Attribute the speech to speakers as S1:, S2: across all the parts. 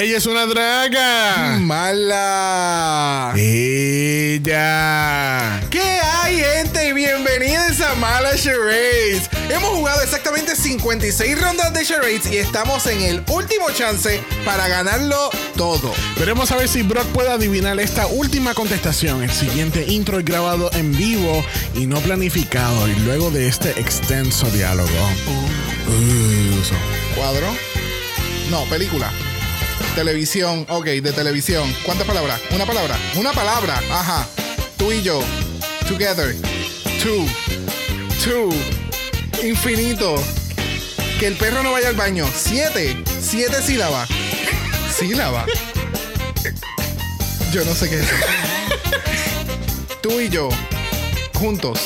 S1: Ella es una draga.
S2: Mala.
S1: Ella.
S2: ¿Qué hay, gente? Bienvenidos a Mala Charades. Hemos jugado exactamente 56 rondas de Charades y estamos en el último chance para ganarlo todo.
S1: Veremos a ver si Brock puede adivinar esta última contestación. El siguiente intro es grabado en vivo y no planificado. Y luego de este extenso diálogo. Uh,
S2: ¿Cuadro? No, película. Televisión, ok, de televisión. ¿Cuántas palabras? Una palabra. Una palabra. Ajá. Tú y yo. Together. Two. Two. Infinito. Que el perro no vaya al baño. Siete. Siete sílabas. Sílaba. Yo no sé qué es. Tú y yo. Juntos.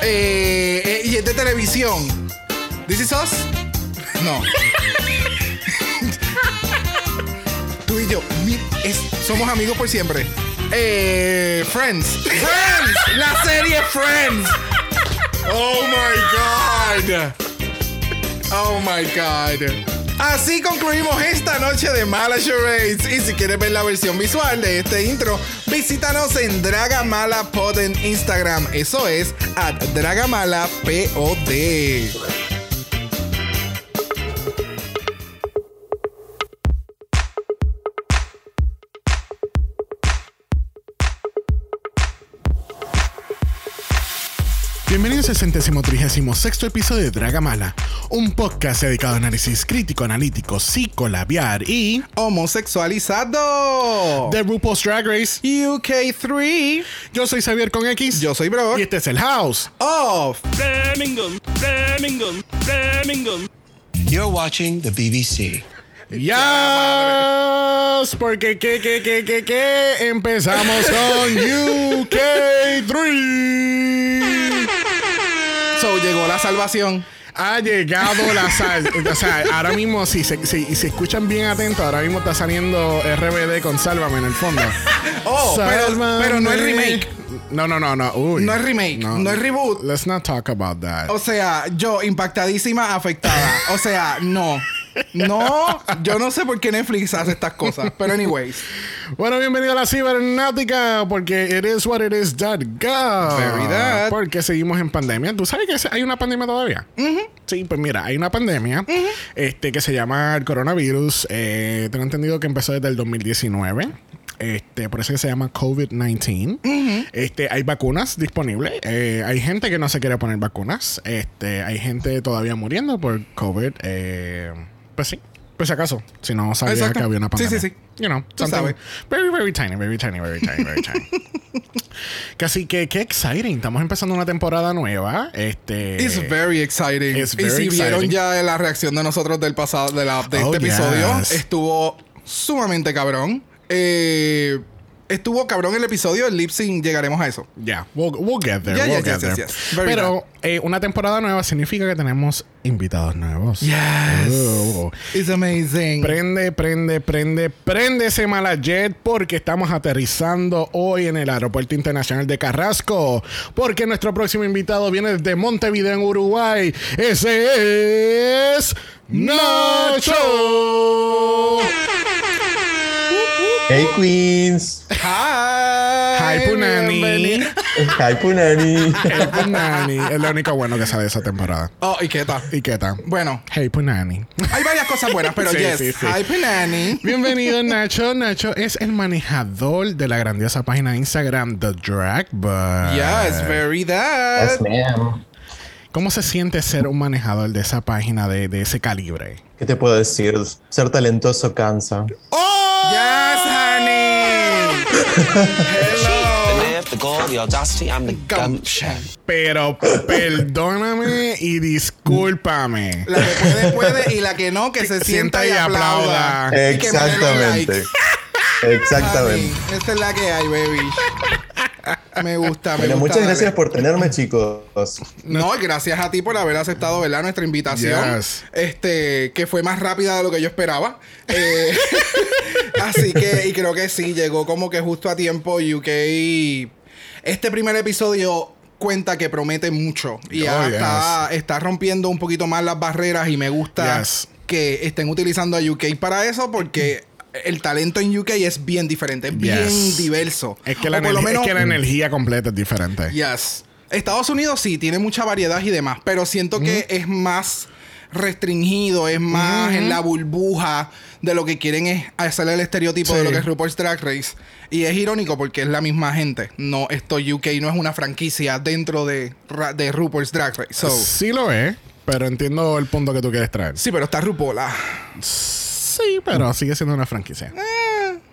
S2: Eh, eh, y es de televisión. ¿This is us? No. Y yo. somos amigos por siempre. Eh, Friends. Friends. La serie Friends. Oh my God. Oh my God. Así concluimos esta noche de Mala Charades. Y si quieres ver la versión visual de este intro, visítanos en Dragamala Pod en Instagram. Eso es at Dragamala
S1: Bienvenidos al centésimo trigésimo sexto episodio de Dragamala, un podcast dedicado a análisis crítico, analítico, psicolabiar y
S2: Homosexualizado.
S1: de RuPaul's Drag Race.
S2: UK3.
S1: Yo soy Xavier con X.
S2: Yo soy Brock.
S1: Y este es el House.
S2: Off.
S3: Birmingham, Birmingham, Birmingham.
S4: You're watching the BBC.
S1: Yes, porque que, que, que, que, que empezamos con UK3.
S2: So llegó la salvación.
S1: Ha llegado la sal. o sea, ahora mismo, si se, si, si escuchan bien atentos, ahora mismo está saliendo RBD con Sálvame en el fondo.
S2: Oh, pero, pero no es remake.
S1: No, no, no, no. Uy.
S2: No es remake, no es reboot.
S1: Let's not talk about that.
S2: O sea, yo impactadísima, afectada. O sea, no. No, yo no sé por qué Netflix hace estas cosas. Pero anyways.
S1: Bueno, bienvenido a la cibernáutica, porque it is what it is that.
S2: Very that.
S1: Porque seguimos en pandemia. ¿Tú sabes que hay una pandemia todavía? Sí, pues mira, hay una pandemia este, que se llama el coronavirus. Eh, tengo entendido que empezó desde el 2019. Este, por eso que se llama COVID-19. este, hay vacunas disponibles. Eh, hay gente que no se quiere poner vacunas. Este, hay gente todavía muriendo por COVID. Eh, pues sí. Pues si acaso, si no sabía
S2: Exacto.
S1: que había una
S2: Sí,
S1: pandemia.
S2: sí, sí.
S1: You know,
S2: Tú
S1: something
S2: sabes.
S1: Very, very tiny, very tiny, very tiny, very tiny. Casi que qué exciting. Estamos empezando una temporada nueva. Este.
S2: It's very exciting.
S1: It's
S2: y
S1: very
S2: si vieron
S1: exciting.
S2: ya la reacción de nosotros del pasado, de, la, de
S1: Oh,
S2: este episodio, estuvo sumamente cabrón. Eh, estuvo cabrón el episodio, el lip sync, llegaremos a eso.
S1: Yeah, we'll, we'll get there.
S2: Yeah,
S1: we'll
S2: yes,
S1: get
S2: yes,
S1: there.
S2: yes,
S1: Pero eh, una temporada nueva significa que tenemos invitados nuevos.
S2: Yes.
S1: Oh.
S2: It's amazing.
S1: Prende, prende, prende, prende ese malajet porque estamos aterrizando hoy en el Aeropuerto Internacional de Carrasco. Porque nuestro próximo invitado viene desde Montevideo, en Uruguay. Ese es Nacho.
S5: Hey Queens,
S2: Hi.
S1: Hi, Punani.
S5: hi Punani.
S1: Hey, Punani. Es lo único bueno que sale de esa temporada.
S2: Oh, ¿y qué tal?
S1: ¿Y qué tal?
S2: Bueno,
S1: Hey, Punani.
S2: hay varias cosas buenas, pero
S1: Sí,
S2: yes.
S1: sí, sí.
S2: Hi, Punani.
S1: Bienvenido, Nacho. Nacho es el manejador de la grandiosa página de Instagram, The Drag Bus.
S2: Yes, very that.
S5: Yes, ma'am.
S1: ¿Cómo se siente ser un manejador de esa página de, de ese calibre?
S5: ¿Qué te puedo decir? Ser talentoso cansa.
S2: Yes, honey.
S1: Pero perdóname y discúlpame.
S2: La que puede, puede y la que no, que se sienta y aplauda. Y
S5: Exactamente. Exactamente.
S2: Esta es la que hay, baby. Me gusta, me
S5: Bueno,
S2: gusta.
S5: muchas
S2: dale.
S5: gracias por tenerme, chicos.
S2: No, gracias a ti por haber aceptado, ¿verdad? Nuestra invitación.
S1: Yes.
S2: Este, que fue más rápida de lo que yo esperaba. Eh, así que, y creo que sí, llegó como que justo a tiempo UK. Este primer episodio cuenta que promete mucho. Y ya
S1: Oh,
S2: está, está rompiendo un poquito más las barreras y me gusta
S1: Yes.
S2: que estén utilizando a UK para eso porque el talento en UK es bien diferente, es bien diverso.
S1: Es que, la
S2: O por lo
S1: energía,
S2: menos-
S1: es que la energía completa es diferente.
S2: Yes. Estados Unidos sí, tiene mucha variedad y demás, pero siento que es más restringido, es más en la burbuja de lo que quieren es hacer el estereotipo de lo que es RuPaul's Drag Race. Y es irónico porque es la misma gente. No, esto UK no es una franquicia dentro de, RuPaul's Drag Race. So,
S1: Sí lo es, pero entiendo el punto que tú quieres traer.
S2: sí, pero está RuPaul. ah.
S1: Sí, pero sigue siendo una franquicia.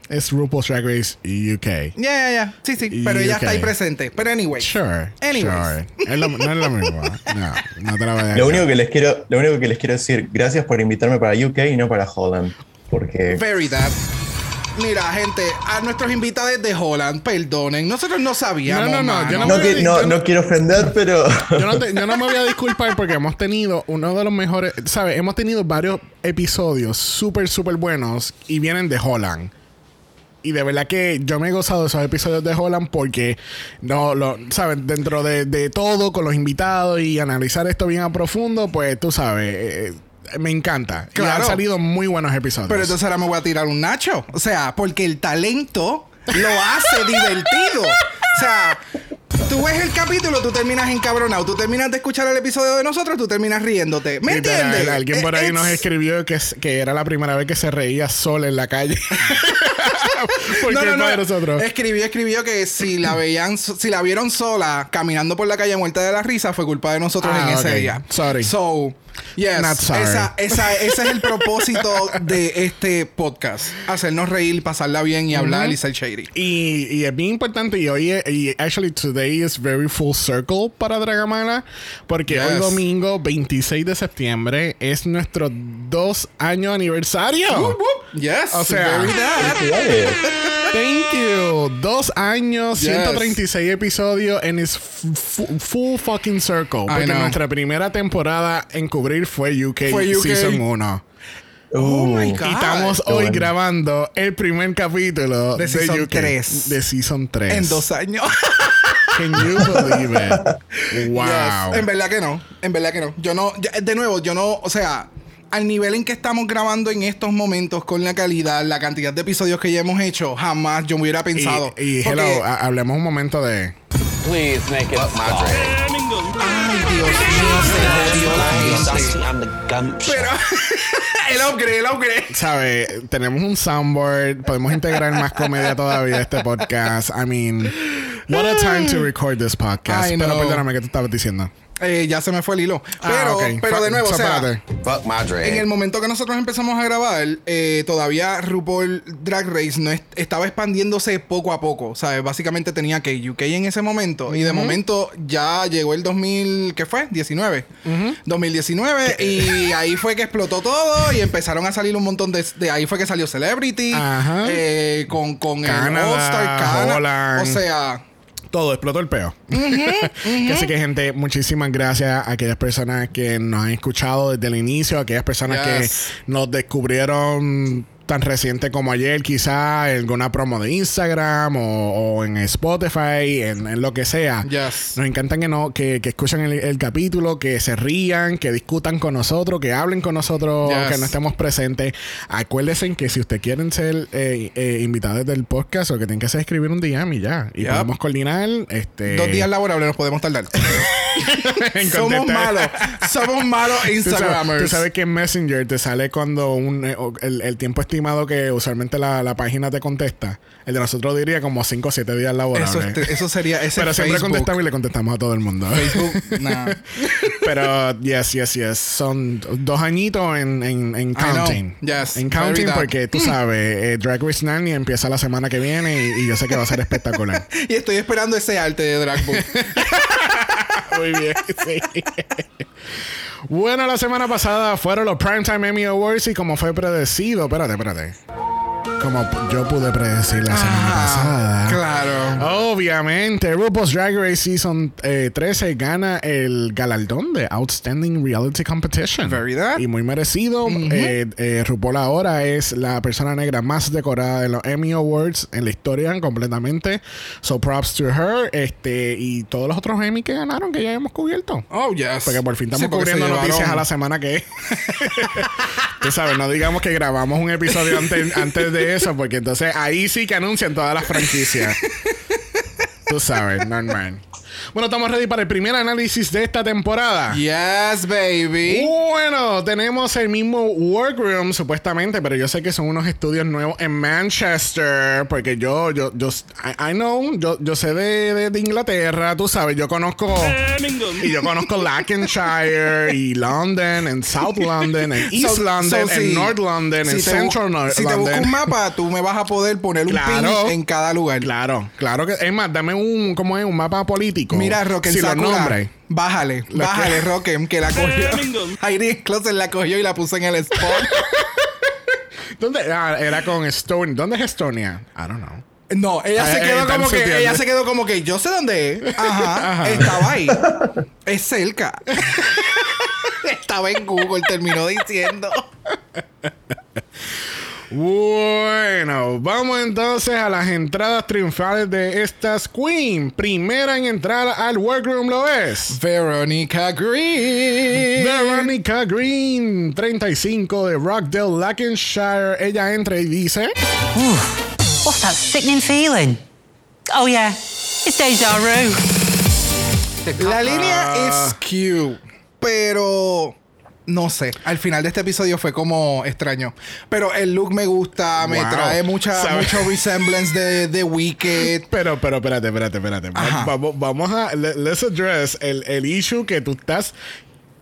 S1: Es RuPaul's Drag Race UK.
S2: Ya, ya, ya. Sí, sí. Pero ella
S1: UK.
S2: está ahí presente. Pero anyway.
S1: Sure.
S2: Anyways.
S1: Sure. Es lo- no es lo mismo. No, no te la voy a
S5: Lo único que les quiero, lo único que les quiero decir, gracias por invitarme para UK y no para Holland. Porque
S2: Very that. Mira, gente, a nuestros invitados de Holland, perdonen, nosotros no sabíamos.
S1: No, no, no, yo
S5: no,
S1: me-
S5: que- no,
S1: yo-
S5: no quiero ofender, pero
S1: Yo no, te- yo no me voy a disculpar porque hemos tenido uno de los mejores, ¿sabes? Hemos tenido varios episodios súper, súper buenos y vienen de Holland. Y de verdad que yo me he gozado de esos episodios de Holland porque, no, lo, ¿sabes? Dentro de, de todo, con los invitados y analizar esto bien a profundo, pues tú sabes, eh, me encanta. Y han salido muy buenos episodios.
S2: Pero entonces ahora me voy a tirar un nacho. O sea, porque el talento lo hace divertido. O sea, tú ves el capítulo, tú terminas encabronado. Tú terminas de escuchar el episodio de nosotros, tú terminas riéndote. ¿Me entiendes?
S1: Alguien por ahí nos escribió que, que era la primera vez que se reía sola en la calle. Porque
S2: No, no,
S1: es
S2: no.
S1: para nosotros.
S2: Escribió, escribió que si la veían, si la vieron sola caminando por la calle muerta de la risa, fue culpa de nosotros
S1: Ah,
S2: en ese día.
S1: Sorry.
S2: So, yes,
S1: Not sorry.
S2: Esa, esa- ese es el propósito de este podcast. Hacernos reír, pasarla bien y hablar y ser shady.
S1: Y, y es bien importante y hoy y actually today is very full circle para Dragamala porque hoy domingo 26 de septiembre es nuestro dos año aniversario.
S2: Yes,
S1: O sea. Thank you. Dos años,
S2: Yes.
S1: 136 episodios en is fu- full fucking circle. Porque nuestra primera temporada en cubrir fue UK,
S2: Fue UK.
S1: Season 1.
S2: Oh my God.
S1: Y estamos
S5: Qué
S1: hoy
S5: bueno.
S1: grabando el primer capítulo
S2: De Season
S1: UK,
S2: 3.
S1: De Season 3.
S2: En dos años.
S1: Can you believe it? Wow.
S2: Yes. En verdad que no. En verdad que no. Yo no. De nuevo, yo no. O sea. Al nivel en que estamos grabando en estos momentos, con la calidad, la cantidad de episodios que ya hemos hecho, jamás yo me hubiera pensado.
S1: Y, y
S2: Porque-
S1: hello, ha- hablemos un momento de.
S4: Please make it.
S2: Ay, Dios mío. Pero. el upgrade, el upgrade.
S1: ¿Sabes? Tenemos un soundboard. Podemos integrar más comedia todavía a este podcast. I mean, what a time to record this podcast. Pero perdóname, ¿qué tú estabas diciendo?
S2: Eh, ya se me fue el hilo. Pero,
S1: Ah,
S2: pero
S1: Fa-
S2: de nuevo, o sea.
S4: Fuck.
S2: En el momento que nosotros empezamos a grabar, eh, todavía RuPaul Drag Race no es- estaba expandiéndose poco a poco. ¿Sabes? Básicamente tenía que UK en ese momento. Y de momento ya llegó el 2000, ¿qué fue? 19. 2019. Y ahí fue que explotó todo y empezaron a salir un montón de... de ahí fue que salió Celebrity.
S1: Ajá.
S2: eh, con, con el
S1: Canadá,
S2: All-Star Canada. O sea...
S1: Todo explotó el peo. Así que, gente, muchísimas gracias a aquellas personas que nos han escuchado desde el inicio, a aquellas personas
S2: Yes.
S1: que nos descubrieron tan reciente como ayer, quizá en alguna promo de Instagram o, o en Spotify, en, en lo que sea.
S2: Yes.
S1: Nos encanta que, no, que, que escuchen el, el capítulo, que se rían, que discutan con nosotros, que hablen con nosotros,
S2: Yes.
S1: que no estemos presentes. Acuérdense que si ustedes quieren ser eh, eh, invitados del podcast, lo que tienen que hacer es escribir un DM y ya. Y
S2: Yep.
S1: podemos coordinar. Este,
S2: Dos días laborables nos podemos tardar. Somos malos. Somos malos
S1: Tú sabes,
S2: Instagramers.
S1: tú sabes que en Messenger te sale cuando un, eh, el, el tiempo estimado que usualmente la, la página te contesta. El de nosotros diría como 5 o 7 días laborables.
S2: Eso, es- eso sería. Ese
S1: Pero siempre
S2: Facebook.
S1: contestamos y le contestamos a todo el mundo.
S2: Facebook, nah.
S1: Pero, yes, yes, yes. Son dos añitos en, en, counting.
S2: Yes,
S1: En counting porque tú sabes, eh, Drag Race Nanny empieza la semana que viene y, y yo sé que va a ser espectacular.
S2: Y estoy esperando ese arte de Drag Book.
S1: Muy bien, sí. Bueno, la semana pasada fueron los Primetime Emmy Awards y como fue predecido, espérate, espérate. Como yo pude predecir la semana pasada.
S2: claro.
S1: Obviamente, RuPaul's Drag Race Season eh, 13 gana el galardón de Outstanding Reality Competition.
S2: Very that.
S1: Y muy merecido. Eh, eh, RuPaul ahora es la persona negra más decorada de los Emmy Awards en la historia completamente. So props to her. Este, y todos los otros Emmy que ganaron que ya hemos cubierto.
S2: Oh, yes.
S1: Porque por fin estamos
S2: Sí,
S1: cubriendo noticias a la semana que es. Tú sabes, no digamos que grabamos un episodio antes, antes de eso, porque entonces ahí sí que anuncian todas las franquicias. Tú sabes, normal. Bueno, estamos ready para el primer análisis de esta temporada.
S2: Yes, baby.
S1: Bueno, tenemos el mismo workroom supuestamente, pero yo sé que son unos estudios nuevos en Manchester, porque yo, yo, yo, I, I know, yo, yo sé de, de- de Inglaterra, tú sabes, yo conozco y yo conozco Lancashire y London, en South London, en East
S2: So-
S1: London,
S2: so
S1: en
S2: si-
S1: North London,
S2: si
S1: en Central
S2: bu-
S1: Nor-
S2: Si te busco
S1: London.
S2: un mapa, tú me vas a poder poner un
S1: Claro.
S2: pin en cada lugar.
S1: Claro, claro que es más, dame un, ¿cómo es? Un mapa político.
S2: Mira, Roque
S1: si
S2: Sakura. Bájale,
S1: Lo
S2: bájale,
S1: que-
S2: Roque, que la cogió. Irene Closet la cogió y la puso en el spot.
S1: ¿Dónde? Ah, era con Estonia. ¿Dónde es Estonia? I don't know.
S2: No, ella se
S1: Ah,
S2: quedó
S1: en
S2: como que ella se quedó como que yo sé dónde es. Ajá, estaba ahí. Es cerca. estaba en Google, terminó diciendo.
S1: Bueno, vamos entonces a las entradas triunfales de estas Queen. Primera en entrar al workroom lo es.
S2: Veronica Green.
S1: Veronica Green, 35 de Rockdale, Lancashire. Ella entra y dice:
S6: What's that sickening feeling? Oh, yeah, it's deja vu.
S2: La línea es cute, pero no sé. Al final de este episodio fue como extraño. Pero el look me gusta, me
S1: Wow.
S2: trae mucha,
S1: ¿Sabes?
S2: mucho resemblance de, de Wicked.
S1: Pero, pero, espérate, espérate, espérate. Vamos, vamos a. le- Let's address el, el issue que tú estás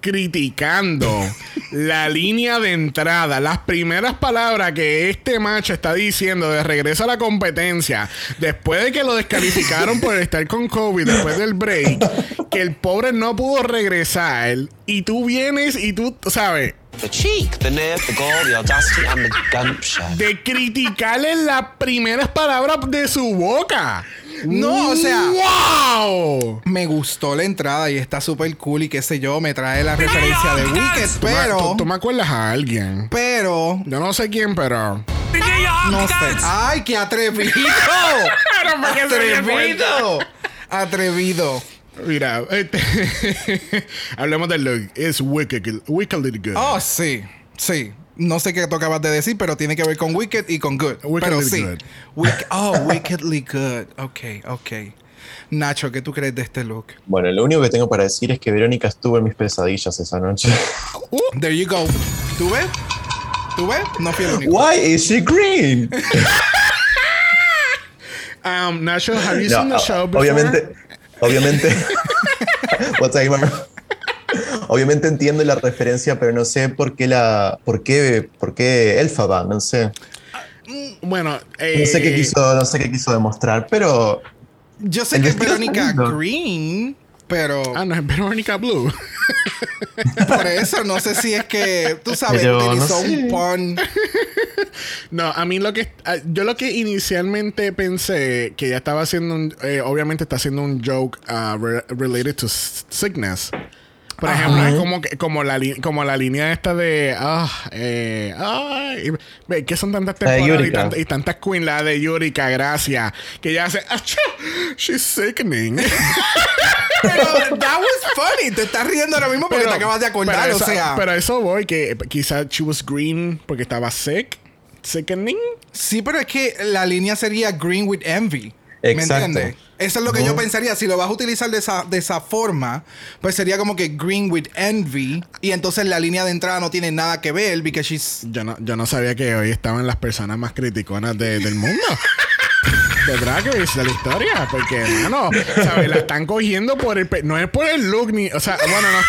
S1: criticando. la línea de entrada. Las primeras palabras que este macho está diciendo de regreso a la competencia. Después de que lo descalificaron por estar con COVID, después del break. Que el pobre no pudo regresar. Y tú vienes y tú, sabes.
S4: The cheek, the nerve, the gall, the audacity, and the gumption.
S1: De criticarle las primeras palabras de su boca.
S2: No, o sea-
S1: ¡Wow!
S2: Me gustó la entrada y está súper cool y qué sé yo, me trae la referencia de Wicked, pero...
S1: tú, tú me acuerdas a alguien.
S2: Pero...
S1: Yo no sé quién, pero.
S2: No sé. ¡Ay, qué atrevido! ¡Atrevido! Atrevido.
S1: Mira, este, hablemos del look. Es wicked, wickedly good.
S2: Oh, sí. Sí. No sé qué tú acabas de decir, pero tiene que ver con Wicked y con Good.
S1: Wickedly
S2: pero sí.
S1: good.
S2: Wick- oh, Wickedly Good. Ok, ok. Nacho, ¿qué tú crees de este look?
S5: Bueno, lo único que tengo para decir es que Verónica estuvo en mis pesadillas esa noche.
S2: There you go. ¿Tú ves? ¿Tú ves? No fui el único.
S5: Why is she green?
S1: Um, Nacho, have you
S5: No,
S1: seen the show before?
S5: obviamente, obviamente. What's that? Obviamente entiendo la referencia, pero no sé por qué la, por qué, por qué Elfaba, no sé,
S1: Bueno, eh,
S5: no sé qué quiso, no sé qué quiso demostrar, pero
S2: Yo sé que es Verónica. Green, pero
S1: Ah, no, es Veronica Blue.
S2: por eso no sé si es que, tú sabes,
S5: no
S2: utilizó
S5: sé.
S2: un pun.
S1: No, a mí lo que ah, yo lo que inicialmente pensé que ella estaba haciendo un, eh, obviamente está haciendo un joke ah, re- related to sickness. Por ejemplo, es como que, como la como la línea esta de ah eh, ve, que son tantas temporadas y,
S5: Yurika.
S1: tant- y tantas queen la de Yurika, gracias, que ella hace "Achá, she's sickening.
S2: Pero that was funny. Te estás riendo ahora mismo porque te acabas de acordar,
S1: pero
S2: o sea.
S1: Pero eso voy, que quizás she was green porque estaba sick. Sickening.
S2: Sí, pero es que la línea sería green with envy. ¿Me
S5: Exacto.
S2: entiendes? Eso es lo que yo pensaría. Si lo vas a utilizar de esa, de esa forma, pues sería como que green with envy. Y entonces la línea de entrada no tiene nada que ver because she's.
S1: Yo no, yo no sabía que hoy estaban las personas más criticonas de- del mundo. de Drag Race, de la historia. Porque, mano, ¿sabes? La están cogiendo por el... pe- No es por el look ni... O sea, bueno, no.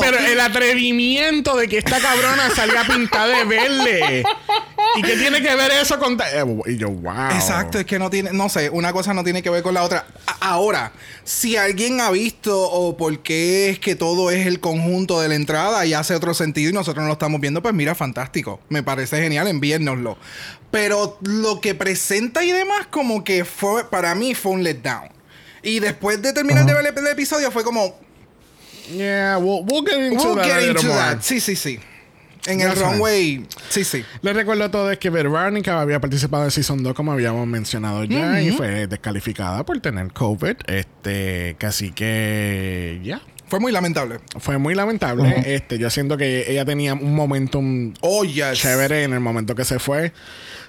S1: Pero el atrevimiento de que esta cabrona salía pintada de verde. ¿Y qué tiene que ver eso con... eh, y yo, wow.
S2: Exacto, es que no tiene, no sé, una cosa no tiene que ver con la otra. A- ahora, si alguien ha visto o por qué es que todo es el conjunto de la entrada y hace otro sentido y nosotros no lo estamos viendo, pues mira, fantástico. Me parece genial, enviárnoslo. Pero lo que presenta y demás, como que fue, para mí fue un letdown. Y después de terminar de ver el, el episodio, fue como,
S1: Yeah, we'll, we'll get into
S2: we'll
S1: that
S2: get into that. Sí, sí, sí. En
S1: Ya
S2: el runway, sí, sí.
S1: Les recuerdo a todos que Veronica había participado en Season 2, como habíamos mencionado ya, y fue descalificada por tener COVID. Este, casi que ya.
S2: Fue muy lamentable.
S1: Fue muy lamentable. Este, yo siento que ella tenía un momentum
S2: Oh, yes.
S1: chévere en el momento que se fue.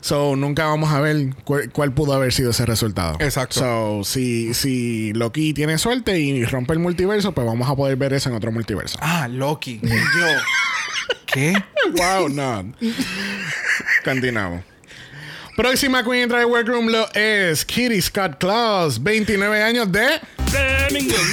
S1: So, nunca vamos a ver cuál, cuál pudo haber sido ese resultado.
S2: Exacto.
S1: So, si, si Loki tiene suerte y rompe el multiverso, pues vamos a poder ver eso en otro multiverso.
S2: Ah, Loki. Yo. ¿Qué?
S1: wow, no. Continuamos. Próxima Queen Drive Workroom lo es Kitty Scott Claus, 29 años de.
S3: Birmingham.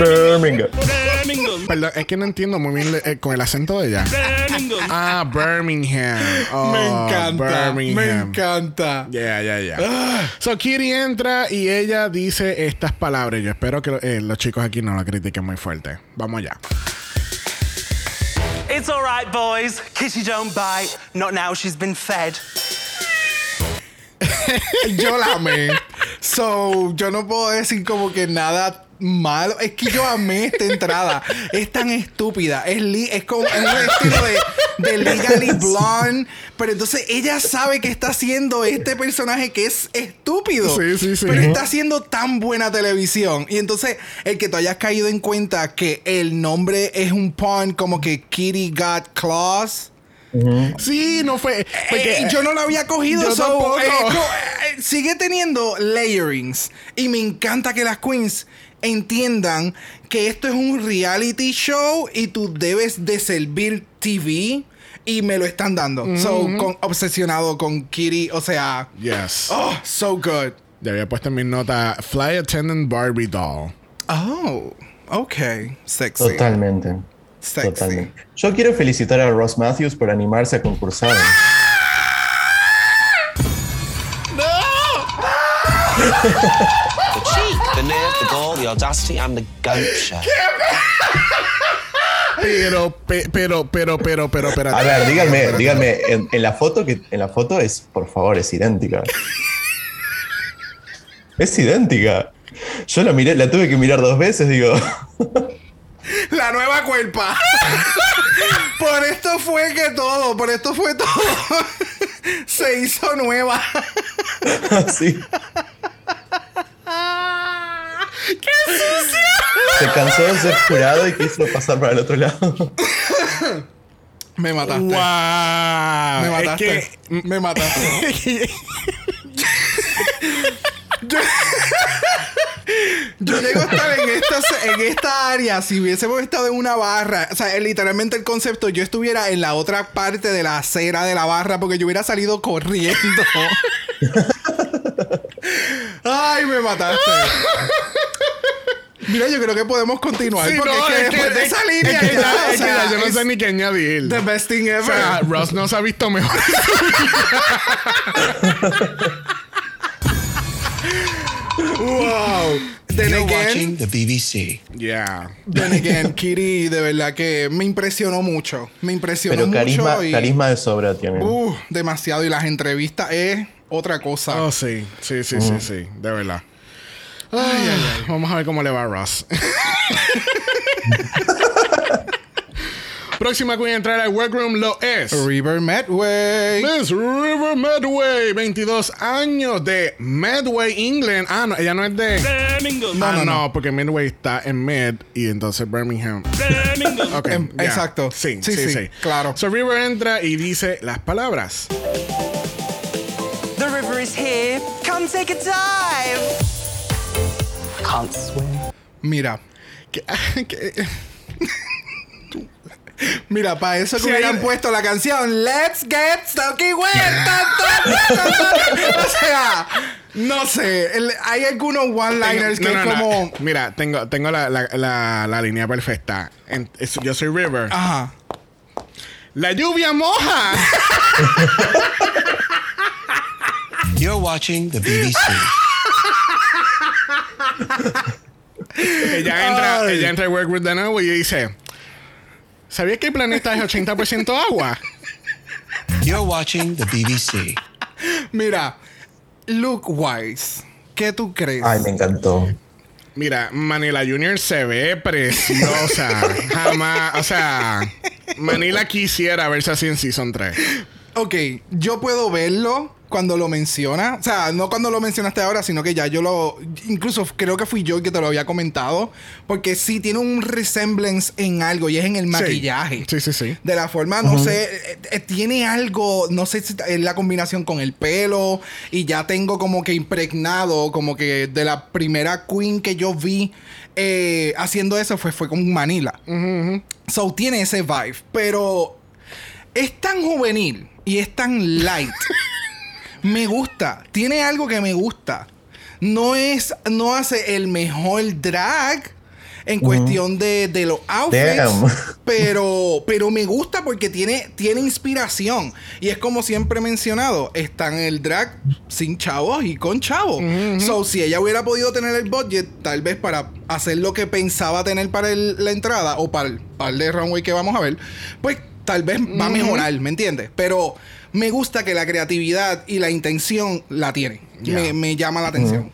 S5: Birmingham.
S3: Birmingham.
S1: Perdón, es que no entiendo muy bien eh, con el acento de ella.
S3: Birmingham.
S1: Ah, Birmingham. Oh,
S2: me encanta. Me
S1: Birmingham.
S2: encanta.
S1: Ya, ya, ya. So, Kitty entra y ella dice estas palabras. Yo espero que eh, los chicos aquí no la critiquen muy fuerte. Vamos allá.
S7: It's all right, boys. Kitty don't bite. Not now she's been fed.
S2: Yo la amé. So, yo no puedo decir como que nada malo. Es que yo amé esta entrada. Es tan estúpida. Es, li- es como es un estilo de, de Legally Blonde. Pero entonces ella sabe que está haciendo este personaje que es estúpido.
S1: Sí, sí, sí.
S2: Pero está haciendo tan buena televisión. Y entonces, el que tú hayas caído en cuenta que el nombre es un pun como que Kitty Got Claws.
S1: Sí, no fue. porque-
S2: Eh, yo no lo había cogido.
S1: Yo
S2: so,
S1: tampoco.
S2: eh, eh, sigue teniendo layerings. Y me encanta que las queens entiendan que esto es un reality show y tú debes de servir TV. Y me lo están dando. So, con- obsesionado con Kitty. O sea,
S1: Yes.
S2: oh, so good.
S1: Ya había puesto en mi nota Fly Attendant Barbie Doll.
S2: Oh, ok. Sexy.
S5: Totalmente.
S2: Sexy.
S5: Totalmente. Yo quiero felicitar a Ross Matthews por animarse a concursar.
S4: The cheek, the nerve, the gall, the audacity, and the gumption.
S1: Pero, pe- pero, pero, pero, pero, espérate.
S5: A ver, díganme, díganme, en, en la foto que en la foto es, por favor, es idéntica. Es idéntica. Yo la miré, la tuve que mirar dos veces, digo.
S2: La nueva cuerpa. por esto fue que todo, por esto fue todo. Se hizo nueva.
S5: Así. Se cansó de ser jurado y quiso pasar para el otro lado.
S2: Me mataste.
S1: ¡Wow!
S2: Me
S1: Es
S2: mataste.
S1: que-
S2: Me mataste. yo, yo llego a estar en esta, en esta área si hubiésemos estado en una barra. O sea, literalmente el concepto, yo estuviera en la otra parte de la acera de la barra porque yo hubiera salido corriendo. Ay, me mataste. Mira, yo creo que podemos continuar
S1: Sí,
S2: porque
S1: no,
S2: es que
S1: es
S2: después de
S1: es-
S2: esa
S1: es
S2: línea
S1: que
S2: ya,
S1: ya-
S2: o sea,
S1: yo no sé ni qué añadir.
S2: The best thing ever.
S1: O sea, Ross no se ha visto mejor.
S2: wow. Then
S4: You're
S2: again,
S4: watching the BBC.
S1: yeah.
S2: then again, Kitty de verdad que me impresionó mucho. Me impresionó
S5: Pero
S2: mucho
S5: carisma,
S2: y
S5: carisma de sobra tiene.
S2: uh, demasiado y las entrevistas es otra cosa.
S1: Oh, sí. Sí, sí, sí, sí. De verdad. Ay, ay, ay. Vamos a ver cómo le va a Ross. Próxima queen a entrar al workroom lo es.
S2: River Medway.
S1: Miss River Medway, 22 años de Medway, England. Ah, no, ella no es de.
S3: Birmingham.
S1: ah,
S2: no,
S1: no,
S2: no.
S1: porque Medway está en Med y entonces Birmingham.
S3: Birmingham.
S1: Ok,
S2: Em,
S1: ya.
S2: exacto.
S1: Sí,
S2: Sí,
S1: sí, sí,
S2: sí, claro.
S1: So River entra y dice las palabras.
S7: The river is here. Come take a dive.
S6: Can't swim.
S2: Mira. Mira, para eso que
S1: Sí,
S2: hubieran puesto la canción Let's Get Stucky. O sea, no sé. el- hay algunos one-liners que
S1: no,
S2: es como.
S1: Mira, tengo, tengo la, la, la, la línea perfecta. En- es- yo soy River.
S2: Ajá.
S1: La lluvia moja.
S4: You're watching the BBC.
S1: ella entra,
S2: Ay.
S1: ella entra al workroom de nuevo y dice: ¿Sabías que el planeta es 80% agua?
S4: You're watching the BBC.
S2: Mira, look wise. ¿Qué tú crees?
S5: Ay, me encantó.
S1: Mira, Manila Junior se ve preciosa. Jamás, o sea, Manila quisiera verse así en Season 3.
S2: Ok, yo puedo verlo cuando lo menciona. O sea, no cuando lo mencionaste ahora, sino que ya yo lo. Incluso creo que fui yo el que te lo había comentado. Porque sí tiene un resemblance en algo y es en el maquillaje.
S1: Sí, sí, sí.
S2: De la forma, no sé, eh, eh, tiene algo, no sé si es la combinación con el pelo y ya tengo como que impregnado, como que de la primera queen que yo vi eh, haciendo eso fue, fue con Manila. So tiene ese vibe, pero es tan juvenil y es tan light. me gusta, tiene algo que me gusta. No es, no hace el mejor drag en cuestión de, de los outfits,
S5: Damn.
S2: pero, pero me gusta porque tiene, tiene inspiración. Y es como siempre he mencionado, está en el drag sin chavos y con chavos. So, si ella hubiera podido tener el budget, tal vez para hacer lo que pensaba tener para el- la entrada o para el par de runway que vamos a ver, pues tal vez va a mejorar, ¿me entiendes? Pero me gusta que la creatividad y la intención la tiene.
S1: Ya.
S2: Me, me llama la atención.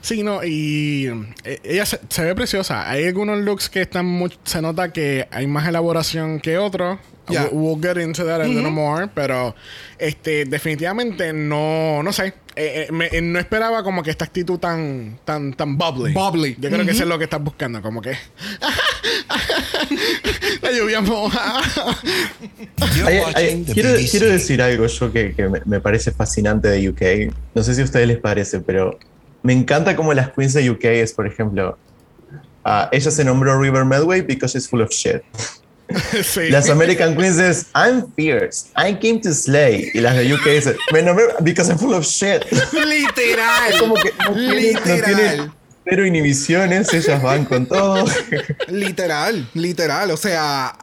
S1: Sí, no, y eh, ella se, se ve preciosa. Hay algunos looks que están much- se nota que hay más elaboración que otros. We'll get into that a little more, pero este definitivamente no, no sé. Eh, eh, me- eh, no esperaba como que esta actitud tan, tan, tan bubbly.
S2: Bubbly.
S1: Yo creo que eso es lo que estás buscando, como que la lluvia moja.
S5: Quiero, quiero decir algo yo que, que me, me parece fascinante de UK. No sé si a ustedes les parece, pero me encanta como las queens de UK es, por ejemplo, ah, ella se nombró River Medway because she's full of shit.
S1: sí.
S5: Las American Queens es I'm fierce, I came to slay. Y las de UK es me nombré because I'm full of shit.
S2: Literal.
S5: Como que no tienen, no
S2: Literal.
S5: tienen cero inhibiciones, ellas van con todo.
S2: Literal, literal. O sea,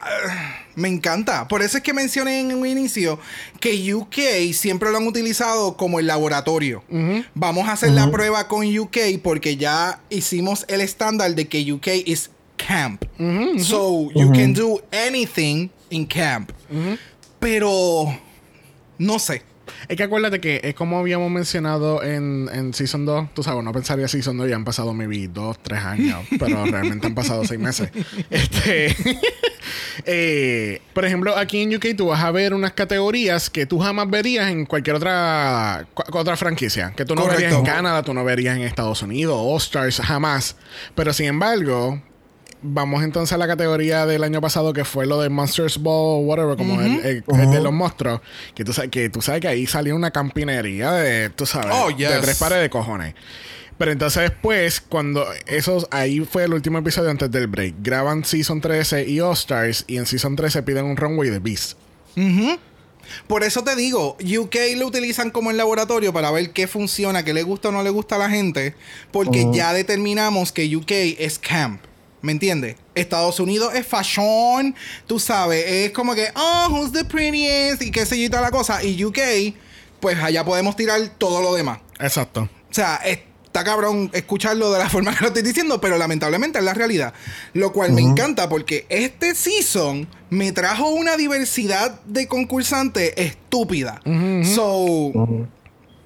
S2: me encanta. Por eso es que mencioné en un inicio que UK siempre lo han utilizado como el laboratorio. Vamos a hacer la prueba con UK porque ya hicimos el estándar de que UK es camp. So, you can do anything in camp. Pero, no sé.
S1: Es que acuérdate que es como habíamos mencionado en, en Season 2. Tú sabes, no pensaría Season 2 ya han pasado maybe 2, 3 años, pero realmente han pasado 6 meses. Este, eh, por ejemplo, aquí en UK tú vas a ver unas categorías que tú jamás verías en cualquier otra, cu- otra franquicia. Que tú no
S2: Correcto.
S1: verías en Canadá, tú no verías en Estados Unidos, All Stars, jamás. Pero sin embargo, Vamos entonces a la categoría del año pasado que fue lo de Monsters Ball, whatever, como el, el- el de los monstruos. Que tú, sabes, que tú sabes que ahí salió una campinería de, tú sabes,
S2: Oh,
S1: de
S2: yes.
S1: tres pares de cojones. Pero entonces después, cuando esos, ahí fue el último episodio antes del break. Graban Season 13 y All Stars y en Season 13 piden un runway de Beast.
S2: Por eso te digo, UK lo utilizan como el laboratorio para ver qué funciona, qué le gusta o no le gusta a la gente, porque ya determinamos que UK es camp. ¿Me entiendes? Estados Unidos es fashion, tú sabes, es como que, oh, who's the prettiest y qué sé yo y toda la cosa. Y UK, pues allá podemos tirar todo lo demás.
S1: Exacto.
S2: O sea, está cabrón escucharlo de la forma que lo estoy diciendo, pero lamentablemente es la realidad. Lo cual me encanta porque este season me trajo una diversidad de concursantes estúpida. So,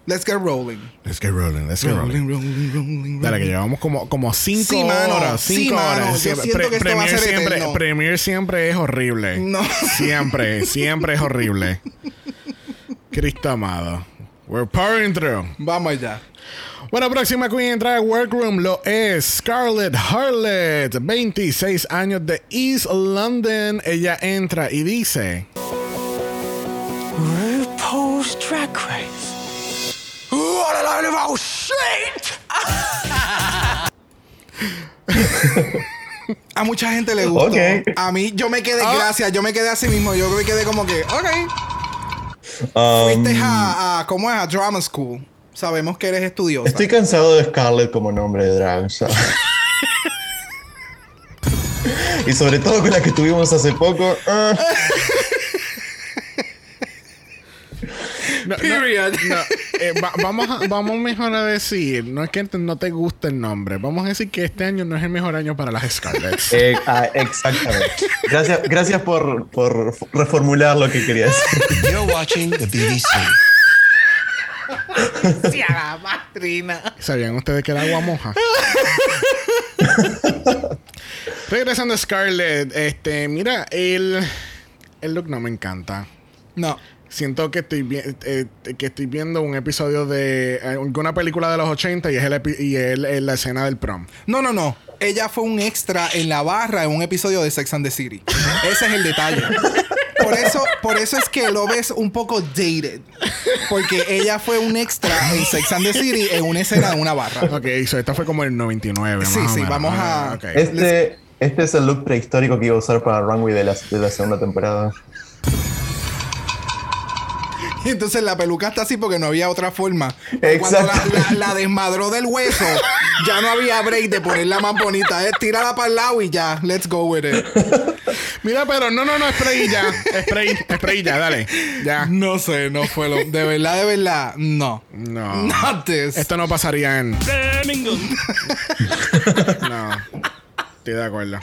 S2: let's get rolling.
S1: Let's get rolling, let's get rolling.
S2: rolling, rolling,
S1: Dale, que llevamos como, como cinco
S2: Sí, mano.
S1: horas.
S2: Sí,
S1: Cinco
S2: mano.
S1: horas.
S2: Yo
S1: Siempre-
S2: siento que esto va a ser
S1: siempre,
S2: eterno.
S1: Premier siempre es horrible.
S2: No.
S1: Siempre, siempre es horrible. Cristo amado. We're powering through.
S2: Vamos allá.
S1: Bueno, próxima queen en Drag Workroom lo es Scarlett Harlett, 26 años de East London. Ella entra y dice:
S7: RuPaul's Drag Race. A load of old shit!
S2: A mucha gente le gustó.
S5: Ok.
S2: A mí, yo me quedé,
S1: Ah.
S2: gracias, yo me quedé así mismo. Yo me quedé como que, ok.
S5: Um,
S2: Fuiste a, a, ¿cómo es? A Drama School. Sabemos que eres estudiosa.
S5: Estoy cansado de Scarlett como nombre de drag. y sobre todo con la que tuvimos hace poco. ah.
S1: No,
S2: Period.
S1: no, eh, va- vamos, a- vamos mejor a decir, no es que te- no te guste el nombre, vamos a decir que este año no es el mejor año para las Scarletts.
S5: Eh, ah, exactamente. Gracias, gracias por, por reformular lo que quería decir.
S4: You're watching the BBC.
S1: ¿Sabían ustedes que era agua moja? Regresando a Scarlett, este, mira, el, el look no me encanta.
S2: No.
S1: Siento que estoy, vi- eh, que estoy viendo un episodio de eh, alguna película de los 80 y es, el epi- y es, es la escena del prom.
S2: No, no, no. Ella fue un extra en la barra en un episodio de Sex and the City. Ese es el detalle. Por eso, por eso es que lo ves un poco dated. Porque ella fue un extra en Sex and the City en una escena de una barra.
S1: Ok, so esta fue como el 99.
S2: Sí,
S1: más o
S2: sí,
S1: menos.
S2: vamos a-.
S5: Este, este es el look prehistórico que iba a usar para Runway de la, de la segunda temporada.
S2: Y entonces la peluca está así porque no había otra forma.
S5: Exacto.
S2: Cuando la, la- la desmadró del hueso, ya no había break de ponerla más bonita. Es tírala para el lado y ya. Let's go with it.
S1: Mira, pero no, no, no, spray ya. Spray, spray ya, dale. Ya.
S2: No sé, no fue lo. De verdad, de verdad, no.
S1: No.
S2: Not this.
S1: Esto no pasaría en. No. Estoy de acuerdo.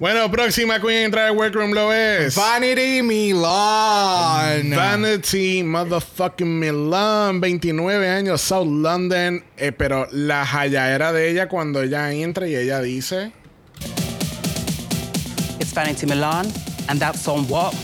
S1: Bueno, próxima queen entra al workroom lo es.
S2: Vanity Milan.
S1: Vanity Motherfucking Milan, 29 años, South London. Eh, pero la era de ella cuando ella entra y ella dice:
S6: It's Vanity Milan, and that's on what?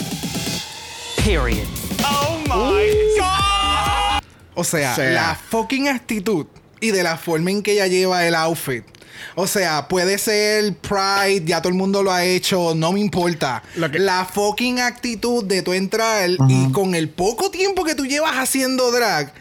S6: Period.
S3: Oh my god!
S2: O sea,
S1: sea.
S2: la fucking actitud y de la forma en que ella lleva el outfit. O sea, puede ser Pride, ya todo el mundo lo ha hecho, no me importa.
S1: Que-
S2: La fucking actitud de tu entrar y con el poco tiempo que tú llevas haciendo drag,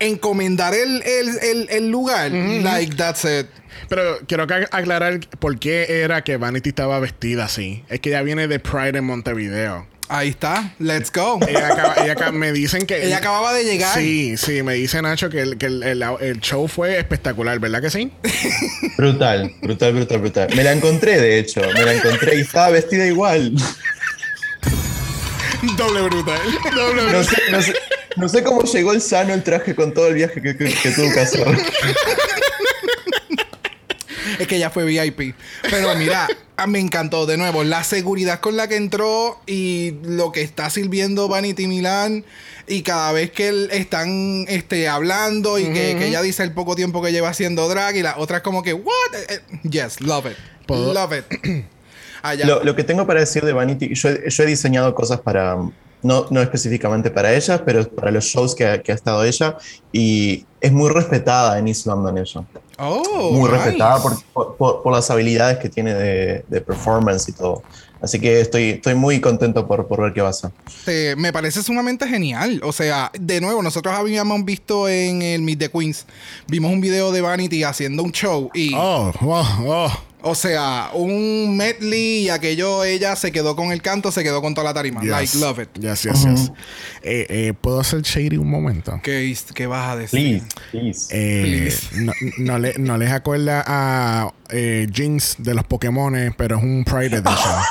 S2: encomendar el, el, el- el lugar. Like, that's it.
S1: Pero quiero aclarar por qué era que Vanity estaba vestida así. Es que ella viene de Pride en Montevideo.
S2: Ahí está, let's go.
S1: Ella, acaba- ella acaba- me dicen que.
S2: Ella acababa de llegar.
S1: Sí, sí, me dice Nacho que, el, que el, el- el show fue espectacular, ¿verdad que sí?
S5: Brutal, brutal, brutal, brutal. Me la encontré, de hecho. Me la encontré y estaba vestida igual.
S2: Doble brutal.
S1: Doble
S5: No sé, no sé, no sé cómo llegó el sano el traje con todo el viaje que, que- que tuvo que hacer.
S2: Es que ella fue VIP. Pero mira, ah, me encantó de nuevo la seguridad con la que entró y lo que está sirviendo Vanity Milan. Y cada vez que él- están este, hablando y que, que ella dice el poco tiempo que lleva haciendo drag y la otra es como que, ¿what? Eh, eh, yes, love it.
S1: ¿Puedo-
S2: Love it. Allá.
S5: Lo, lo que tengo para decir de Vanity, yo, yo he diseñado cosas para, no, no específicamente para ella, pero para los shows que ha, que ha estado ella, y es muy respetada en East London ella.
S2: Oh,
S5: muy
S2: nice.
S5: respetada por, por- las habilidades que tiene de, de performance y todo. Así que estoy, estoy muy contento por, por ver qué va a hacer.
S2: Este, me parece sumamente genial. O sea, de nuevo, nosotros habíamos visto en el Meet the Queens, vimos un video de Vanity haciendo un show y,
S1: Oh, oh, oh.
S2: O sea, un medley y aquello, ella se quedó con el canto, se quedó con toda la tarima.
S1: Yes.
S2: Like, love it.
S1: Yes, yes, yes. Eh, eh, ¿Puedo hacer shady un momento?
S2: ¿Qué, qué vas a decir?
S5: Please, please.
S1: Eh,
S2: Please.
S1: no, no, le- no les acuerda a eh, Jinx de los Pokémon, pero es un Pride Edition.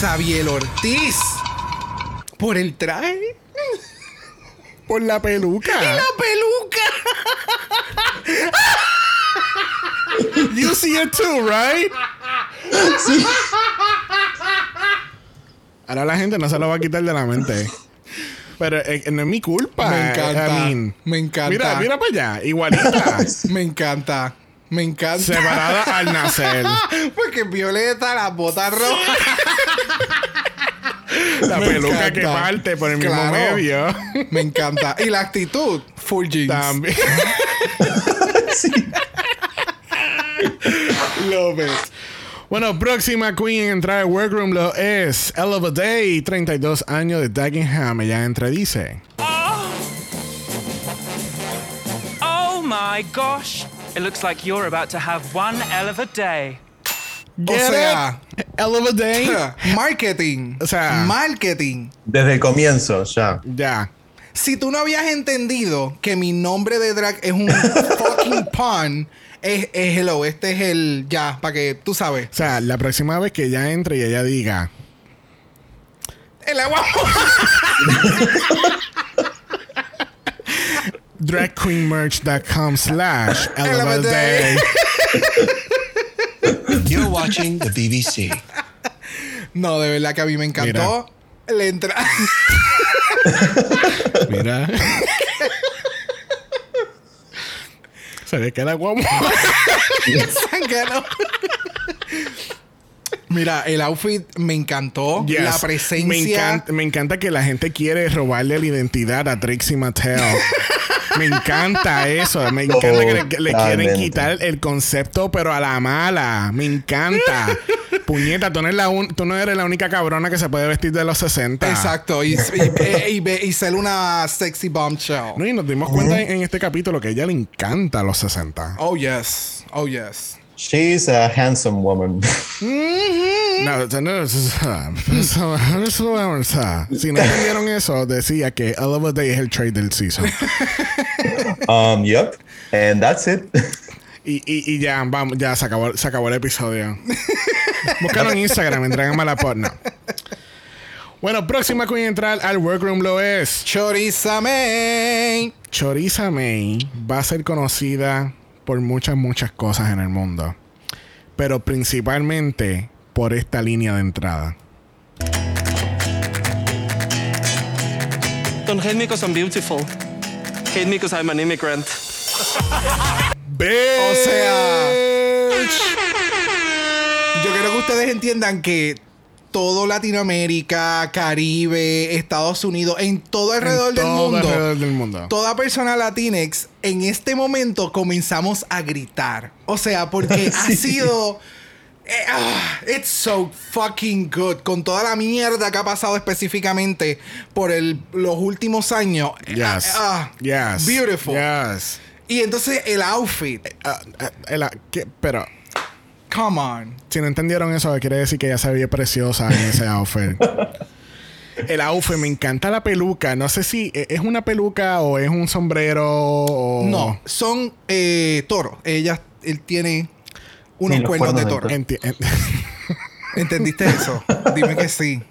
S2: Xavier Ortiz. Por el traje.
S1: Por la peluca.
S2: La peluca.
S1: You see it too, right? Ahora la gente no se lo va a quitar de la mente. Pero eh, no es mi culpa.
S2: Me encanta.
S1: I mean,
S2: Me encanta.
S1: Mira, mira para allá. Igualita.
S2: Me encanta. Me encanta.
S1: separada al nacer.
S2: Porque Violeta, las botas rojas.
S1: La
S2: Me
S1: peluca que parte por el mismo medio.
S2: Me encanta. Y la actitud, full jeans.
S1: También.
S2: It.
S1: Bueno, próxima queen en entrar al workroom lo es Ella of a Day, 32 años de Dagenham. Ella entra y dice:
S3: Oh my gosh! It looks like you're about to have one hell of a day.
S1: Get
S2: sea-
S1: it? Ella of a Day.
S2: Marketing.
S1: O sea-
S2: marketing.
S5: Desde el comienzo, ya.
S1: Ya.
S2: Si tú no habías entendido que mi nombre de drag es un fucking pun, es, es hello. Este es el ya, para que tú sabes.
S1: O sea, la próxima vez que ella entre y ella diga:
S2: El agua.
S1: dragqueenmerch.com slash Day.
S7: You're watching the BBC.
S2: No, de verdad que a mí me encantó. Le entra.
S1: Mira. Se le queda guapo.
S2: Zángano. Mira, el outfit me encantó.
S1: Yes.
S2: La presencia.
S1: Me encanta, me encanta que la gente quiere robarle la identidad a Trixie Mattel. me encanta eso. Me encanta que le, que le quieren quitar el concepto, pero a la mala. Me encanta. Puñeta, tú no, eres la un- tú no eres la única cabrona que se puede vestir de los 60.
S2: Exacto. Y, y, y, y- y ser una sexy bombshell.
S1: No, y nos dimos cuenta en, en este capítulo que a ella le encanta los 60.
S2: Oh, yes. Oh, yes.
S5: She's a handsome woman.
S1: No, no, no, si no entendieron eso, decía que All of a Day es el trade del season.
S5: um, yep. And that's it.
S1: Y, y, y ya, vamos, ya se acabó, se acabó el episodio. Búscalo en Instagram, entréganme a la pod. No. Bueno, próxima queen a entrar al workroom lo es
S2: Chorizame.
S1: Choriza May. Va a ser conocida por muchas, muchas cosas en el mundo. Pero principalmente por esta línea de entrada.
S8: Don't hate me because I'm beautiful. Hate me because I'm an immigrant.
S2: O sea, yo quiero que ustedes entiendan que todo Latinoamérica, Caribe, Estados Unidos, en todo alrededor del
S1: todo
S2: mundo,
S1: alrededor del mundo.
S2: toda persona latinex, en este momento comenzamos a gritar. O sea, porque ha sido. eh, ah, it's so fucking good. Con toda la mierda que ha pasado específicamente por el- los últimos años.
S1: Yes.
S2: Ah,
S1: yes.
S2: Beautiful.
S1: Yes.
S2: Y entonces el outfit.
S1: El- ah, ¿qué? pero
S2: Come on.
S1: si no entendieron eso, quiere decir que ella se veía preciosa en ese outfit. El outfit, me encanta la peluca. No sé si eh, es una peluca o es un sombrero o...
S2: No, son eh, toros. Ella, él tiene unos cuernos de toro.
S5: de
S1: Enti- en-
S2: ¿Entendiste eso? Dime que sí.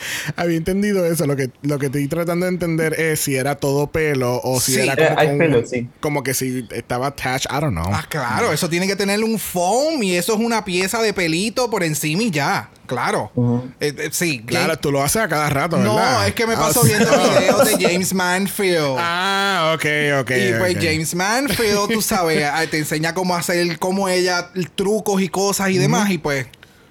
S1: Había entendido eso. Lo que, lo que estoy tratando de entender es si era todo pelo o si
S2: Sí.
S1: era
S5: Eh,
S1: como,
S5: hay
S1: con-
S5: pelo, sí.
S1: como que si estaba attached. I don't know.
S2: Ah, claro, eso tiene que tener un foam y eso es una pieza de pelito por encima y ya. Claro. Eh, eh, sí.
S1: Claro, tú lo haces a cada rato, ¿verdad?
S2: No, es que me
S1: Ah,
S2: paso viendo videos de James Manfield.
S1: Ah, ok, ok.
S2: y pues. James Manfield, tú sabes, te enseña cómo hacer, cómo ella, trucos y cosas y demás. Y pues,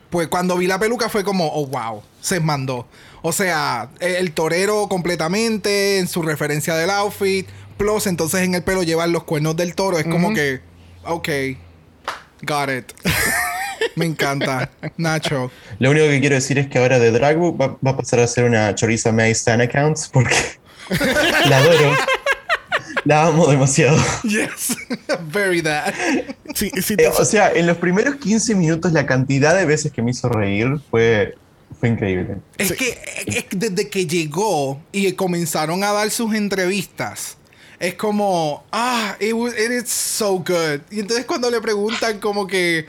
S2: pues cuando vi la peluca fue como, oh wow, se mandó. O sea, el torero completamente en su referencia del outfit. Plus, entonces en el pelo llevan los cuernos del toro. Es como que, ok, got it. Me encanta. Nacho.
S5: Lo único que quiero decir es que ahora de Dragbook va, va a pasar a ser una Choriza May Stan Accounts porque la adoro. La amo demasiado.
S2: Yes. Very that.
S1: Sí, sí,
S5: Eh, o sea, en los primeros 15 minutos la cantidad de veces que me hizo reír fue, fue increíble.
S2: Es que es que desde que llegó y comenzaron a dar sus entrevistas, es como, ah, it, was, it is so good. Y entonces cuando le preguntan como que,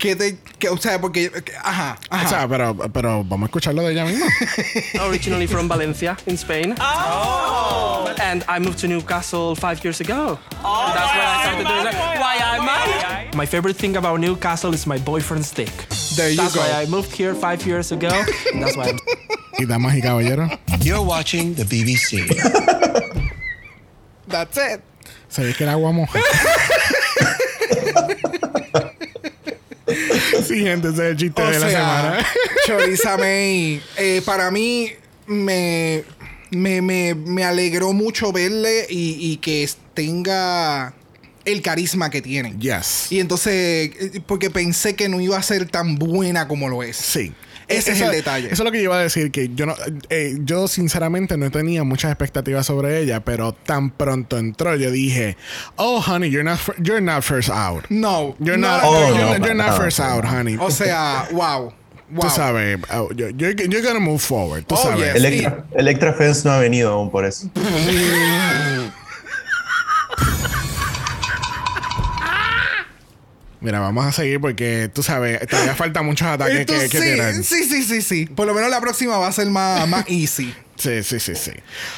S2: que te, que, o sea, porque, que- ajá, ajá.
S1: O sea, pero, pero vamos a escucharlo de ella misma.
S8: Originally from Valencia, in Spain. Oh! And I moved to Newcastle five years ago. And that's when I started doing that. Why I'm married. My favorite thing about Newcastle is my boyfriend's dick.
S2: There you
S8: That's
S2: go.
S8: why I moved here five years ago. and that's why I'm
S1: Y damas y caballeros,
S7: You're watching the BBC.
S2: That's it.
S1: se ve que el agua moja. sí, gente, ese es el chiste
S2: O
S1: de la
S2: sea,
S1: semana.
S2: Choriza May, eh, para mí me, me, me, me alegró mucho verle y, y que tenga el carisma que tiene.
S1: yes.
S2: Y entonces, eh, porque pensé que no iba a ser tan buena como lo es.
S1: Sí.
S2: Ese es el detalle.
S1: Eso es lo que yo iba a decir, que yo no, eh, yo sinceramente no tenía muchas expectativas sobre ella, pero tan pronto entró, yo dije, oh honey, you're not, you're not first out.
S2: No.
S1: You're
S2: no,
S1: not,
S5: Oh,
S1: you're,
S5: no,
S1: not- you're
S5: para
S1: not first out, honey.
S2: O sea, wow. Wow.
S1: Tú sabes, oh, you're, you're, you're gonna move forward, tú
S2: Oh,
S1: sabes.
S2: yes.
S5: Electra, Electra Fence no ha venido aún por eso.
S1: Mira, vamos a seguir porque tú sabes, todavía falta muchos ataques
S2: Esto
S1: que, que tirar.
S2: sí, sí, sí, sí, sí. Por lo menos la próxima va a ser más, más easy.
S1: Sí, sí, sí, sí.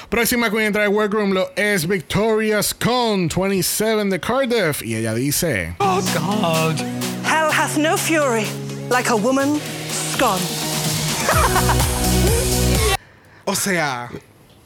S1: Próxima queen entra al workroom lo es Victoria Scone, 27 de Cardiff. Y ella dice:
S9: Oh, God. Hell hath no fury like a woman scorned.
S2: O sea,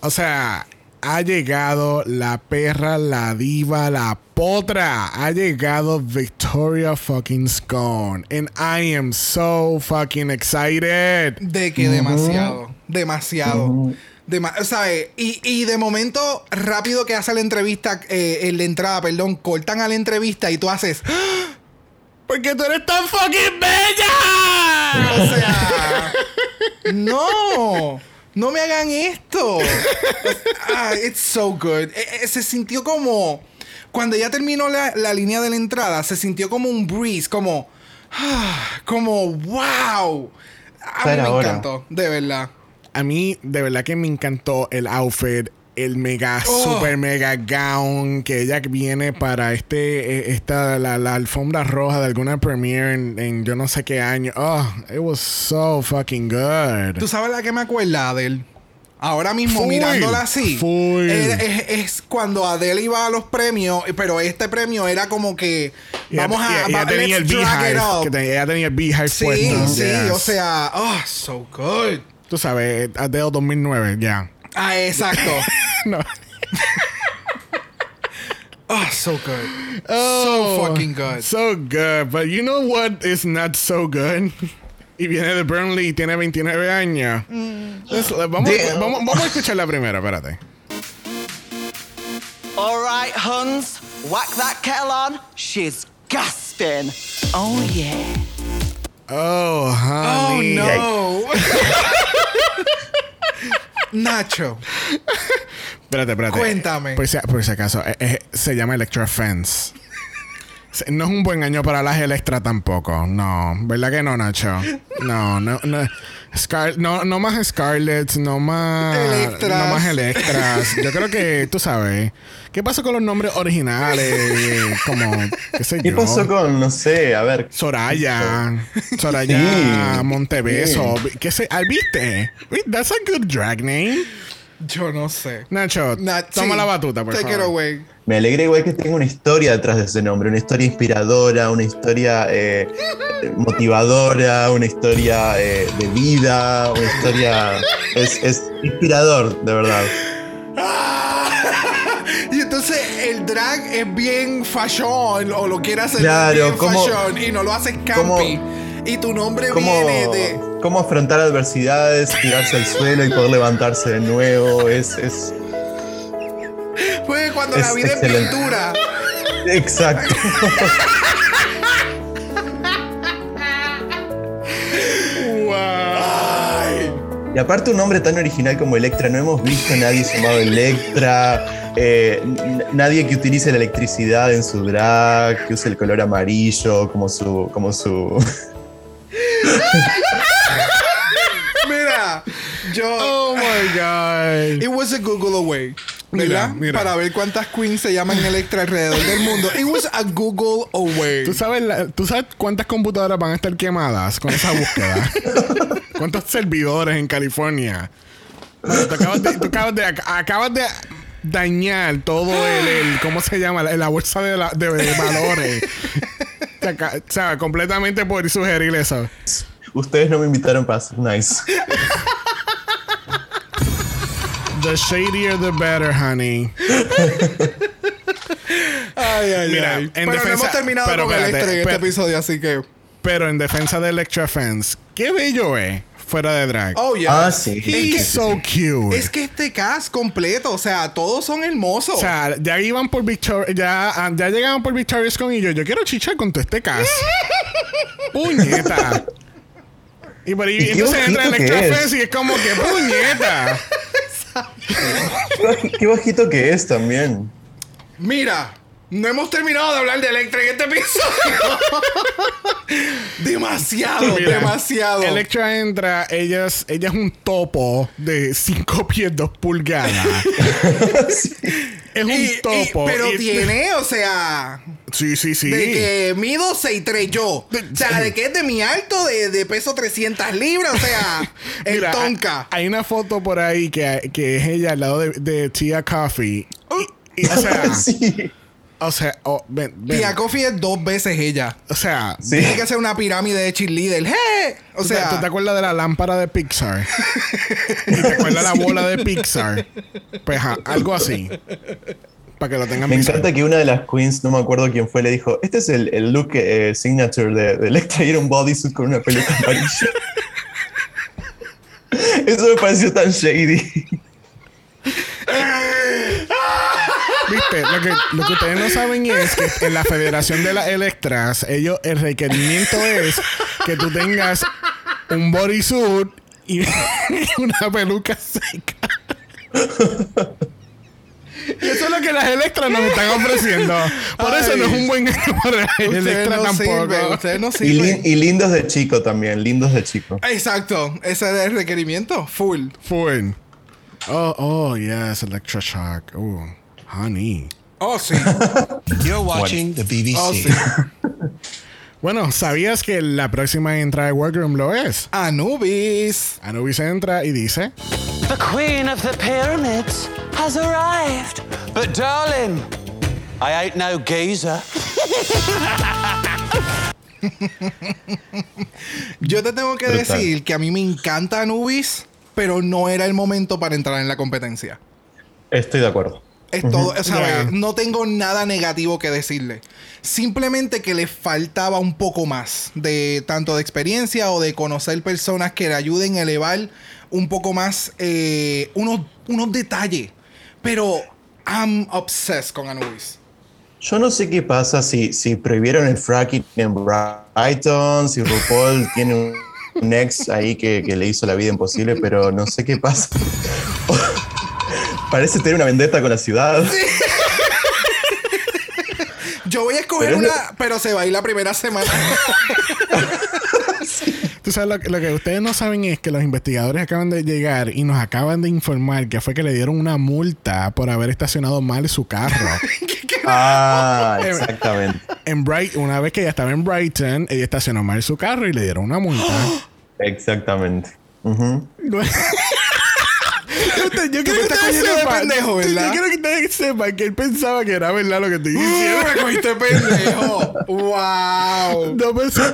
S1: O sea, ha llegado la perra, la diva, la potra. Ha llegado Victoria fucking Scone. And I am so fucking excited.
S2: De que demasiado. Demasiado. Dema- ¿sabes? Y, y de momento, rápido que hace la entrevista, eh, en la entrada, perdón, cortan a la entrevista y tú haces. ¡Ah!
S1: Porque tú eres tan fucking bella.
S2: O sea, no, no me hagan esto. Ah, it's so good. Eh, eh, se sintió como cuando ya terminó la, la línea de la entrada, se sintió como un breeze, como, ah, como wow. A mí me encantó, de verdad.
S1: A mí, de verdad que me encantó el outfit. El mega,
S2: Oh.
S1: super mega gown que ella viene para este, eh, esta, la, la alfombra roja de alguna premiere en, en yo no sé qué año. Oh, it was so fucking good.
S2: ¿Tú sabes la que me acuerda, Adele? Ahora mismo
S1: Full,
S2: mirándola así. es, es cuando Adele iba a los premios, pero este premio era como que vamos a
S1: y ella tenía el beehive. Que ella tenía el beehive
S2: Sí,
S1: puesto.
S2: sí,
S1: Yes.
S2: o sea, oh, so good.
S1: Tú sabes, Adele 2009, ya.
S2: Ah, exacto.
S1: No.
S2: oh, so good.
S1: Oh,
S2: so fucking good.
S1: So good. But you know what is not so good? Y viene de Burnley y tiene 29 años. Mm. Let's- uh, vamos,
S5: Damn.
S1: vamos, vamos a escuchar la primera, espérate.
S10: All right, Huns, whack that kettle on. She's gasping. Oh, yeah.
S1: Oh,
S2: Oh,
S1: honey.
S2: no. Nacho.
S1: Espérate, espérate.
S2: Cuéntame.
S1: Por si, por si acaso, eh, eh, se llama Electra Fence. No es un buen año para las Electra tampoco. No, ¿verdad que no, Nacho? No, no, no. Scar- no, no más Scarlett, no más.
S2: Electras.
S1: No más Electras. Yo creo que, tú sabes. ¿Qué pasó con los nombres originales? Como, qué sé
S5: ¿Qué
S1: yo.
S5: pasó con, no sé, a ver?
S1: Soraya. Soraya
S5: Sí.
S1: Montebeso. ¿Qué sé? ah, ¿Viste? That's a good drag name.
S2: Yo no sé.
S1: Nacho,
S2: Na-
S1: toma
S2: sí.
S1: la batuta, por
S2: Take
S1: favor.
S2: it away.
S5: Me alegra igual que tenga una historia detrás de ese nombre, una historia inspiradora, una historia eh, motivadora, una historia eh, de vida, una historia... Es, es inspirador, de verdad.
S2: Y entonces el drag es bien fashion o lo quiere hacer
S5: Claro,
S2: bien
S5: ¿cómo-
S2: fashion y no lo haces campi. y tu nombre
S5: Cómo,
S2: viene de
S5: cómo afrontar adversidades, tirarse al suelo y poder levantarse de nuevo. Es, es
S2: pues cuando
S5: Es
S2: la vida
S5: excelente.
S2: es pintura.
S5: exacto. Y aparte un nombre tan original como Electra, no hemos visto a nadie llamado Electra, eh, nadie que utilice la electricidad en su drag, que use el color amarillo como su... Como su
S2: Mira, yo
S1: Oh my God.
S2: It was a Google away.
S1: Mira.
S2: Para ver cuántas queens se llaman Electra alrededor del mundo. It was a Google away.
S1: ¿Tú sabes, la- ¿Tú sabes cuántas computadoras van a estar quemadas con esa búsqueda? ¿Cuántos servidores en California? Bueno, tú acabas de, tú acabas de, ac- acabas de dañar todo el, el- ¿cómo se llama? La, la bolsa de, la- de- de valores. O sea, completamente por sugerir eso.
S5: Ustedes no me invitaron para ser nice.
S1: The shadier the better, honey.
S2: Ay, ay,
S1: Mira,
S2: ay.
S1: en
S2: Pero no
S1: defensa-
S2: hemos terminado
S1: pero
S2: con
S1: espérate,
S2: Electra en este episodio, así que.
S1: Pero en defensa de Electra Fans, qué bello es fuera de drag.
S2: Oh, yeah.
S5: Ah, sí.
S1: He's so cute.
S2: Es que este cast completo, o sea, todos son hermosos.
S1: O sea, ya iban por Victoria, ya, ya llegaban por Victoria's con y yo, yo quiero chichar con todo este cast. puñeta. Y por ahí
S5: ¿Y qué
S1: entonces entra
S5: que es?
S1: Fans y es como que puñeta.
S5: Qué baj- Qué bajito que es también.
S2: Mira, no hemos terminado de hablar de Electra en este episodio. demasiado,
S1: Mira,
S2: demasiado.
S1: Electra entra, ella es, ella es un topo de 5 pies 2 pulgadas. Es un
S2: Y- y-
S1: topo.
S2: pero
S1: Y-
S2: tiene, o sea,
S1: Sí, sí, sí.
S2: de que mido 6'3 yo. O sea, de que es de mi alto, de, de peso 300 libras. O sea, el
S1: Mira,
S2: tonka.
S1: Hay una foto por ahí que, que es ella al lado de, de Tia Coffee. Y, y, o sea,
S5: Sí.
S1: O sea, oh, ven, ven.
S2: Tia Coffee es dos veces ella.
S1: O sea,
S5: Sí.
S2: Tiene que hacer una pirámide de cheerleader. ¡Hey! O
S1: ¿tú te-
S2: sea,
S1: ¿tú te acuerdas de la lámpara de Pixar? ¿Y te acuerdas la bola de Pixar? Pues algo así. Para que lo tengan
S5: Me encanta que una de las queens, no me acuerdo quién fue, le dijo, este es el, el look eh, signature de, de Electra y era un bodysuit con una peluca amarilla. Eso me pareció tan shady.
S1: Viste, lo que, lo que ustedes no saben es que en la Federación de las Electras, ellos, el requerimiento es que tú tengas un bodysuit y una peluca seca. Y eso es lo que las Electras nos están ofreciendo. Por eso no es un buen año para las
S2: ustedes
S1: Electras
S2: no
S1: tampoco.
S2: no
S5: Y, lindos de chico también, lindos de chico.
S2: Exacto, ese es el requerimiento. Full.
S1: Full. Oh, oh, yes, electroshock. Oh, honey.
S2: Oh, sí.
S7: You're watching the BBC.
S2: Oh, sí.
S1: Bueno, ¿sabías que la próxima entrada de Workroom lo es?
S2: Anubis.
S1: Anubis entra y dice...
S9: The Queen of the Pyramids has arrived.
S7: But darling, I ain't no geezer.
S2: Yo te tengo que
S5: Brutal.
S2: decir que a mí me encanta Anubis, pero no era el momento para entrar en la competencia.
S5: Estoy de acuerdo.
S2: Es todo, o sea,
S1: Yeah.
S2: no tengo nada negativo que decirle. Simplemente que le faltaba un poco más de tanto de experiencia o de conocer personas que le ayuden a elevar un poco más eh, unos, unos detalles. Pero I'm obsessed con Anubis.
S5: Yo no sé qué pasa si, si prohibieron el fracking en Brighton, si RuPaul tiene un, un ex ahí que, que le hizo la vida imposible, pero no sé qué pasa. Parece tener una vendetta con la ciudad.
S2: Yo voy a escoger
S5: Pero
S2: una, pero se va a ir la primera semana.
S1: Tú sabes, lo, que- lo que ustedes no saben es que los investigadores acaban de llegar y nos acaban de informar que fue que le dieron una multa por haber estacionado mal su carro.
S5: Ah, exactamente.
S1: en Bright, una vez que ella estaba en Brighton, ella estacionó mal su carro y le dieron una multa.
S5: Exactamente. Ujú.
S1: Usted- yo quiero que
S2: de
S1: sepan,
S2: pendejo,
S1: yo-
S2: ¿verdad?
S1: Yo quiero que ustedes sepan que él pensaba que era verdad lo que estoy diciendo.
S2: me cogiste pendejo. Wow.
S1: No, pero si, lo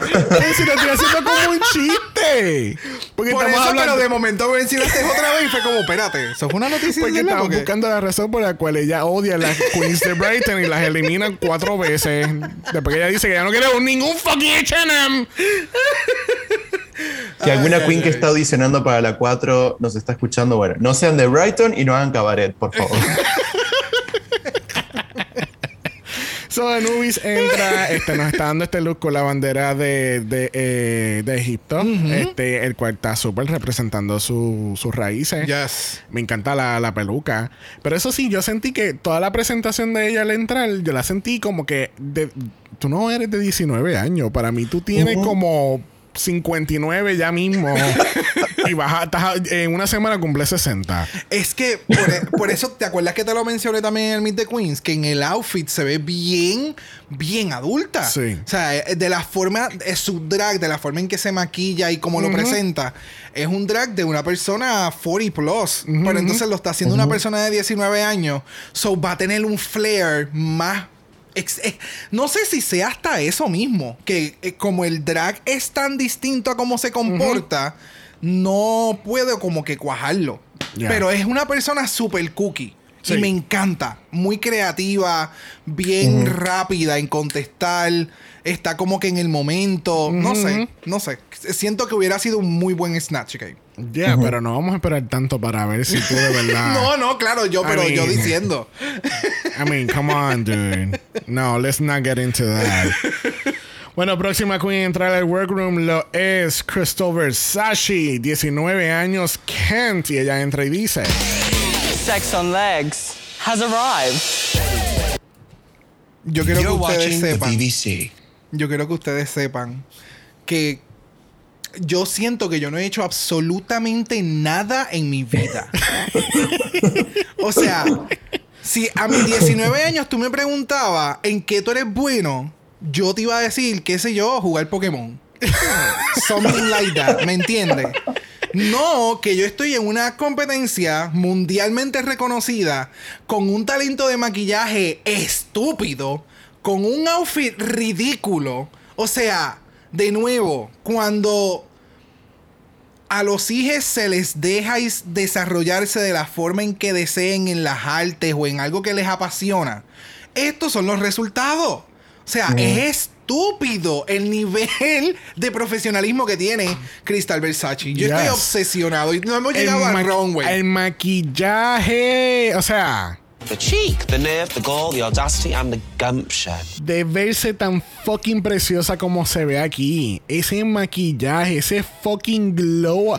S1: estoy haciendo como un chiste. Porque
S2: Por
S1: estamos
S2: eso,
S1: hablando...
S2: pero de momento me mencionaste otra vez y fue como, espérate, eso es una noticia
S1: Porque estamos
S2: porque-
S1: buscando la razón por la cual ella odia a las Queens de Brighton y las eliminan cuatro veces. Después que ella dice que ya no quiere ningún fucking H&M.
S5: Si alguna queen que está audicionando para la 4 nos está escuchando, bueno, no sean de Brighton y no hagan cabaret, por favor.
S1: So Anubis entra, este, nos está dando este look con la bandera de, de, eh, de Egipto, este, el cual está súper representando su- sus raíces.
S2: Yes.
S1: Me encanta la, la peluca. Pero eso sí, yo sentí que toda la presentación de ella al entrar, yo la sentí como que de- tú no eres de 19 años. Para mí tú tienes como 59 ya mismo. y vas a, en una semana cumple 60.
S2: Es que por, e- por eso, ¿te acuerdas que te lo mencioné también en el Meet the Queens? Que en el outfit se ve bien, bien adulta.
S1: Sí.
S2: O sea, eh, de la forma, es su drag, de la forma en que se maquilla y cómo lo presenta, es un drag de una persona 40 plus. Pero entonces lo está haciendo una persona de 19 años. So va a tener un flair más no sé si sea hasta eso mismo, que eh, como el drag es tan distinto a cómo se comporta, no puedo como que cuajarlo. Pero es una persona super cookie.
S1: Sí.
S2: Y me encanta. Muy creativa, bien rápida en contestar. Está como que en el momento. No sé, no sé. Siento que hubiera sido un muy buen Snatch Game.
S1: Ya, pero no vamos a esperar tanto para ver si tú de verdad.
S2: No, no, claro, yo,
S1: I
S2: pero yo
S1: mean-
S2: diciendo.
S1: I mean, come on, dude. No, let's not get into that. Bueno, próxima queen a entrar al workroom lo es Crystal Versace, 19 años, Kent. Y ella entra y dice:
S9: Sex on Legs has arrived.
S2: Yo quiero que
S7: You're
S2: ustedes
S7: watching the
S2: sepan.
S7: BBC.
S2: Yo quiero que ustedes sepan que yo siento que yo no he hecho absolutamente nada en mi vida. o sea, si a mis 19 años tú me preguntabas en qué tú eres bueno, yo te iba a decir, qué sé yo, jugar Pokémon. Something like that, ¿me entiendes? No, que yo estoy en una competencia mundialmente reconocida con un talento de maquillaje estúpido, con un outfit ridículo. O sea, de nuevo, cuando a los hijos se les deja desarrollarse de la forma en que deseen en las artes o en algo que les apasiona, estos son los resultados. O sea, es estúpido el nivel de profesionalismo que tiene Crystal Versace. Yo estoy obsesionado y no hemos llegado al runway.
S1: el maquillaje, o sea,
S4: The cheek, the nerve, the gall, the audacity, and the gumption.
S1: de verse tan fucking preciosa como se ve aquí. Ese maquillaje, ese fucking glow.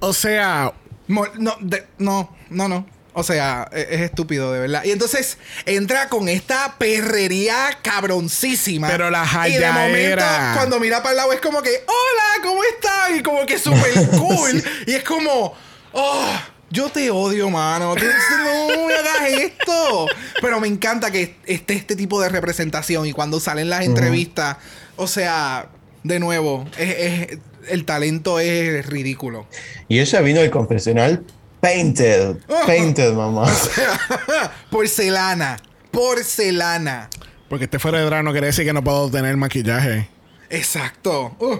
S1: O sea,
S2: No, de- no, no, no. O sea, e- es, estúpido, de verdad. Y entonces entra con esta perrería cabroncísima.
S1: Pero la
S2: Y de momento, cuando mira para el lado, es como que, hola, ¿cómo estás? Y como que súper cool. y es como, oh, yo te odio, mano. Tú- no me hagas esto. Pero me encanta que esté este tipo de representación. Y cuando salen las entrevistas, o sea, de nuevo, es- es- el talento es ridículo.
S5: Y ella vino al confesional painted. Painted, mamá.
S2: Porcelana. Porcelana.
S1: porque este fuera de drag no quiere decir que no puedo tener maquillaje.
S2: Exacto. Uh,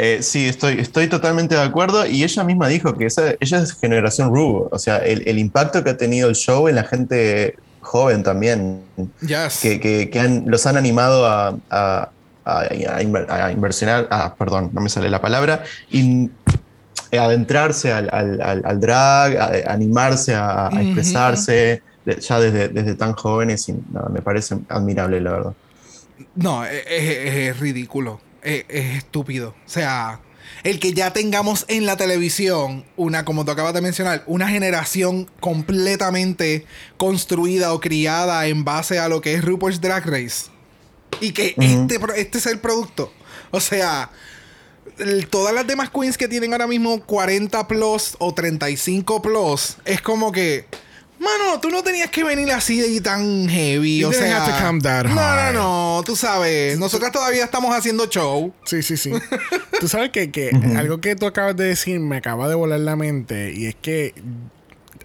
S5: Eh, sí, estoy, estoy totalmente de acuerdo. Y ella misma dijo que esa- ella es generación Ru. O sea, el, el impacto que ha tenido el show en la gente joven también.
S2: yes.
S5: Que, que- que han- los han animado a, a, a- a inver- a inversionar. Ah, perdón, no me sale la palabra. Y adentrarse al, al- al- al drag, a- a animarse a, expresarse. Ya desde, desde tan jóvenes y nada, me parece admirable, la verdad.
S2: No, es, es- es ridículo. Es, es estúpido. O sea, el que ya tengamos en la televisión una, como tú acabas de mencionar, una generación completamente construida o criada en base a lo que es RuPaul's Drag Race. Y que este, este es el producto. O sea, el- todas las demás queens que tienen ahora mismo 40 plus o 35 plus, es como que. Mano, tú no tenías que venir así de tan heavy.
S1: You
S2: o sea.
S1: have to come that
S2: no,
S1: hard.
S2: no, no. Tú sabes. Nosotras todavía estamos haciendo show.
S1: Sí, sí, sí. Tú sabes que, que algo que tú acabas de decir me acaba de volar la mente y es que,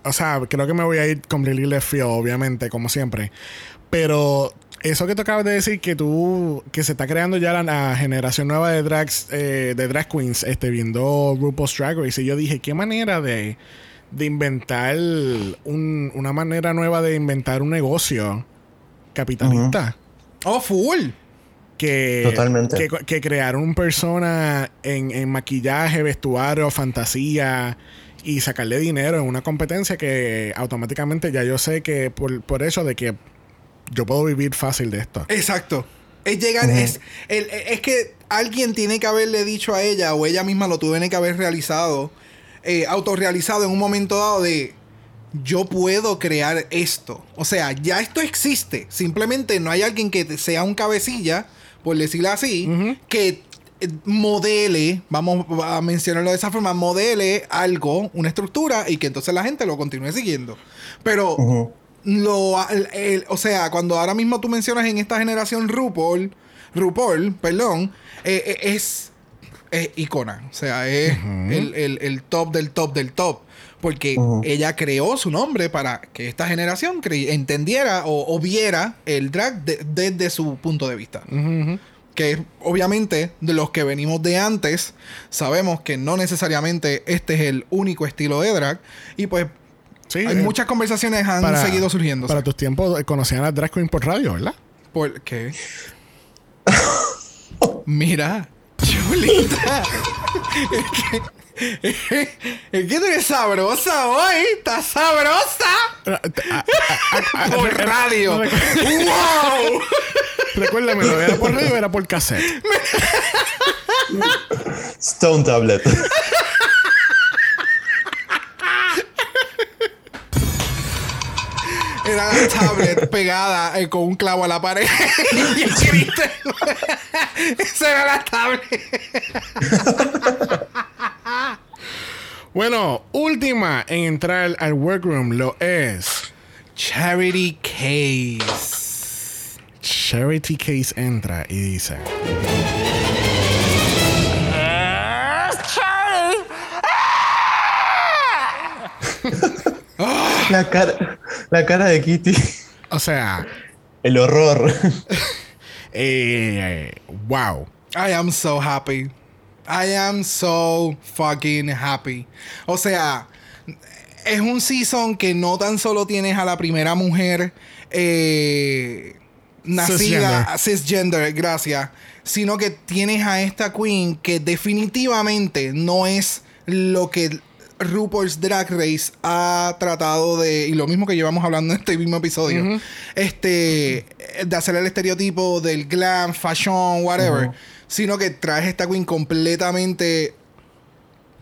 S1: o sea, creo que me voy a ir completely left field, obviamente, como siempre. Pero eso que tú acabas de decir que tú, que se está creando ya la, la generación nueva de drags, eh, de drag queens, este, viendo RuPaul's Drag Race y yo dije, qué manera de, de inventar un- una manera nueva de inventar un negocio capitalista
S2: Oh, full.
S1: que,
S5: Totalmente.
S1: que, que crearon un persona en, en maquillaje, vestuario, fantasía y sacarle dinero en una competencia que automáticamente ya yo sé que por, por eso de que yo puedo vivir fácil de esto.
S2: Exacto. Es llegar, es, el- es que alguien tiene que haberle dicho a ella o ella misma lo tiene que haber realizado, eh, autorrealizado en un momento dado de yo puedo crear esto. O sea, ya esto existe. Simplemente no hay alguien que sea un cabecilla, por decirlo así, que eh, modele, vamos a mencionarlo de esa forma, modele algo, una estructura y que entonces la gente lo continúe siguiendo. Pero lo, el- el- o sea, cuando ahora mismo tú mencionas en esta generación RuPaul, RuPaul, perdón, eh, eh, es, es icona. O sea, es el, el- el top del top del top. Porque ella creó su nombre para que esta generación entendiera o, o viera el drag de- desde su punto de vista. Que obviamente de los que venimos de antes, sabemos que no necesariamente este es el único estilo de drag. Y pues
S1: Sí,
S2: hay
S1: eh,
S2: muchas conversaciones han
S1: para-
S2: seguido surgiendo.
S1: Para tus tiempos eh, conocían a drag queen por radio, ¿verdad?
S2: ¿Por qué? Mira, chulita. es, que, es que- es que tú eres sabrosa hoy. ¿Estás sabrosa? por radio. ¡Wow!
S1: Recuérdame, ¿era por radio o era por cassette?
S5: Stone Tablet.
S2: Era la tablet pegada eh, con un clavo a la pared. y escrito. Esa era la tablet.
S1: Bueno, última en entrar al workroom lo es
S2: Charity Case.
S1: Charity Case entra y dice.
S5: La cara, la cara de Kitty.
S1: O sea,
S5: El horror.
S1: eh, wow.
S2: I am so happy. I am so fucking happy. O sea, es un season que no tan solo tienes a la primera mujer eh, nacida cisgender. gracias, sino que tienes a esta queen que definitivamente no es lo que RuPaul's Drag Race ha tratado de, y lo mismo que llevamos hablando en este mismo episodio, este, de hacer el estereotipo del glam, fashion, whatever, sino que traes esta queen completamente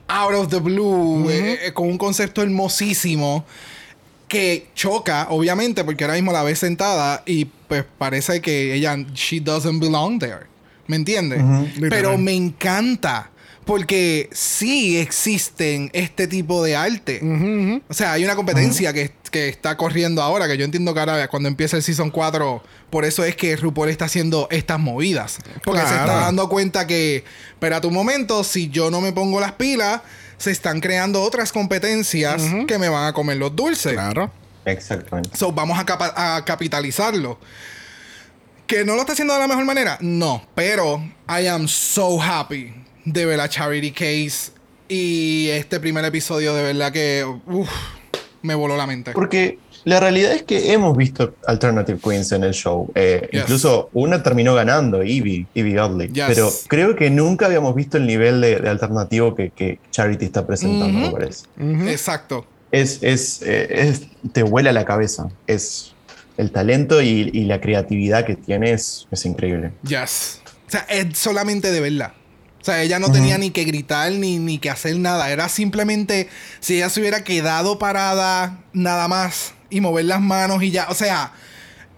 S2: out of the blue, eh, eh, con un concepto hermosísimo que choca, obviamente, porque ahora mismo la ves sentada y pues parece que ella, she doesn't belong there. ¿Me entiendes? Pero me encanta. Porque sí existen este tipo de arte. O sea, hay una competencia que, que está corriendo ahora, que yo entiendo que ahora cuando empieza el Season 4, por eso es que RuPaul está haciendo estas movidas. Porque se está dando cuenta que, espera tu momento, si yo no me pongo las pilas, se están creando otras competencias que me van a comer los dulces.
S1: Claro.
S5: Exactamente.
S2: So, vamos a, a capitalizarlo. ¿Que no lo está haciendo de la mejor manera? No. Pero I am so happy de ver a Charity Case. Y este primer episodio de verdad que uf, me voló la mente.
S5: Porque la realidad es que hemos visto Alternative Queens en el show. Eh,
S2: Yes.
S5: Incluso una terminó ganando, Evie, Evie Oddly.
S2: Yes.
S5: Pero creo que nunca habíamos visto el nivel de, de alternativo que, que Charity está presentando, me parece.
S2: Exacto.
S5: Es, es, eh, es- te vuela la cabeza. Es el talento y, y la creatividad que tiene es, es increíble.
S2: Yes. O sea, es solamente de verla. O sea, ella no tenía ni que gritar ni, ni que hacer nada. Era simplemente si ella se hubiera quedado parada nada más y mover las manos y ya. O sea,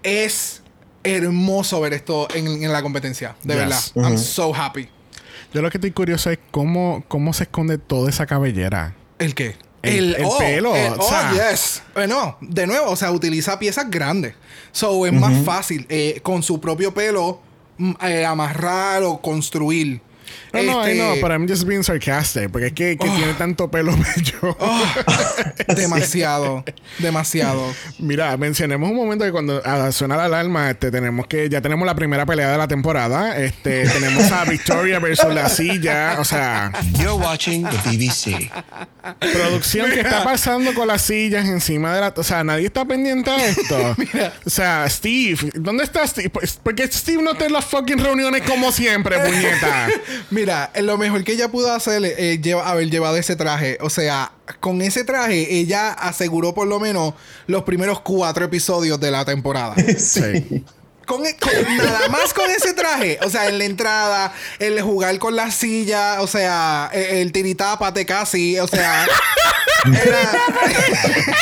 S2: es hermoso ver esto en, en la competencia. De
S1: Yes.
S2: verdad. I'm so happy.
S1: Yo lo que estoy curioso es cómo, cómo se esconde toda esa cabellera.
S2: ¿El qué?
S1: El- el pelo,
S2: el-
S1: o sea.
S2: oh, yes. Bueno, de nuevo, o sea, utiliza piezas grandes. So, es más fácil eh, con su propio pelo mm, eh, amarrar o construir.
S1: No, no, I
S2: Este,
S1: know, but I'm just being sarcastic. Porque es que, que tiene tanto pelo bello.
S2: Demasiado, demasiado.
S1: Mira, mencionemos un momento que cuando ah, suena la alarma, este, tenemos que, ya tenemos la primera pelea de la temporada. Este, tenemos a Victoria versus la silla. O sea,
S4: You're watching the BBC.
S1: producción que está pasando con las sillas encima de la. O sea, nadie está pendiente a esto. O sea, Steve, ¿dónde está Steve? Porque Steve no está en las fucking reuniones como siempre, puñeta.
S2: Mira, eh, lo mejor que ella pudo hacer es lleva, haber llevado ese traje. O sea, con ese traje ella aseguró por lo menos los primeros cuatro episodios de la temporada.
S1: Sí.
S2: Con, e- con- nada más con ese traje. O sea, en la entrada, el jugar con la silla, o sea, e- el, tiritápate casi, o sea. era-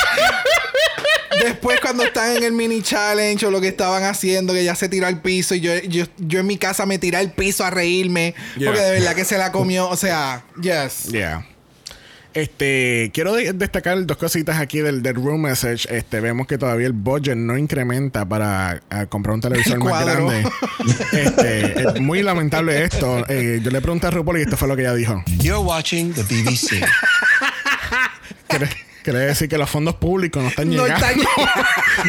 S2: Después cuando están en el mini challenge o lo que estaban haciendo, que ya se tiró al piso y yo, yo, yo en mi casa me tiré al piso a reírme.
S1: Yeah.
S2: Porque de verdad que se la comió. O sea, yes.
S1: Yeah. Este, quiero de- destacar dos cositas aquí del, del room message. Este, vemos que todavía el budget no incrementa para ah, comprar un televisor
S2: El
S1: más
S2: cuadro.
S1: grande. Este, es muy lamentable esto. Eh, yo le pregunté a RuPaul y esto fue lo que ella dijo.
S4: You're watching the BBC.
S1: Quiere, decir que los fondos públicos no están
S2: No
S1: llegando
S2: está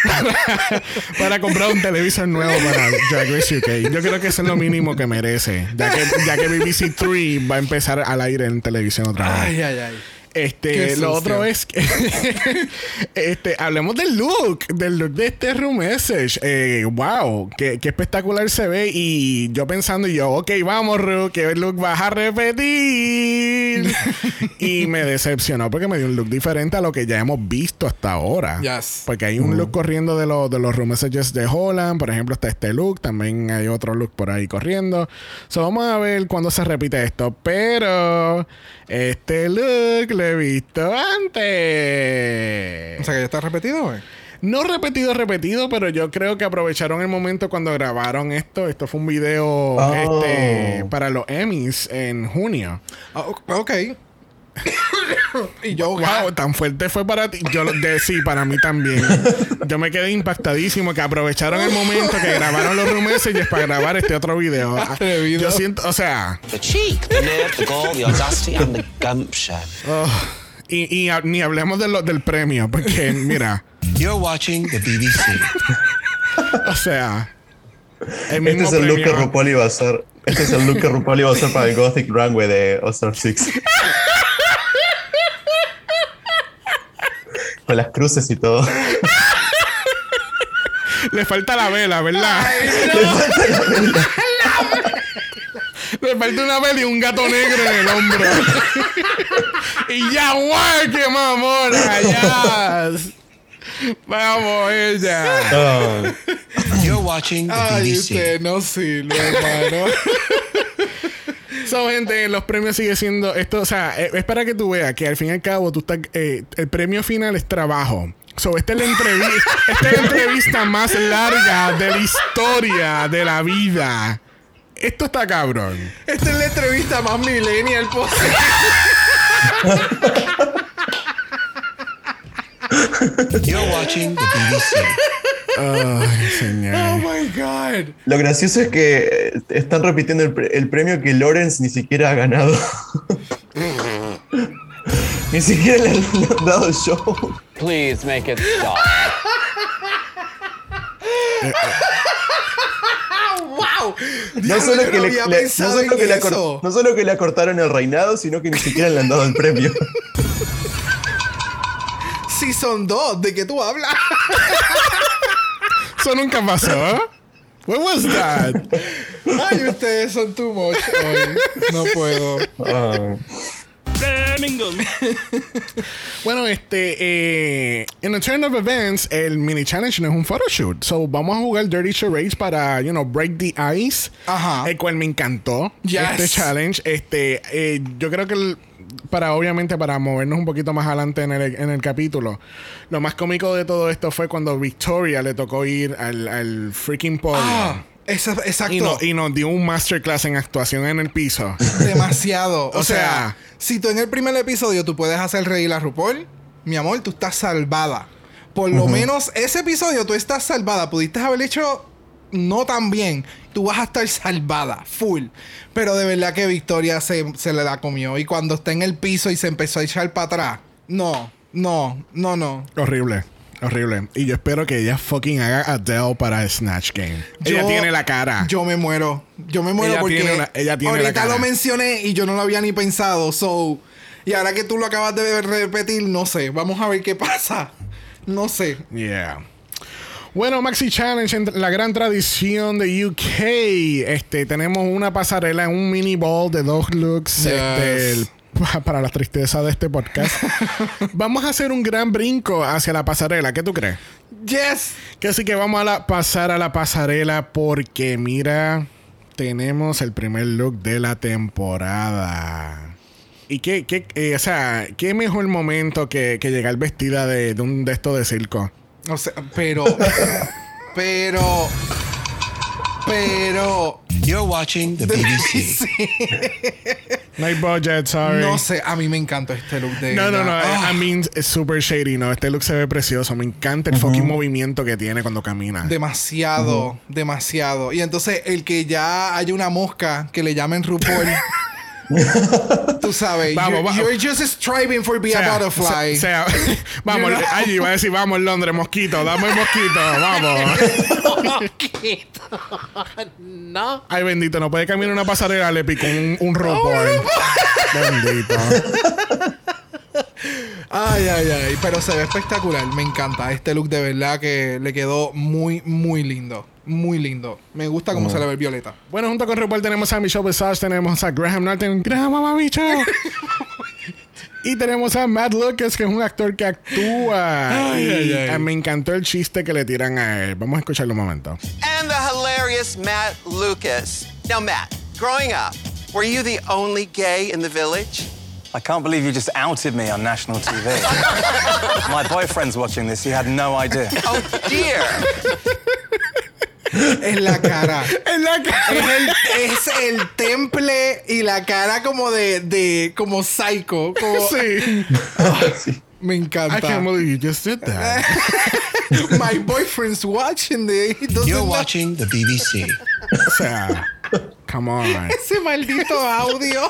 S1: para, para comprar un televisor nuevo para Drag Race UK. Yo creo que eso es lo mínimo que merece, ya que, ya que BBC 3 va a empezar al aire en televisión otra vez.
S2: Ay, ay, ay.
S1: Este, lo otro es que este, hablemos del look, del look de este room message. Eh, wow, qué, qué espectacular se ve. Y yo pensando, y yo, ok, vamos, Ru, ¿qué look vas a repetir? y me decepcionó porque me dio un look diferente a lo que ya hemos visto hasta ahora.
S2: Yes.
S1: Porque hay un look corriendo de, los de los room messages de Holland, por ejemplo, está este look, también hay otro look por ahí corriendo. So, vamos a ver cuándo se repite esto. Pero este look lo he visto antes.
S2: O sea, que ya está repetido, güey.
S1: No repetido, repetido, pero yo creo que aprovecharon el momento cuando grabaron esto. Esto fue un video
S5: Oh.
S1: este, para los Emmys en junio.
S2: Ah, o- ok. y yo,
S1: Wow, tan fuerte fue para ti. Yo lo- de, sí, para mí también. Yo me quedé impactadísimo que aprovecharon el momento que grabaron los room messages para grabar este otro video.
S2: Atrevido.
S1: Yo siento, o sea,
S4: The cheek, the nerve, the gall, the audacity, and the gumption.
S1: oh, Y, y a- ni hablemos de lo- del premio, porque mira,
S4: You're watching the BBC.
S1: o sea, el
S5: Este es el look que
S1: premio.
S5: RuPaul iba a hacer. Este es el look que RuPaul iba a hacer para el Gothic Runway de All Star 6. Con las cruces y todo.
S1: Le falta la vela, ¿verdad? Le falta una vela y un gato negro en el hombro. y ya, guay, qué mamona, ya. Vamos, ella.
S5: Ah,
S4: You're watching the
S2: Ay,
S4: BBC.
S2: usted no sirve, hermano.
S1: So, gente, los premios sigue siendo esto, o sea, es para que tú veas que al fin y al cabo tú estás, eh, el premio final es trabajo. So, esta es la entrevista, esta es la entrevista más larga de la historia de la vida. Esto está cabrón.
S2: Esta es la entrevista más millennial posible.
S4: You're watching the BBC.
S1: Ay, señor.
S2: Oh my God.
S5: Lo gracioso es que eh, están repitiendo el, pre- el premio que Lawrence ni siquiera ha ganado. ni siquiera le han dado el show.
S11: Please make it stop.
S2: ¡Wow!
S5: No solo, que
S2: no
S5: le, le- no, solo que le no solo que le acortaron el reinado, sino que ni siquiera le han dado el premio.
S2: Season 2, ¿de qué tú hablas?
S1: Eso nunca pasó. What was that?
S2: Ay, ustedes son too much hoy. No puedo.
S5: Ah.
S1: Bueno, este, eh, en the turn of events, el mini challenge no es un photoshoot. So, vamos a jugar Dirty Charades para, you know, break the ice.
S2: Ajá.
S1: El cual me encantó.
S2: Yes.
S1: Este challenge. Este, eh, yo creo que el- para, obviamente, para movernos un poquito más adelante en el, en el capítulo, lo más cómico de todo esto fue cuando Victoria le tocó ir al, al freaking podio.
S2: Ah, esa- exacto.
S1: y, no- y nos dio un masterclass en actuación en el piso.
S2: Demasiado. O,
S1: O
S2: sea,
S1: sea-
S2: si tú en el primer episodio tú puedes hacer reír a RuPaul, mi amor, tú estás salvada. Por lo menos ese episodio tú estás salvada. Pudiste haber hecho no tan bien. Tú vas a estar salvada, full. Pero de verdad que Victoria se, se le la comió. Y cuando está en el piso y se empezó a echar para atrás. No, no, no, no.
S1: Horrible. Horrible. Y yo espero que ella fucking haga Adele para Snatch Game. ella
S2: Yo-
S1: tiene la cara.
S2: Yo me muero. Yo me muero
S1: Ella
S2: porque
S1: tiene una- ella tiene la
S2: ahorita
S1: cara.
S2: lo mencioné y yo no lo había ni pensado. So, y ahora que tú lo acabas de repetir, no sé. Vamos a ver qué pasa. No sé.
S1: Yeah. Bueno, Maxi Challenge, en la gran tradición de UK. Este, tenemos una pasarela, un mini ball de dos looks.
S2: Yes.
S1: Este, el- para la tristeza de este podcast. vamos a hacer un gran brinco hacia la pasarela. ¿Qué tú crees?
S2: Yes.
S1: Que así que vamos a la- pasar a la pasarela porque mira, tenemos el primer look de la temporada. Y qué, qué eh, o sea, qué mejor momento que, que llegar vestida de, de un de estos de circo.
S2: O sea, pero. pero. Pero.
S4: You're watching the BBC.
S2: Sí.
S1: No hay budget, sorry.
S2: No sé, a mí me encanta este look de.
S1: No, no, no.
S2: ella. Ah,
S1: I mean, es super shady, ¿no? Este look se ve precioso. Me encanta el fucking movimiento que tiene cuando camina.
S2: Demasiado, demasiado. Y entonces, el que ya haya una mosca que le llamen RuPaul. tú sabes,
S1: Vamos,
S2: you're,
S1: vamos.
S2: you're just striving for be a butterfly.
S1: o sea, vamos,
S2: You know?
S1: allí iba a decir, vamos Londres, mosquito, dame el mosquito, vamos.
S2: no.
S1: Ay, bendito, no puede caminar una pasarela, le picó un, un RuPaul. bendito.
S2: Ay, ay, ay. Pero se ve espectacular. Me encanta. Este look de verdad que le quedó muy, muy lindo. Muy lindo. Me gusta cómo se le ve el violeta.
S1: Bueno, junto con RuPaul tenemos a Michelle Visage, tenemos a Graham Norton. Graham, mamá, Michelle. Y tenemos a Matt Lucas, que es un actor que actúa.
S2: Ay,
S1: Y,
S2: ay, ay.
S1: me encantó el chiste que le tiran a él. Vamos a escucharlo un momento.
S10: And the hilarious Matt Lucas. Now, Matt, growing up, were you the only gay in the village?
S11: I can't believe you just outed me on national TV. My boyfriend's watching this. He had no idea.
S10: Oh, dear.
S2: Es la cara.
S1: En la cara.
S2: es, el, es el temple y la cara como de, de como psycho. Como,
S1: Sí.
S2: Me encanta.
S1: I
S2: encanta.
S1: can't believe you just did that.
S2: My boyfriend's watching the.
S4: You're
S2: know-
S4: watching the BBC.
S1: o sea, come on.
S2: Ese maldito audio.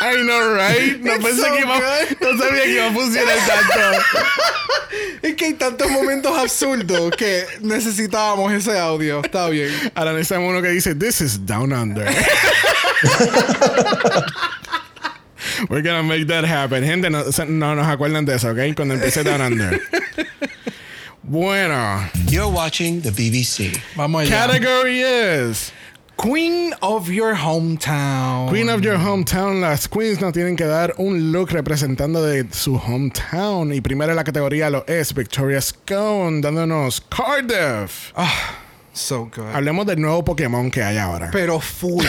S1: I know, right? No
S2: It's
S1: pensé
S2: so
S1: que iba, no sabía que iba a funcionar tanto.
S2: Es que hay tantos momentos absurdos que necesitábamos ese audio. Está bien.
S1: Ahora necesitamos uno que dice, This is down under. We're gonna make that happen. Gente, no nos acuerdan de eso, ¿ok? Cuando empiece down under. Bueno,
S7: You're watching the BBC.
S2: Vamos allá.
S1: category is
S2: Queen of your hometown.
S1: Queen of your hometown. Las queens nos tienen que dar un look representando de su hometown. Y primero en la categoría lo es Victoria Scone, dándonos Cardiff.
S2: So good.
S1: Hablemos del nuevo Pokémon que hay ahora.
S2: Pero full.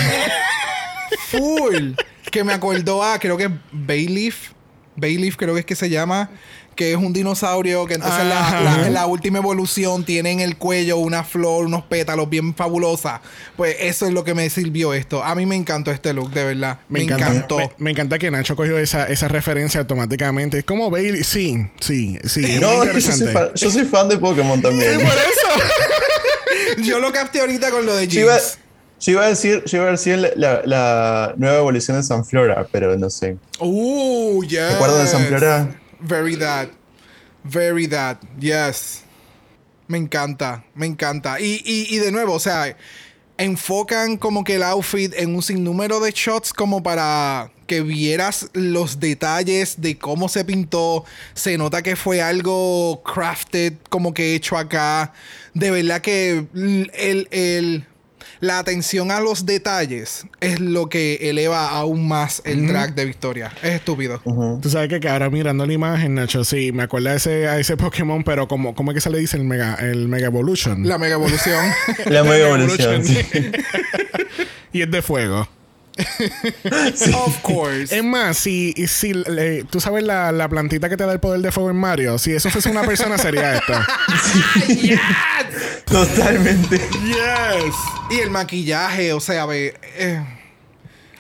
S2: full. Que me acordó a, creo que es Bayleaf. Bayleaf creo que es que se llama. Que es un dinosaurio que entonces la,
S1: Ajá.
S2: la- la última evolución tiene en el cuello una flor, unos pétalos bien fabulosas. Pues eso es lo que me sirvió esto. A mí me encantó este look, de verdad. Me,
S1: encanta-
S2: encantó.
S1: Me, me encanta que Nacho cogió esa, esa referencia automáticamente. Es como Bailey. Sí, sí, sí. es
S5: No,
S1: muy
S5: es que yo soy, fan, yo soy fan de Pokémon también.
S1: Por eso.
S2: Yo lo capté ahorita con lo de Jinx.
S5: yo iba a decir, yo iba a decir la, la- la nueva evolución de Sanflora, pero no sé.
S2: Uh, yes.
S5: ¿Te acuerdas de Sanflora?
S2: Very that. Very that. Yes. Me encanta. Me encanta. Y, y, y de nuevo, o sea, enfocan como que el outfit en un sinnúmero de shots como para que vieras los detalles de cómo se pintó. Se nota que fue algo crafted, como que hecho acá. De verdad que el, el- la atención a los detalles es lo que eleva aún más el drag de Victoria. Es estúpido.
S1: Tú sabes que, que ahora mirando la imagen, Nacho, sí, me acuerdo a ese, a ese Pokémon, pero como, ¿cómo es que se le dice el Mega, el Mega Evolution?
S2: La mega evolución.
S5: La Mega Evolución. sí.
S1: y es de fuego.
S2: of course.
S1: Es más, si, si le- tú sabes la, la plantita que te da el poder de fuego en Mario, si eso fuese una persona sería esto.
S5: Totalmente.
S1: yes.
S2: Y el maquillaje, o sea, ve, eh,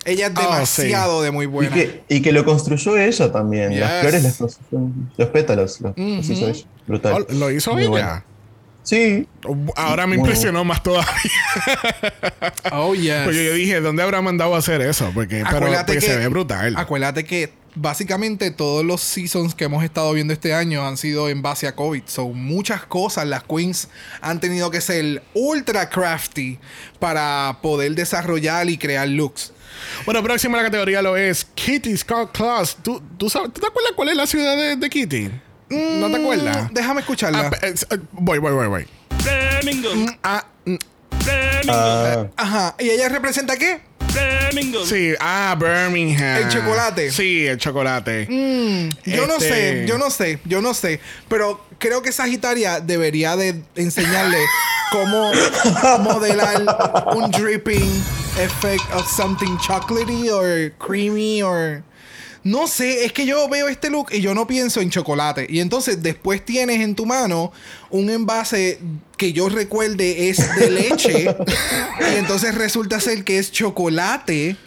S2: ella es
S1: Oh,
S2: demasiado de muy
S5: Y
S2: buena.
S5: que, y que lo construyó ella también.
S2: Yes.
S5: Las flores las construyó. Los pétalos los, los hizo ella. Brutal.
S1: Oh, ¿Lo hizo
S5: Muy
S1: ella?
S5: bueno. Sí.
S1: Ahora me impresionó más todavía.
S2: Oh, yes.
S1: Porque yo dije, ¿dónde habrá mandado a hacer eso? Porque, pero, porque
S2: que-
S1: se ve brutal.
S2: Acuérdate que básicamente todos los seasons que hemos estado viendo este año han sido en base a COVID. Son muchas cosas. Las queens han tenido que ser ultra crafty para poder desarrollar y crear looks.
S1: Bueno, próxima la categoría lo es Kitty Scott Claus. ¿Tú, tú, sabes, ¿Tú te acuerdas cuál es la ciudad de, de Kitty? ¿No te acuerdas?
S2: Mm, Déjame escucharla.
S1: Ah, eh, voy, voy, voy, voy.
S3: Birmingham.
S1: Ah, mm,
S5: Ah,
S2: Ajá. ¿Y ella representa qué?
S3: Birmingham.
S1: sí, ah, Birmingham.
S2: El chocolate.
S1: Sí, el chocolate.
S2: Yo no
S1: Este-
S2: sé, yo no sé, yo no sé. Pero creo que Sagitaria debería de enseñarle cómo modelar un dripping effect of something chocolatey or creamy or... No sé, es que yo veo este look y yo no pienso en chocolate. Y entonces después tienes en tu mano un envase que yo recuerde es de leche. y entonces resulta ser que es chocolate.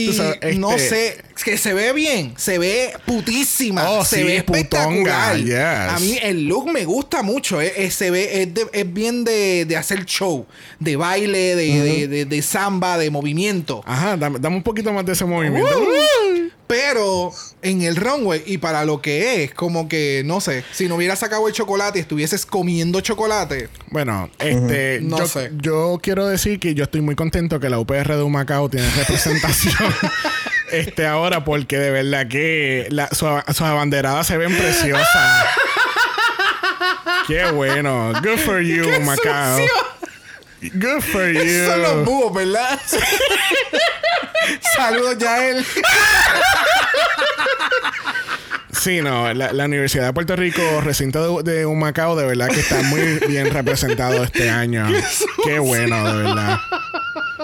S2: Y no
S1: este-
S2: sé, que se ve bien, se ve putísima,
S1: Oh,
S2: se
S1: sí,
S2: ve espectacular.
S1: yes.
S2: A mí el look me gusta mucho, eh, eh, se ve, es, de- es bien de, de hacer show, de baile, de, de- de- de samba, de movimiento.
S1: Ajá, dame, dame un poquito más de ese movimiento.
S2: Pero en el runway y para lo que es, como que, no sé, si no hubieras sacado el chocolate y estuvieses comiendo chocolate,
S1: Bueno, este,
S2: No
S1: yo,
S2: sé.
S1: yo quiero decir que yo estoy muy contento que la UPR de Humacao tiene representación este ahora porque de verdad que la, su- sus abanderadas se ven preciosas. Qué bueno. Good for you,
S2: ¡Qué
S1: Macao.
S2: sucio!
S1: Good for
S2: Esos son los
S1: you.
S2: búhos, ¿verdad? Saludos, Yael.
S1: Sí, no, la, la Universidad de Puerto Rico, recinto de, de Humacao, de verdad que está muy bien representado este año. Qué bueno, de verdad.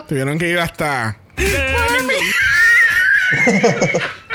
S1: Tuvieron que ir hasta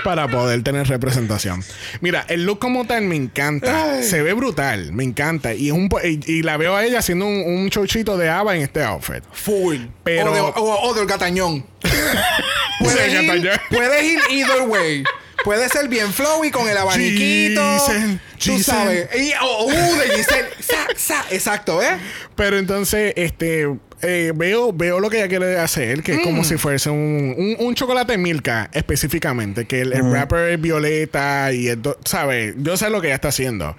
S1: para poder tener representación. Mira, el look como tal me encanta. Se ve brutal, me encanta. Y, es un, y, y la veo a ella haciendo un, un de Ava en este outfit.
S2: Full.
S1: Pero-
S2: O, de- o- o del gatañón. puedes, ir,
S1: gatañón.
S2: puedes ir either way. Puede ser bien flowy con el abaniquito.
S1: Giselle,
S2: tú
S1: Giselle.
S2: sabes. Y, oh, uh, de Giselle. Sa, sa. Exacto, ¿eh?
S1: Pero entonces, este, eh, veo, veo lo que ella quiere hacer, que es como
S2: Mm.
S1: si fuese un, un, un chocolate Milka específicamente, que el, el
S5: Mm.
S1: wrapper es violeta y el ¿sabes? Yo sé lo que ella está haciendo.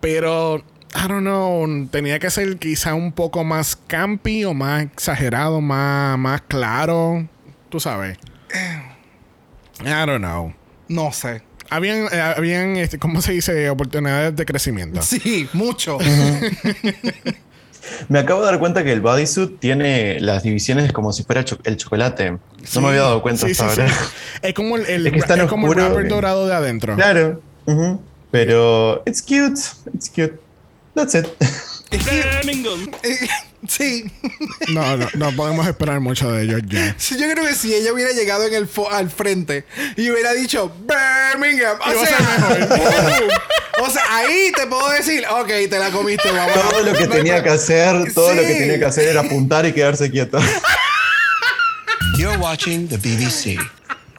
S1: Pero, I don't know, tenía que ser quizá un poco más campy o más exagerado, más, más claro. Tú sabes. I don't know.
S2: No sé.
S1: Habían, eh, habían este, ¿cómo se dice? Oportunidades de crecimiento.
S2: Sí, mucho.
S5: Me acabo de dar cuenta que el bodysuit tiene las divisiones como si fuera cho- el chocolate. No me había dado cuenta
S1: Sí,
S5: hasta
S1: sí,
S5: ahora.
S1: sí. Es como el, el-
S5: Es que es
S1: es como el
S5: oscuro que-
S1: dorado de adentro.
S5: Claro. Pero it's cute. It's cute. That's it.
S2: Sí.
S1: No, no, no podemos esperar mucho de ellos ya.
S2: Sí, Yo creo que si ella hubiera llegado en el fo- al frente y hubiera dicho Birmingham, o
S1: Iba
S2: sea, o sea, ahí te puedo decir, ok, te la comiste, mamá.
S5: Todo lo que tenía que hacer, todo lo que tenía que hacer era apuntar y quedarse quieto.
S7: You're watching the BBC.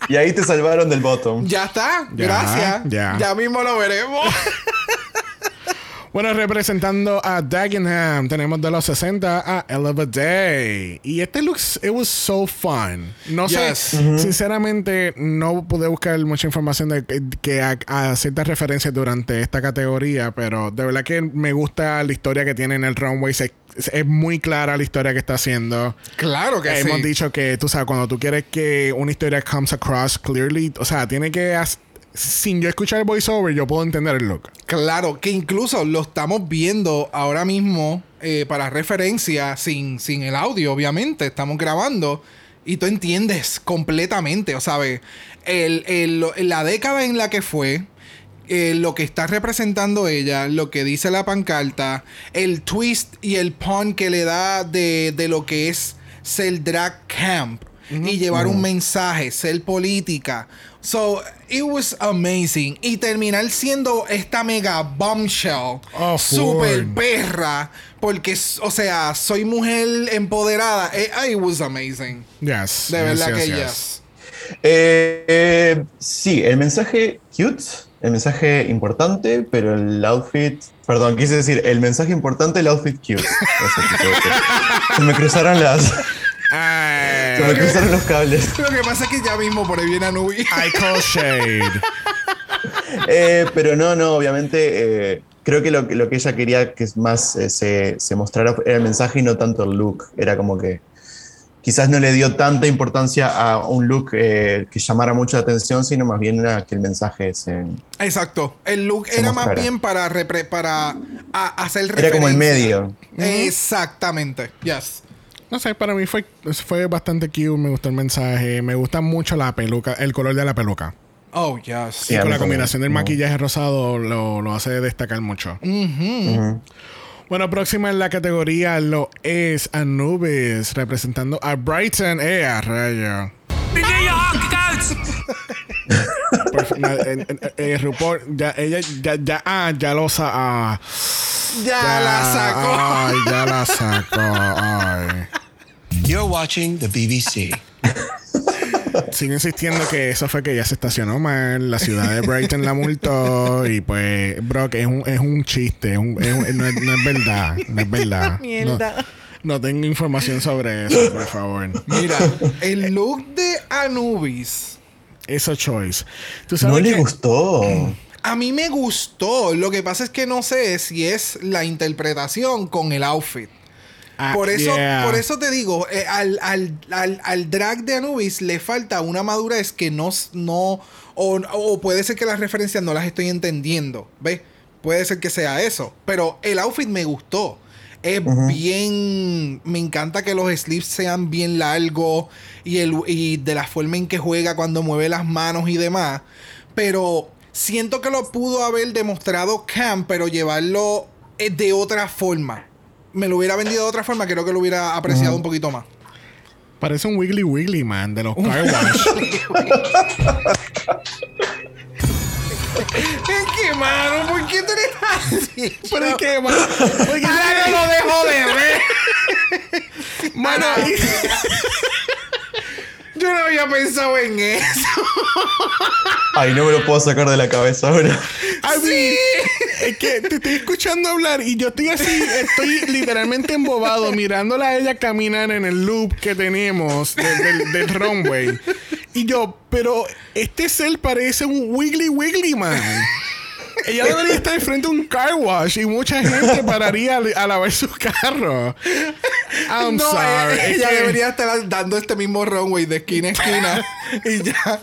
S5: Y ahí te salvaron del bottom.
S2: Ya está,
S1: Ya,
S2: gracias.
S1: ya.
S2: Ya mismo lo veremos.
S1: Bueno, representando a Dagenham, tenemos de los 60 a Hell of a Day. Y este looks, it was so fun. No
S2: Yes.
S1: sé, sinceramente, no pude buscar mucha información de que, que a, a ciertas referencias durante esta categoría, pero de verdad que me gusta la historia que tiene en el runway. Se- es muy clara la historia que está haciendo.
S2: Claro que
S1: Hemos
S2: sí.
S1: dicho que, tú sabes, cuando tú quieres que una historia comes across clearly, o sea, tiene que... sin yo escuchar el voiceover, yo puedo entender el look.
S2: Claro, que incluso lo estamos viendo ahora mismo eh, para referencia, sin, sin el audio, obviamente. Estamos grabando y tú entiendes completamente, o sabes, el, el- la década en la que fue. eh, lo que está representando ella, lo que dice la pancarta, el twist y el pun que le da de, de lo que es ser drag camp y llevar un mensaje, ser política. So, it was amazing. Y terminar siendo esta mega bombshell,
S1: Oh,
S2: super perra, porque, o sea, soy mujer empoderada. Eh, It was amazing.
S1: Yes.
S2: De
S1: yes,
S2: verdad
S1: yes,
S2: que
S1: yes.
S2: yes.
S5: Eh, eh, sí, el mensaje cute, el mensaje importante, pero el outfit. Perdón, quise decir el mensaje importante, el outfit cute. Eso. Se me cruzaron las. Se me cruzaron los cables.
S2: Lo que pasa es que ya mismo por ahí viene Anubi.
S1: I call shade.
S5: Eh, pero no, no, obviamente. eh, creo que lo, que lo que ella quería que es más eh, se, se mostrara era el mensaje y no tanto el look. Era como que quizás no le dio tanta importancia a un look eh, que llamara mucho la atención, sino más bien era que el mensaje se.
S2: Exacto. El look era más bien para, repre- para a- hacer
S5: Era como el medio.
S2: Exactamente. Yes.
S1: No sé, para mí fue, fue bastante cute. Me gustó el mensaje. Me gusta mucho la peluca, el color de la peluca.
S2: Oh, yes.
S1: y con la combinación del maquillaje rosado lo, lo hace destacar mucho. Bueno, próxima en la categoría lo es Anubis, representando a Brighton. ¡Eh, a rayo! Eh, eh, RuPaul, ya, ella, ya, ya, ah, ya lo sa ah,
S2: Ya, la sacó.
S1: Ay, ya la sacó. Ay.
S7: You're watching the BBC.
S1: Sigo insistiendo que eso fue que ella se estacionó mal, la ciudad de Brighton la multó y pues, bro, que es un, es un chiste, es un- es un- no, es, no es verdad, no es verdad.
S2: Mierda.
S1: No, no tengo información sobre eso, por favor.
S2: Mira, el look de Anubis.
S1: Eso choice. ¿Tú
S5: No le
S1: que-
S5: gustó.
S2: A mí me gustó. Lo que pasa es que no sé si es la interpretación con el outfit.
S1: Ah,
S2: Por eso,
S1: yeah.
S2: por eso te digo, eh, al, al- al- al drag de Anubis le falta una madurez que no, no o, o puede ser que las referencias no las estoy entendiendo, ¿ves? Puede ser que sea eso, pero el outfit me gustó. Es bien, me encanta que los sleeves sean bien largos y, el, y de la forma en que juega cuando mueve las manos y demás, pero siento que lo pudo haber demostrado Cam, pero llevarlo eh, de otra forma me lo hubiera vendido de otra forma, creo que lo hubiera apreciado un poquito más.
S1: Parece un Wiggly Wiggly Man de los Car Wash.
S2: Es que, mano, ¿por qué tú eres así?
S1: ¿Pero es que, mano? Porque
S2: Ahora lo dejo de ver.
S1: Mano,
S2: Yo no había pensado en eso.
S5: Ay, no me lo puedo sacar de la cabeza ahora.
S1: I mean, es que te estoy escuchando hablar y yo estoy así, estoy literalmente embobado mirándola a ella caminar en el loop que tenemos del, del, del runway. Y yo, pero este ser parece un Wiggly Wiggly Man. Ella debería estar frente a un car wash y mucha gente pararía a, lavar su carro. I'm
S2: no,
S1: sorry.
S2: ella, debería estar dando este mismo runway de esquina a esquina y ya.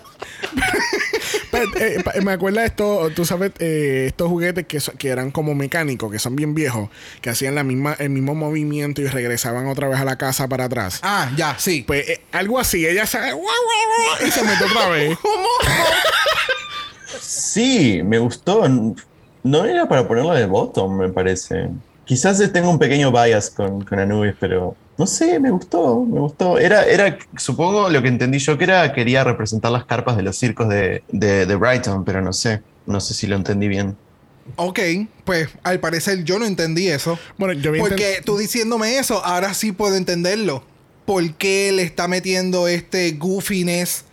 S1: Pero, eh, me acuerdo de esto, tú sabes, eh, estos juguetes que, so- que eran como mecánicos, que son bien viejos, que hacían la misma, el mismo movimiento y regresaban otra vez a la casa para atrás.
S2: Ah, ya, sí.
S1: Pues eh, algo así, ella se y se metió otra vez.
S5: Sí, me gustó. No era para ponerla de bottom, me parece. Quizás tengo un pequeño bias con, con Anubis, pero no sé, me gustó, me gustó. Era, era, supongo lo que entendí yo que era, quería representar las carpas de los circos de, de, de Brighton, pero no sé, no sé si lo entendí bien.
S2: Ok, pues al parecer yo no entendí eso.
S1: Bueno, yo vi
S2: Porque tú diciéndome eso, ahora sí puedo entenderlo. ¿Por qué le está metiendo este goofiness?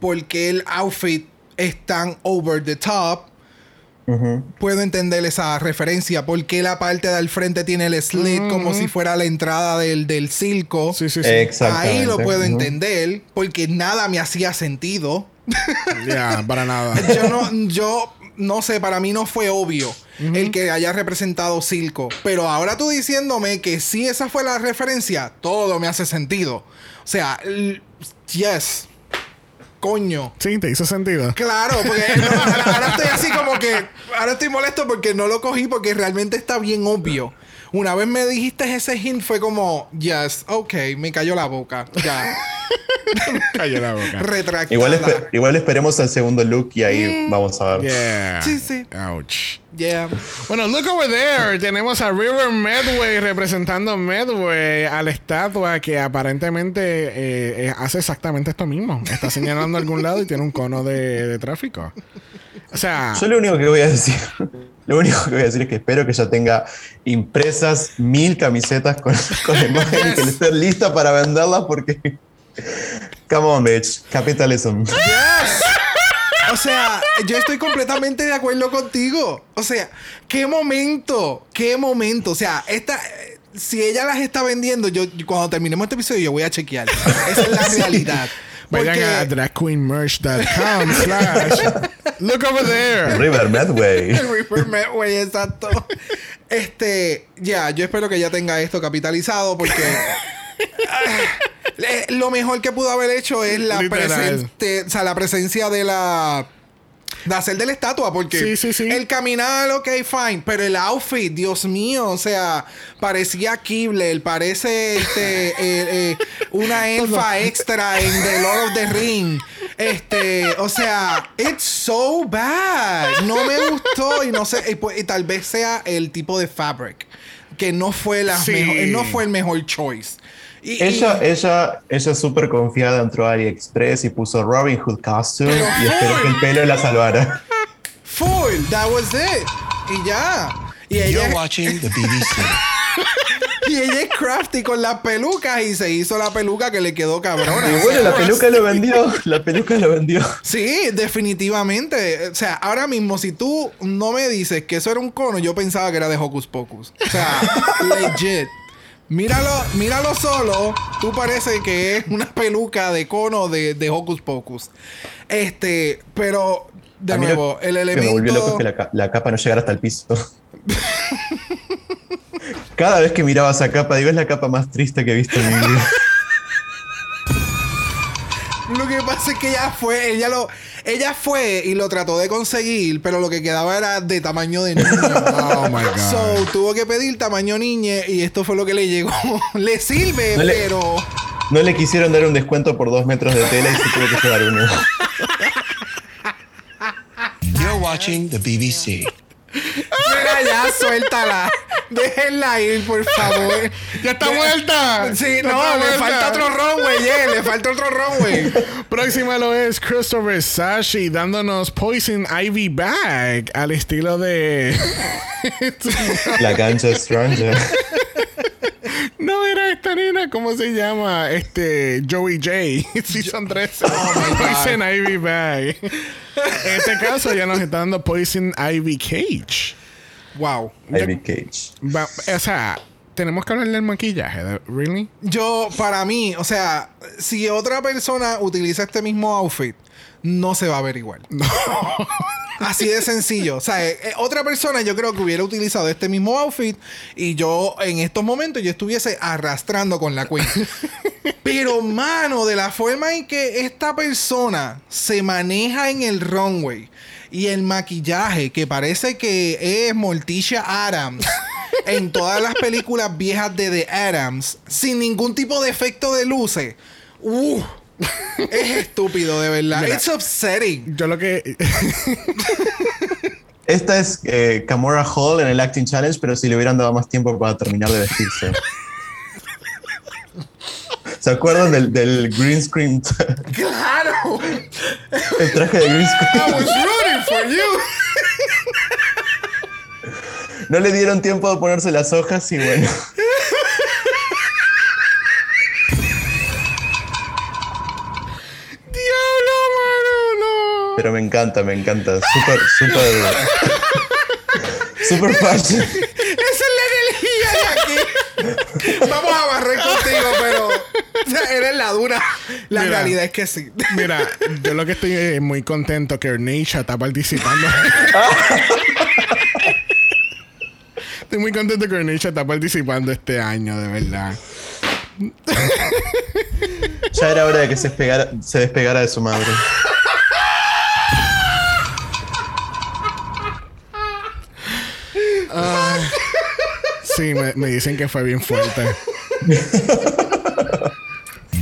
S2: ¿Por qué el outfit es tan over the top? Puedo entender esa referencia. ¿Por qué la parte del frente tiene el slit como si fuera la entrada del, del circo?
S1: Sí, sí, sí.
S5: Exactamente.
S2: Ahí lo puedo entender. Porque nada me hacía sentido.
S1: Ya, para nada.
S2: Yo no, yo no sé, para mí no fue obvio el que haya representado circo. Pero ahora tú diciéndome que sí esa fue la referencia, todo me hace sentido. O sea, yes. Coño.
S1: Sí, te hizo sentido.
S2: Claro, porque no, ahora, ahora estoy así como que. Ahora estoy molesto porque no lo cogí porque realmente está bien obvio. Una vez me dijiste ese hint, fue como, yes, ok, me cayó la boca. Ya.
S1: Cayó la boca.
S2: Retractada.
S5: Igual, espe- igual esperemos al segundo look y ahí vamos a ver.
S1: Yeah.
S2: Sí, sí.
S1: Ouch.
S2: Yeah.
S1: Bueno, look over there. Tenemos a River Medway representando Medway a la estatua que aparentemente eh, eh, hace exactamente esto mismo. Está señalando a algún lado y tiene un cono de, de tráfico. O sea,
S5: Yo lo único que voy a decir, lo único que voy a decir es que espero que ya tenga impresas mil camisetas con, con la imagen y que esté lista para venderlas porque. Come on, bitch. Capitalism.
S2: Yes. O sea, yo estoy completamente de acuerdo contigo. O sea, qué momento, qué momento. O sea, esta, si ella las está vendiendo, yo yo cuando terminemos este episodio, yo voy a chequear. Esa es la realidad.
S1: Vayan a dragqueenmerch.com slash look over there.
S5: River Medway.
S2: Reaper Medway, exacto. Este, ya, yo espero que ya tenga esto capitalizado porque ah, le- lo mejor que pudo haber hecho es la, presente- o sea, la presencia de la de hacer de la estatua porque
S1: Sí, sí, sí.
S2: el caminar ok fine pero el outfit Dios mío o sea parecía Kibble parece este, eh, eh, una elfa extra en The Lord of the Ring este o sea it's so bad no me gustó y no sé y, pues- y tal vez sea el tipo de fabric que no fue la
S1: Sí.
S2: mejor no fue el mejor choice Y-
S5: Ella,
S2: y-
S5: ella, ella súper confiada entró a AliExpress y puso Robin Hood costume y esperó que el pelo la salvara.
S2: Full, that was it. Y ya. Y ella,
S7: You're watching the BBC.
S2: y ella es crafty con las pelucas y se hizo la peluca que le quedó cabrona.
S5: Y bueno, la peluca lo vendió. La peluca lo vendió.
S2: Sí, definitivamente. O sea, ahora mismo, si tú no me dices que eso era un cono, yo pensaba que era de Hocus Pocus. O sea, legit. Míralo, míralo solo. Tú parece que es una peluca de cono de, de Hocus Pocus. Este, pero de
S5: A
S2: nuevo,
S5: lo
S2: el elemento.
S5: me volvió loco que la, la capa no llegara hasta el piso. Cada vez que miraba esa capa, digo, es la capa más triste que he visto en mi vida.
S2: Lo que pasa es que ella fue, ella lo, ella fue y lo trató de conseguir, pero lo que quedaba era de tamaño de niño.
S1: Oh my God.
S2: So tuvo que pedir tamaño niñe y esto fue lo que le llegó. le sirve,
S5: No le-
S2: pero
S5: No le quisieron dar un descuento por dos metros de tela y se tuvo que llevar uno.
S7: You're watching the BBC.
S2: Mira, ya suéltala. Déjenla ir, por favor.
S1: ¡Ya está muerta!
S2: Sí,
S1: ¡Ya
S2: no,
S1: está
S2: le
S1: muerta!
S2: falta otro runway, yeah, le falta otro runway.
S1: Próxima lo es Christopher Sashi dándonos Poison Ivy Bag al estilo de.
S5: La cancha Stranger.
S1: No era esta nena, ¿cómo se llama? Este Joey J. Season 13. Poison Ivy Bag. En este caso ya nos está dando Poison Ivy Cage.
S2: Wow.
S5: Ivy Cage.
S1: Va- o sea, tenemos que hablar del maquillaje. de- ¿Really?
S2: Yo, para mí, o sea, si otra persona utiliza este mismo outfit, no se va a ver igual. Así de sencillo. O sea, eh, eh, otra persona yo creo que hubiera utilizado este mismo outfit y yo en estos momentos yo estuviese arrastrando con la queen. Pero, mano, de la forma en que esta persona se maneja en el runway y el maquillaje, que parece que es Morticia Adams en todas las películas viejas de The Adams, sin ningún tipo de efecto de luces. Uh, es estúpido, de verdad.
S1: Mira.
S2: It's upsetting.
S1: Yo lo que.
S5: Esta es eh, Camora Hall en el Acting Challenge, pero si le hubieran dado más tiempo para terminar de vestirse. ¿Se acuerdan del, del green screen?
S2: ¡Claro!
S5: el traje de green
S2: I
S5: screen.
S2: was rooting for you.
S5: No le dieron tiempo de ponerse las hojas y bueno. Encanta, me encanta. Súper, súper. Súper fashion.
S2: Esa es la energía de aquí. Vamos a barrer contigo, pero o sea, eres la dura. La
S1: Mira.
S2: realidad es que sí.
S1: Mira, yo lo que estoy eh, muy contento que Erneisha está participando. estoy muy contento que Erneisha está participando este año, de verdad.
S5: Ya era hora de que se despegara, se despegara de su madre.
S1: Sí, me, me dicen que fue bien fuerte.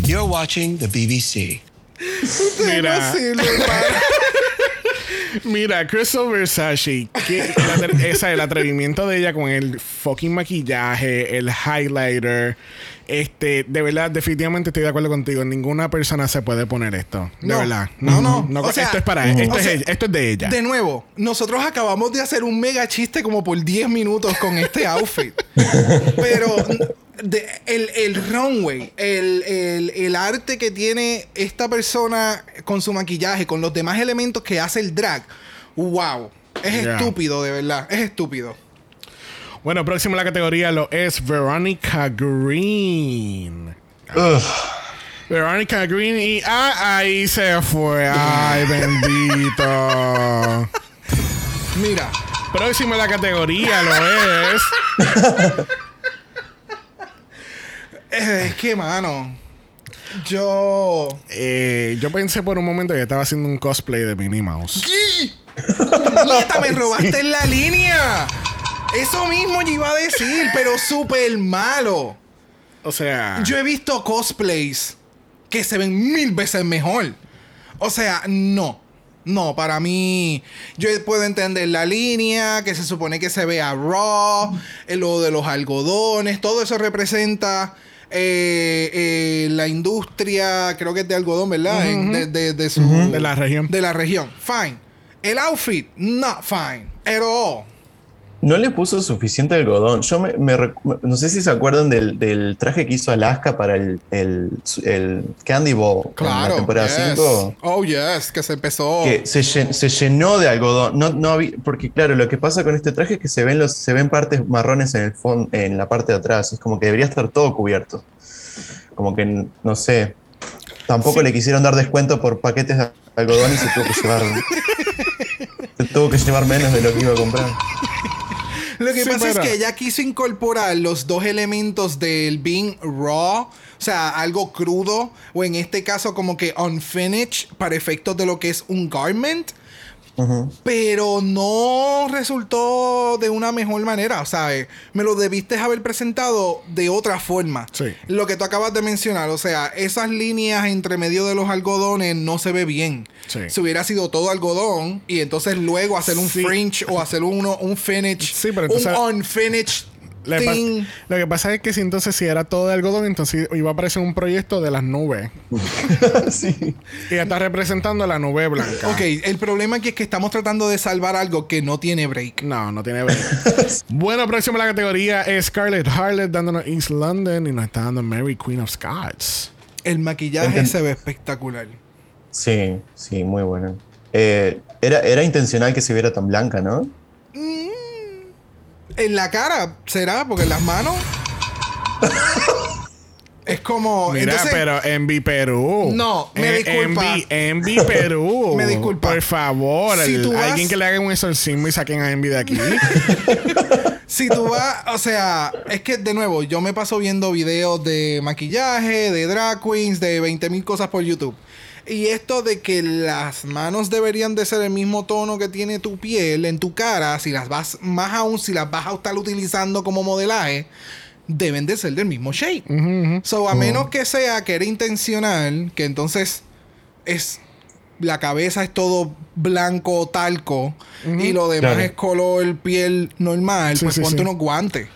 S7: You're watching the BBC.
S1: Mira, mira, Crystal Versace, que esa, el atrevimiento de ella con el fucking maquillaje, el highlighter. Este, de verdad, definitivamente estoy de acuerdo contigo. Ninguna persona se puede poner esto. De
S2: No.
S1: verdad.
S2: No, no. O sea,
S1: esto es para
S2: ujú.
S1: esto,
S2: o
S1: es
S2: sea,
S1: ella- esto es de ella.
S2: De nuevo, nosotros acabamos de hacer un mega chiste como por 10 minutos con este outfit. Pero de- el, el runway, el, el- el arte que tiene esta persona con su maquillaje, con los demás elementos que hace el drag, wow. Es
S1: Yeah.
S2: estúpido, de verdad. Es estúpido.
S1: Bueno, próximo a la categoría lo es Veronica Green.
S5: Ugh.
S1: Veronica Green y ah, ahí se fue. Ay, bendito.
S2: Mira,
S1: Próximo a la categoría lo es.
S2: eh, es que, mano. Yo.
S1: eh, yo pensé por un momento que estaba haciendo un cosplay de Minnie Mouse.
S2: ¡Nieta, me robaste en la línea! Eso mismo yo iba a decir, pero súper malo.
S1: O sea,
S2: Yo he visto cosplays que se ven mil veces mejor. O sea, no. No, para mí, yo puedo entender la línea, que se supone que se vea raw, eh, lo de los algodones, todo eso representa eh, eh, la industria, creo que es de algodón, ¿verdad? De, de- de su,
S1: de la región.
S2: de la región. Fine. El outfit, not fine. At all.
S5: No le puso suficiente algodón. Yo me, me no sé si se acuerdan del, del traje que hizo Alaska para el, el, el Candy Ball en la
S2: Claro.
S5: temporada
S2: yes.
S5: 5.
S2: Oh, yes, que se empezó.
S5: Que se, llen- se llenó de algodón. No, no había- porque claro, lo que pasa con este traje es que se ven los, se ven partes marrones en el fondo, en la parte de atrás. Es como que debería estar todo cubierto. Como que no sé. Tampoco le quisieron dar descuento por paquetes de algodón y se tuvo que llevar. se tuvo que llevar menos de lo que iba a comprar.
S2: Lo que
S1: Sí,
S2: pasa es que ella quiso incorporar los dos elementos del being raw, o sea, algo crudo, o en este caso como que unfinished para efectos de lo que es un garment, pero no resultó de una mejor manera, ¿sabes? Me lo debiste haber presentado de otra forma.
S1: Sí.
S2: Lo que tú acabas de mencionar, o sea, esas líneas entre medio de los algodones no se ve bien.
S1: Sí.
S2: Si hubiera sido todo algodón y entonces luego hacer un
S1: Sí.
S2: fringe o hacer uno, un finish,
S1: Sí, pero entonces-
S2: un unfinished
S1: Lo que, pa-
S2: thing.
S1: lo que pasa es que si entonces si era todo de algodón, entonces iba a aparecer un proyecto de las nubes.
S5: sí.
S1: Y ya está representando la nube blanca.
S2: Ok, el problema aquí es que estamos tratando de salvar algo que no tiene break.
S1: No, no tiene break. bueno, próximo a la categoría es Scarlett Harlett dándonos East London y nos está dando Mary Queen of Scots.
S2: El maquillaje
S5: Enten-
S2: se ve espectacular.
S5: Sí, sí, muy bueno. Eh, era, era intencional que se viera tan blanca, ¿no?
S2: En la cara, ¿será? Porque en las manos. es como.
S1: Mira,
S2: entonces-
S1: pero Envy Perú.
S2: No, me disculpa.
S1: Envy, Envy Perú.
S2: Me disculpa.
S1: Por favor,
S2: Si
S1: el-
S2: tú vas-
S1: alguien que le haga un exorcismo y saquen a Envy de aquí.
S2: Si tú vas, o sea, es que de nuevo, yo me paso viendo videos de maquillaje, de drag queens, de 20 mil cosas por YouTube. Y esto de que las manos deberían de ser el mismo tono que tiene tu piel en tu cara, si las vas, más aún si las vas a estar utilizando como modelaje, deben de ser del mismo shape. So, a menos que sea que era intencional, que entonces es la cabeza es todo blanco talco y lo demás
S5: Claro.
S2: es color piel normal,
S1: Sí,
S2: pues
S1: sí,
S2: ponte
S1: sí.
S2: unos guantes.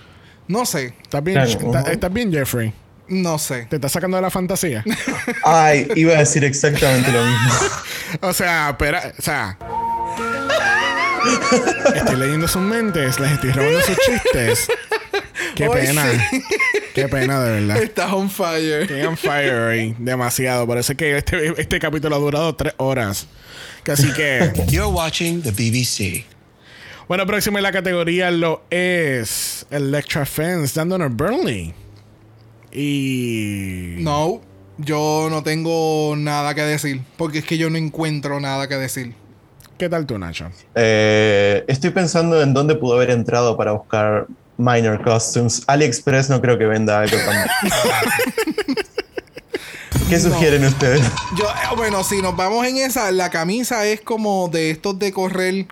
S2: No sé,
S1: ¿Estás bien,
S5: Claro,
S1: está- bien, Jeffrey?
S2: No sé.
S1: ¿Te estás sacando de la fantasía?
S5: Ay, iba a decir exactamente lo mismo.
S1: o sea, espera, o sea. Estoy leyendo sus mentes, les estoy robando sus chistes. Qué
S2: Hoy
S1: pena.
S2: sí.
S1: Qué pena, de verdad.
S2: Estás on fire.
S1: Estoy on fire hoy. Demasiado. Parece que este, este capítulo ha durado tres horas. Así que.
S7: You're watching the BBC.
S1: Bueno, próximo en la categoría lo es Electra Fence dándonos Burnley. Y.
S2: No, yo no tengo nada que decir, porque es que yo no encuentro nada que decir.
S1: ¿Qué tal tú, Nacho?
S5: Eh, estoy pensando en dónde pudo haber entrado para buscar minor costumes. AliExpress no creo que venda algo tan. ¿Qué sugieren ustedes?
S2: Yo, eh, bueno, si nos vamos en esa, la camisa es como de estos de correr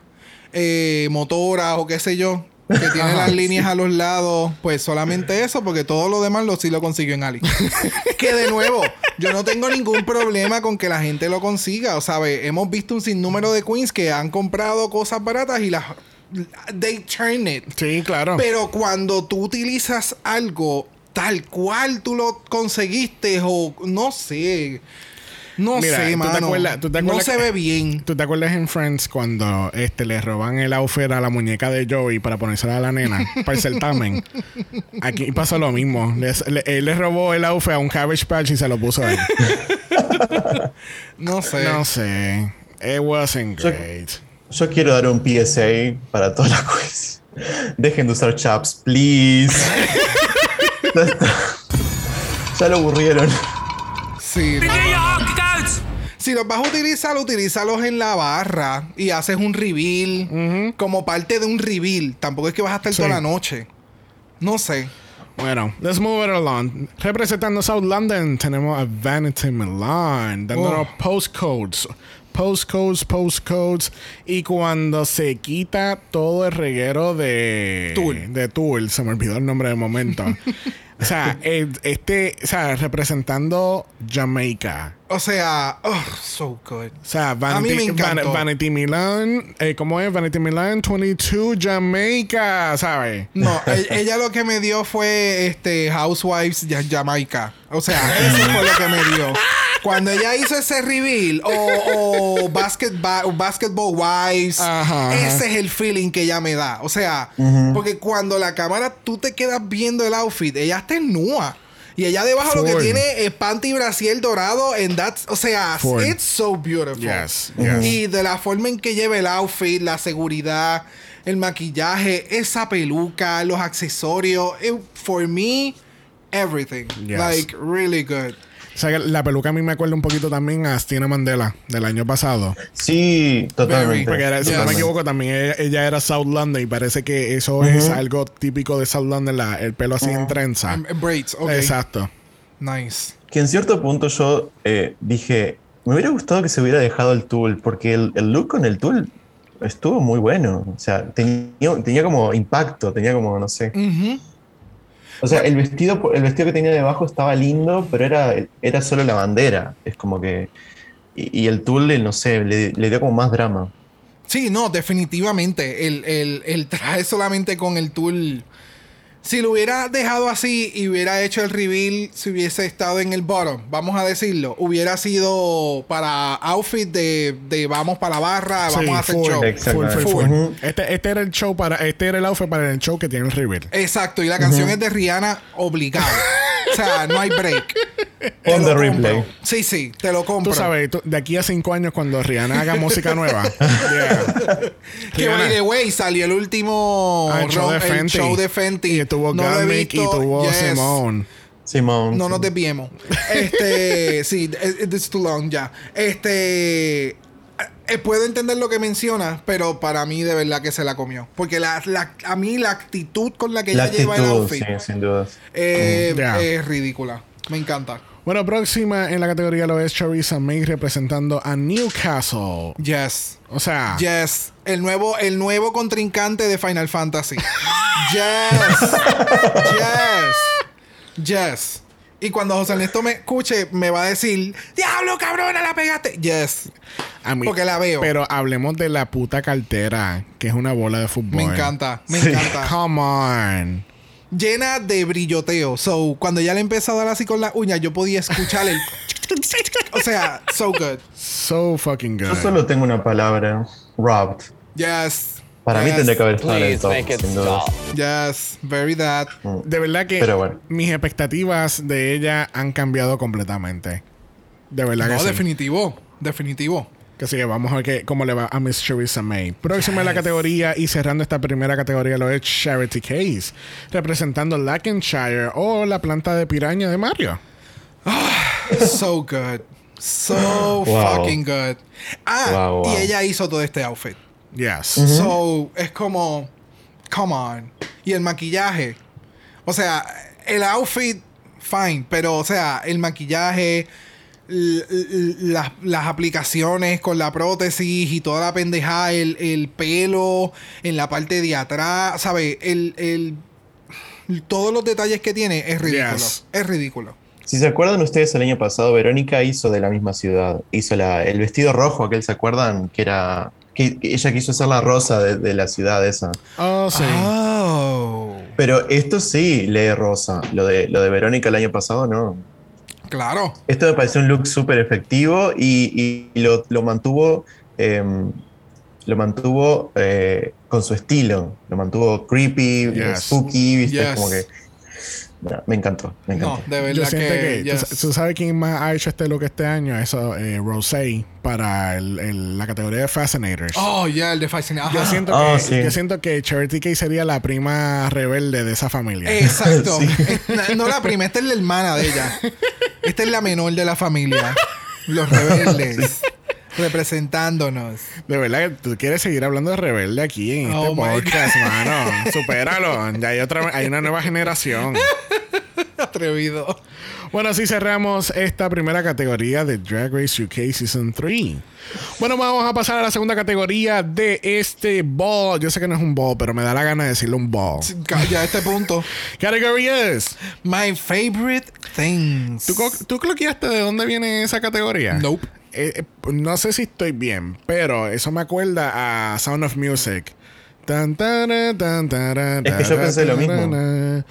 S2: eh, motoras o qué sé yo, que tiene las líneas a los lados, pues solamente eso, porque todo lo demás lo sí lo consigo en Ali. que de nuevo, yo no tengo ningún problema con que la gente lo consiga, o sabe, hemos visto un sinnúmero de queens que han comprado cosas baratas y las they turn it.
S1: Sí, claro.
S2: Pero cuando tú utilizas algo tal cual tú lo conseguiste o no sé. No
S1: Mira,
S2: sé,
S1: ¿tú te
S2: mano.
S1: acuerdas- tú te
S2: no se
S1: que-
S2: ve bien.
S1: ¿Tú te acuerdas en Friends cuando este, le roban el outfit a la muñeca de Joey para ponérsela a la nena para el certamen? Aquí pasó lo mismo. Les- le- él le robó el outfit a un Cabbage Patch y se lo puso a él.
S2: No sé.
S1: No sé. It wasn't
S5: Yo-
S1: great.
S5: Yo quiero dar un PSA para toda la quiz. Dejen de usar chaps, please. ya, lo aburrieron.
S2: Sí. Si los vas a utilizar, utilízalos en la barra y haces un reveal como parte de un reveal. Tampoco es que vas a estar
S1: Sí.
S2: toda la noche. No sé.
S1: Bueno, let's move it along. Representando South London, tenemos a Vanity Milan, dándonos
S2: Oh.
S1: postcodes. Postcodes, postcodes. Y cuando se quita todo el reguero de
S2: Tool.
S1: de Tool, se me olvidó el nombre de momento. o sea, este, o sea, representando Jamaica.
S2: O sea, oh, so good.
S1: O sea,
S2: A mí
S1: Vanity,
S2: me encantó.
S1: Van- Vanity Milan, eh, ¿cómo es? Vanity Milan 22 Jamaica, ¿sabes?
S2: No, ella lo que me dio fue este Housewives Jamaica. O sea, eso fue lo que me dio. Cuando ella hizo ese reveal o, o basket ba- Basketball Wives,
S1: Ajá, ajá.
S2: ese es el feeling que ella me da. O sea, porque cuando la cámara tú te quedas viendo el outfit, ella está en nua. Y ella debajo lo que tiene es panty brasier dorado. And that's, o sea, it's so beautiful.
S1: Yes, yes.
S2: Y de la forma en que lleva el outfit, la seguridad, el maquillaje, esa peluca, los accesorios. it- for me, everything.
S1: Yes.
S2: Like, really good.
S1: O sea, que la peluca a mí me acuerda un poquito también a Stina Mandela del año pasado.
S5: Sí, totalmente.
S1: Porque era- si no me equivoco, también ella, ella era South London y parece que eso es algo típico de South London, la- el pelo así en trenza.
S2: Um, braids, ok.
S1: Exacto.
S2: Nice.
S5: Que en cierto punto yo eh, dije, me hubiera gustado que se hubiera dejado el tool, porque el, el look con el tool estuvo muy bueno. O sea, tenía, tenía como impacto, tenía como, no sé. O sea, el vestido, el vestido que tenía debajo estaba lindo, pero era, era solo la bandera. Es como que. Y, y el tool, no sé, le, le dio como más drama.
S2: Sí, no, definitivamente. El, el, el traje solamente con el tool. Si lo hubiera dejado así y hubiera hecho el reveal, si hubiese estado en el bottom, vamos a decirlo, hubiera sido para outfit de, de vamos para la barra,
S1: Sí,
S2: vamos a hacer
S1: full,
S2: show.
S1: full, full, full.
S5: Ujú.
S1: Este, este era el show para, este era el outfit para el show que tiene el reveal.
S2: Exacto, y la canción es de Rihanna obligado. o sea, no hay break. Lo
S5: the
S2: compro.
S5: replay.
S2: Sí, sí, te lo compro.
S1: Tú sabes, tú- de aquí a cinco años cuando Rihanna haga música nueva. yeah.
S2: Que by the way, salió el último
S1: Ah, el show de
S2: el
S1: Fenty.
S2: show de Fenty.
S1: Y tuvo
S2: No
S1: y tuvo
S2: Yes.
S1: Simone.
S5: Simón.
S2: No nos desviemos. Este, sí, it- it's too long ya. Este, eh, puedo entender lo que menciona, pero para mí de verdad que se la comió. Porque la, la- a mí la actitud con la que
S5: La
S2: ella lleva el
S5: actitud,
S2: outfit
S5: sí, sin dudas.
S2: eh,
S1: Ya.
S2: es ridícula. Me encanta.
S1: Bueno, próxima en la categoría lo es Charissa May representando a Newcastle.
S2: Yes.
S1: O sea,
S2: Yes. El nuevo, el nuevo contrincante de Final Fantasy. yes. yes. Yes. Y cuando José Ernesto me escuche, me va a decir, ¡Diablo, cabrona, la pegaste! Yes.
S1: a mí.
S2: porque la veo.
S1: Pero hablemos de la puta cartera, que es una bola de fútbol.
S2: Me encanta, me
S5: Sí.
S2: encanta.
S1: Come on.
S2: Llena de brilloteo. So, cuando ya le empezó a dar así con las uñas, yo podía escuchar el... o sea, so good.
S1: So fucking
S5: Yo
S1: good.
S5: solo tengo una palabra. Robbed.
S2: Yes.
S5: Para mí tendría que haber estado en top,
S4: make it
S5: sin.
S2: Yes. Very that.
S1: De verdad que
S5: Pero bueno.
S1: mis expectativas de ella han cambiado completamente. De verdad
S2: No,
S1: que sí.
S2: definitivo. Definitivo.
S1: Que sí, vamos a ver que- cómo le va a Miss Charissa May. Próxima en la categoría y cerrando esta primera categoría lo es Charity Case, representando Lancashire o la planta de piraña de Mario.
S2: So good. So
S5: Wow.
S2: fucking good. Ah,
S5: Wow, wow.
S2: y ella hizo todo este outfit.
S1: Yes.
S2: So, es como, come on. Y el maquillaje. O sea, el outfit, fine. Pero, o sea, el maquillaje, las, las aplicaciones con la prótesis y toda la pendejada, el, el pelo en la parte de atrás, ¿sabes? El, el, todos los detalles que tiene es ridículo.
S1: Yes.
S2: Es ridículo.
S5: Si se acuerdan ustedes, el año pasado Verónica hizo de la misma ciudad. Hizo la, el vestido rojo, aquel, ¿se acuerdan? Que era. Que, que ella quiso ser la rosa de, de la ciudad esa.
S1: Oh, sí.
S2: Oh.
S5: Pero esto sí lee rosa. Lo de, lo de Verónica el año pasado, no.
S2: Claro.
S5: Esto me pareció un look súper efectivo y, y lo, lo mantuvo. em, lo mantuvo eh, con su estilo. Lo mantuvo creepy,
S1: Yes.
S5: spooky, ¿viste?
S2: Yes.
S5: Como que. No, me encantó, me
S2: No,
S5: encantó.
S2: de
S1: Yo
S2: verdad
S1: siento
S2: que.
S1: que,
S2: yes.
S1: ¿tú, tú sabes quién más ha hecho este look este año? Eso, eh, Rosé, para el- el- la categoría de Fascinators.
S2: Oh, ya, el de Fascination.
S1: Yo
S2: Ajá.
S1: siento,
S5: Oh,
S1: que,
S5: sí.
S1: yo siento que Charity Case sería la prima rebelde de esa familia.
S2: Exacto.
S5: Sí.
S2: Eh, No la prima, esta es la hermana de ella. Esta es la menor de la familia. Los rebeldes. Representándonos.
S1: De verdad que tú quieres seguir hablando de rebelde aquí en
S2: Oh,
S1: este podcast, mano. Supéralo. Ya hay otra, hay una nueva generación.
S2: Atrevido.
S1: Bueno, así cerramos esta primera categoría de Drag Race UK Season 3. Bueno, vamos a pasar a la segunda categoría de este ball. Yo sé que no es un ball, pero me da la gana de decirle un ball.
S2: Ya a este punto.
S1: Category es.
S2: My favorite things.
S1: ¿Tú, ¿Tú cloqueaste de dónde viene esa categoría?
S2: Nope.
S1: Eh, eh, no sé si estoy bien, pero eso me acuerda a Sound of Music. Tan, tan,
S5: Es que yo pensé lo mismo.
S1: tara.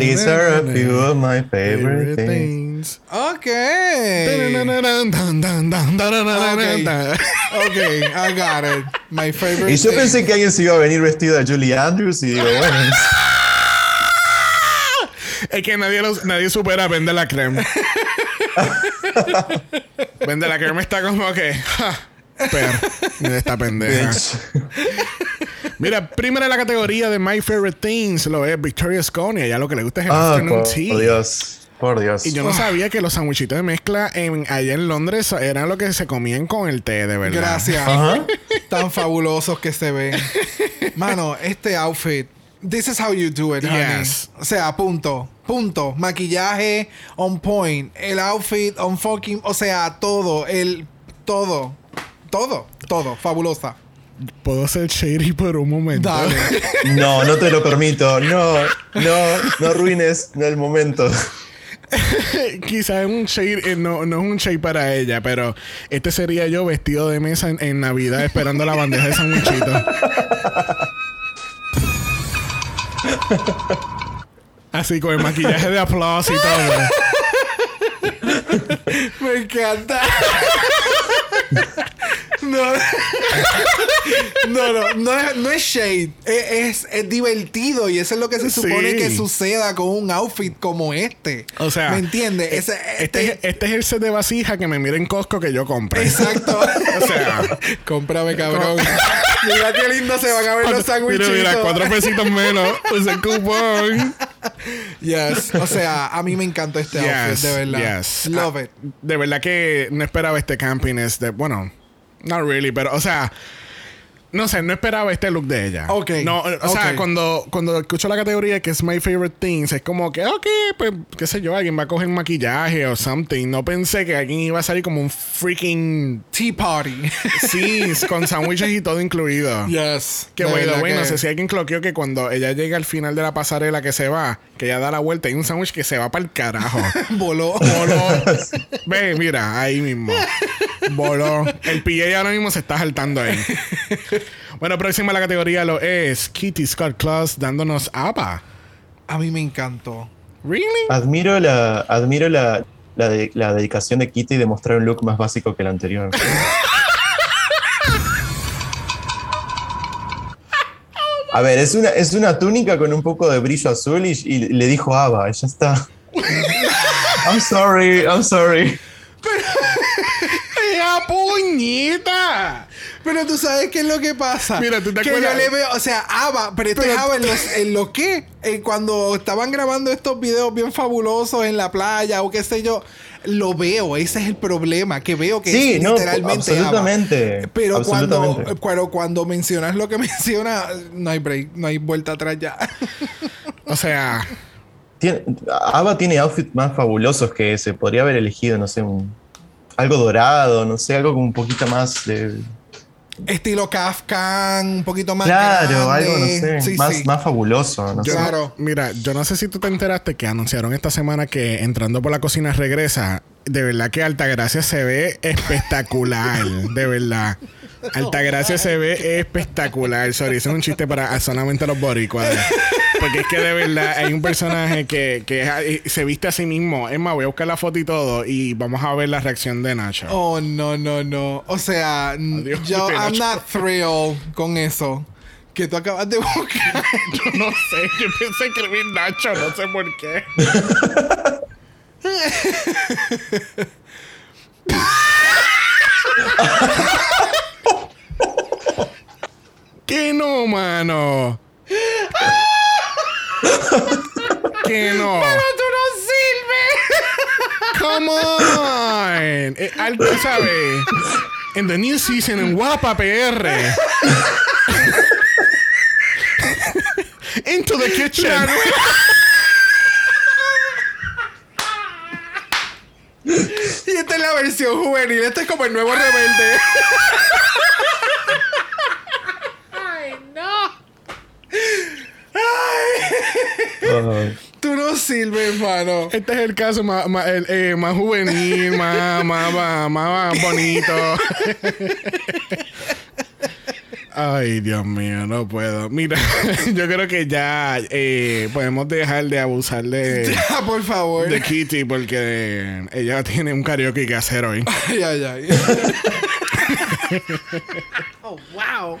S5: These are a few of my favorite things.
S2: Ok.
S1: Ok.
S2: Ok, I got it. My favorite
S5: Y yo
S2: thing.
S5: pensé que alguien se iba a venir vestido de Julie Andrews y digo, bueno,
S1: Es que nadie, lo- nadie supera vende la crema. vende la crema está como que. ja, Per, mira esta pendeja. Mira, primera en la categoría de My Favorite Things lo es Victoria Scone. Ya lo que le gusta es el
S5: Ah,
S1: afternoon
S5: por,
S1: tea.
S5: por Dios, por Dios.
S1: Y yo no sabía que los sandwichitos de mezcla en, allá en Londres eran lo que se comían con el té, de verdad.
S2: Gracias. Tan fabulosos que se ven. Mano, este outfit. This is how you do it, honey.
S1: Yes.
S2: O sea, punto. Punto. Maquillaje on point. El outfit on fucking. O sea, todo. El. Todo. Todo. Todo. Fabulosa.
S1: Puedo ser shady por un momento.
S2: Dale.
S5: No, no te lo permito. No, no, no arruines el momento.
S1: Quizás un shade, eh, no, no es un shade para ella, pero este sería yo vestido de mesa en, en Navidad esperando la bandeja de sandwichitos. Así con el maquillaje de aplauso y todo.
S2: Me encanta. No, no, no, no es, no es shade. Es, es- es divertido y eso es lo que se
S1: Sí.
S2: supone que suceda con un outfit como este.
S1: O sea,
S2: ¿me entiendes?
S1: e-
S2: Ese-
S1: este, este es el set de vasija que me mira en Costco que yo compre.
S2: Exacto.
S1: O sea,
S2: cómprame, cabrón. mira qué lindo se van a ver los
S1: mira,
S2: sándwiches.
S1: mira, cuatro pesitos menos. Ese cupón.
S2: Yes. O sea, a mí me encantó este outfit, de verdad.
S1: yes.
S2: Love
S1: Ah,
S2: it.
S1: De verdad que no esperaba este campiness de, bueno, not really, pero, o sea, no sé, no esperaba este look de ella.
S2: Ok,
S1: No, o sea, cuando, cuando escucho la categoría que es My Favorite Things, es como que, ok, pues, qué sé yo, alguien va a coger maquillaje o something. No pensé que alguien iba a salir como un freaking
S2: Tea party.
S1: Sí, con sándwiches y todo incluido.
S2: Yes.
S1: Que bueno, bueno, no sé si alguien cloqueó que cuando ella llega al final de la pasarela que se va, que ella da la vuelta, hay un sándwich que se va para el carajo.
S2: Voló.
S1: Voló. Ve, mira, ahí mismo. Voló. El PA ahora mismo se está saltando ahí. Bueno, próxima a la categoría lo es Kitty Scott Claus dándonos ABBA.
S2: A mí me encantó.
S1: ¿Really?
S5: Admiro la, admiro la, la, de- la dedicación de Kitty de mostrar un look más básico que el anterior. A ver, es una, es una túnica con un poco de brillo azul y, y le dijo Ava, ya está. I'm sorry, I'm sorry.
S1: ¡Ea puñita!
S2: Pero tú sabes qué es lo que pasa.
S1: Mira, ¿tú te
S2: que
S1: acuerdas?
S2: yo le veo, o sea, Ava, pero este
S1: Pero-
S2: es Ava en, los, en lo que, Eh, cuando estaban grabando estos videos bien fabulosos en la playa o qué sé yo, lo veo, ese es el problema, que veo que
S5: Sí,
S2: es
S5: no,
S2: literalmente Ava.
S5: absolutamente.
S2: Pero cuando,
S5: absolutamente.
S2: cuando, cuando mencionas lo que menciona, no hay break, no hay vuelta atrás ya.
S1: O sea,
S5: Tiene, Ava tiene outfits más fabulosos que ese. Podría haber elegido, no sé, un, algo dorado, no sé, algo con un poquito más de.
S2: Estilo Kafkan, un poquito más
S5: Claro,
S2: grande.
S5: algo, no sé,
S2: Sí,
S5: más,
S2: sí.
S5: más fabuloso. No
S1: Yo
S5: sé.
S2: Claro.
S1: mira, yo no sé si tú te enteraste que anunciaron esta semana que entrando por la cocina regresa. De verdad que Altagracia se ve espectacular. de verdad. Altagracia se ve espectacular. Sorry, eso es un chiste para solamente los boricuas. Porque es que de verdad hay un personaje que, que se viste a sí mismo. Es más, voy a buscar la foto y todo y vamos a ver la reacción de Nacho.
S2: Oh, no, no, no. O sea,
S1: Adiós,
S2: yo,
S1: Nacho.
S2: I'm not thrilled con eso. Que tú acabas de buscar.
S1: Yo no sé, yo pensé escribir Nacho, no sé por qué. que no, mano. Que no.
S2: tú no sirves!
S1: Come on. Eh, al- tú sabes. En the new season en Guapa PR. Into the kitchen.
S2: Y esta es la versión juvenil. Este es como el nuevo rebelde.
S5: Ay.
S2: Tú no sirves, hermano.
S1: Este es el caso más, más, el, eh, más juvenil, más, más, más, más bonito. Ay, Dios mío, no puedo. Mira, yo creo que ya eh, podemos dejar de abusar de,
S2: Ya, por favor.
S1: de Kitty porque ella tiene un karaoke que hacer hoy.
S2: Ay, ay, ay. oh, wow.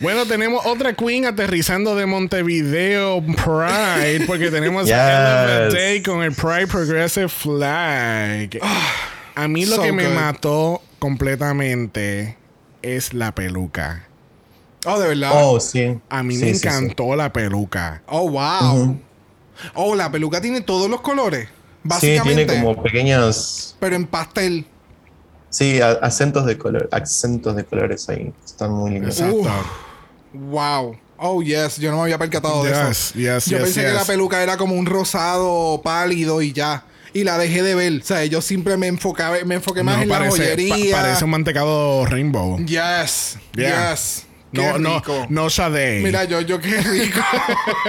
S1: Bueno, tenemos otra queen aterrizando de Montevideo Pride porque tenemos
S5: Yes.
S1: Ella Day con el Pride Progressive Flag. A mí lo
S2: so
S1: que me
S2: good.
S1: mató completamente es la peluca.
S2: Oh, de verdad.
S5: Oh, sí.
S1: A mí
S5: Sí,
S1: me
S5: sí, sí.
S1: encantó la peluca.
S2: Oh, wow. Oh, la peluca tiene todos los colores.
S5: Sí,
S2: Básicamente.
S5: tiene como pequeños.
S2: Pero en pastel.
S5: Sí, a- acentos de color, acentos de colores ahí. Están muy lindos.
S1: Exacto.
S2: Wow. Oh, yes. Yo no me había percatado de
S1: Yes,
S2: eso.
S1: yes,
S2: Yo
S1: yes,
S2: pensé que la peluca era como un rosado pálido y ya. Y la dejé de ver. O sea, yo siempre me enfocaba, me enfoqué más
S1: No,
S2: en la joyería.
S1: pa- parece un mantecado rainbow.
S2: Yes.
S1: Yeah.
S2: Yes. Qué
S1: No, no,
S2: rico.
S1: no Sade.
S2: Mira, yo, yo qué rico.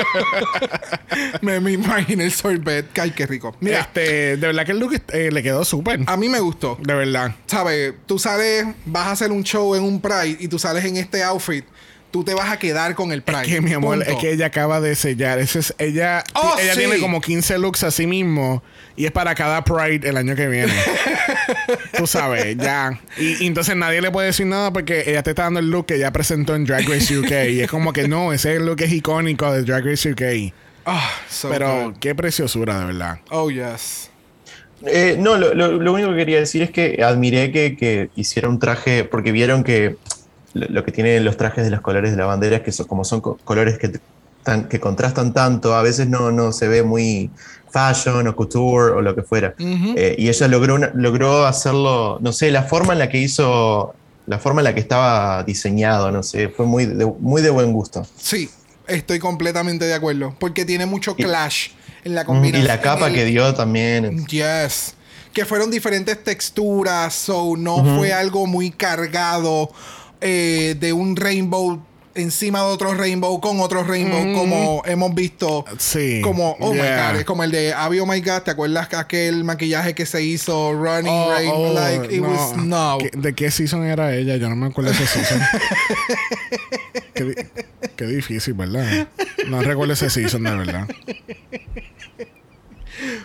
S2: me, me imaginé el sorbet. Ay, qué rico. Mira,
S1: Este, de verdad que el look eh, le quedó súper.
S2: a mí me gustó.
S1: De verdad.
S2: ¿Sabes? Tú sales, vas a hacer un show en un Pride y tú sales en este outfit. Tú te vas a quedar con el Pride.
S1: Es que mi amor,
S2: Punto.
S1: es que ella acaba de sellar. Ese es, ella
S2: Oh,
S1: ella
S2: sí.
S1: tiene como 15 looks a sí mismo y es para cada Pride el año que viene. Tú sabes, ya. Y, y entonces nadie le puede decir nada porque ella te está dando el look que ella presentó en Drag Race UK. y es como que no, ese look es icónico de Drag Race UK.
S2: Ah, so
S1: Pero
S2: good.
S1: qué preciosura, de verdad.
S2: Oh, yes.
S5: Eh, no, lo, lo- lo único que quería decir es que admiré que, que hiciera un traje, porque vieron que lo, que tienen los trajes de los colores de la bandera es que son, como son co- colores que, tan- que contrastan tanto, a veces no, no se ve muy fashion o couture o lo que fuera. Eh, y ella logró, una- logró hacerlo, no sé, la forma en la que hizo, la forma en la que estaba diseñado, no sé, fue muy de, muy de buen gusto.
S2: Sí, estoy completamente de acuerdo. Porque tiene mucho
S5: Y-
S2: clash en la
S5: Y
S2: combinación.
S5: la capa que dio también.
S2: Yes. Que fueron diferentes texturas, so no fue algo muy cargado eh, de un rainbow encima de otro rainbow con otro rainbow,
S1: Mm.
S2: como hemos visto.
S1: Sí.
S2: Como, oh
S1: Yeah.
S2: my god, es como el de Abby, oh my god, ¿te acuerdas que aquel maquillaje que se hizo Running
S1: Oh,
S2: Rain?
S1: oh,
S2: like, it was no.
S1: ¿Qué- ¿De qué season era ella? Yo no me acuerdo de ese season. qué difícil, ¿verdad? No recuerdo ese season, de verdad.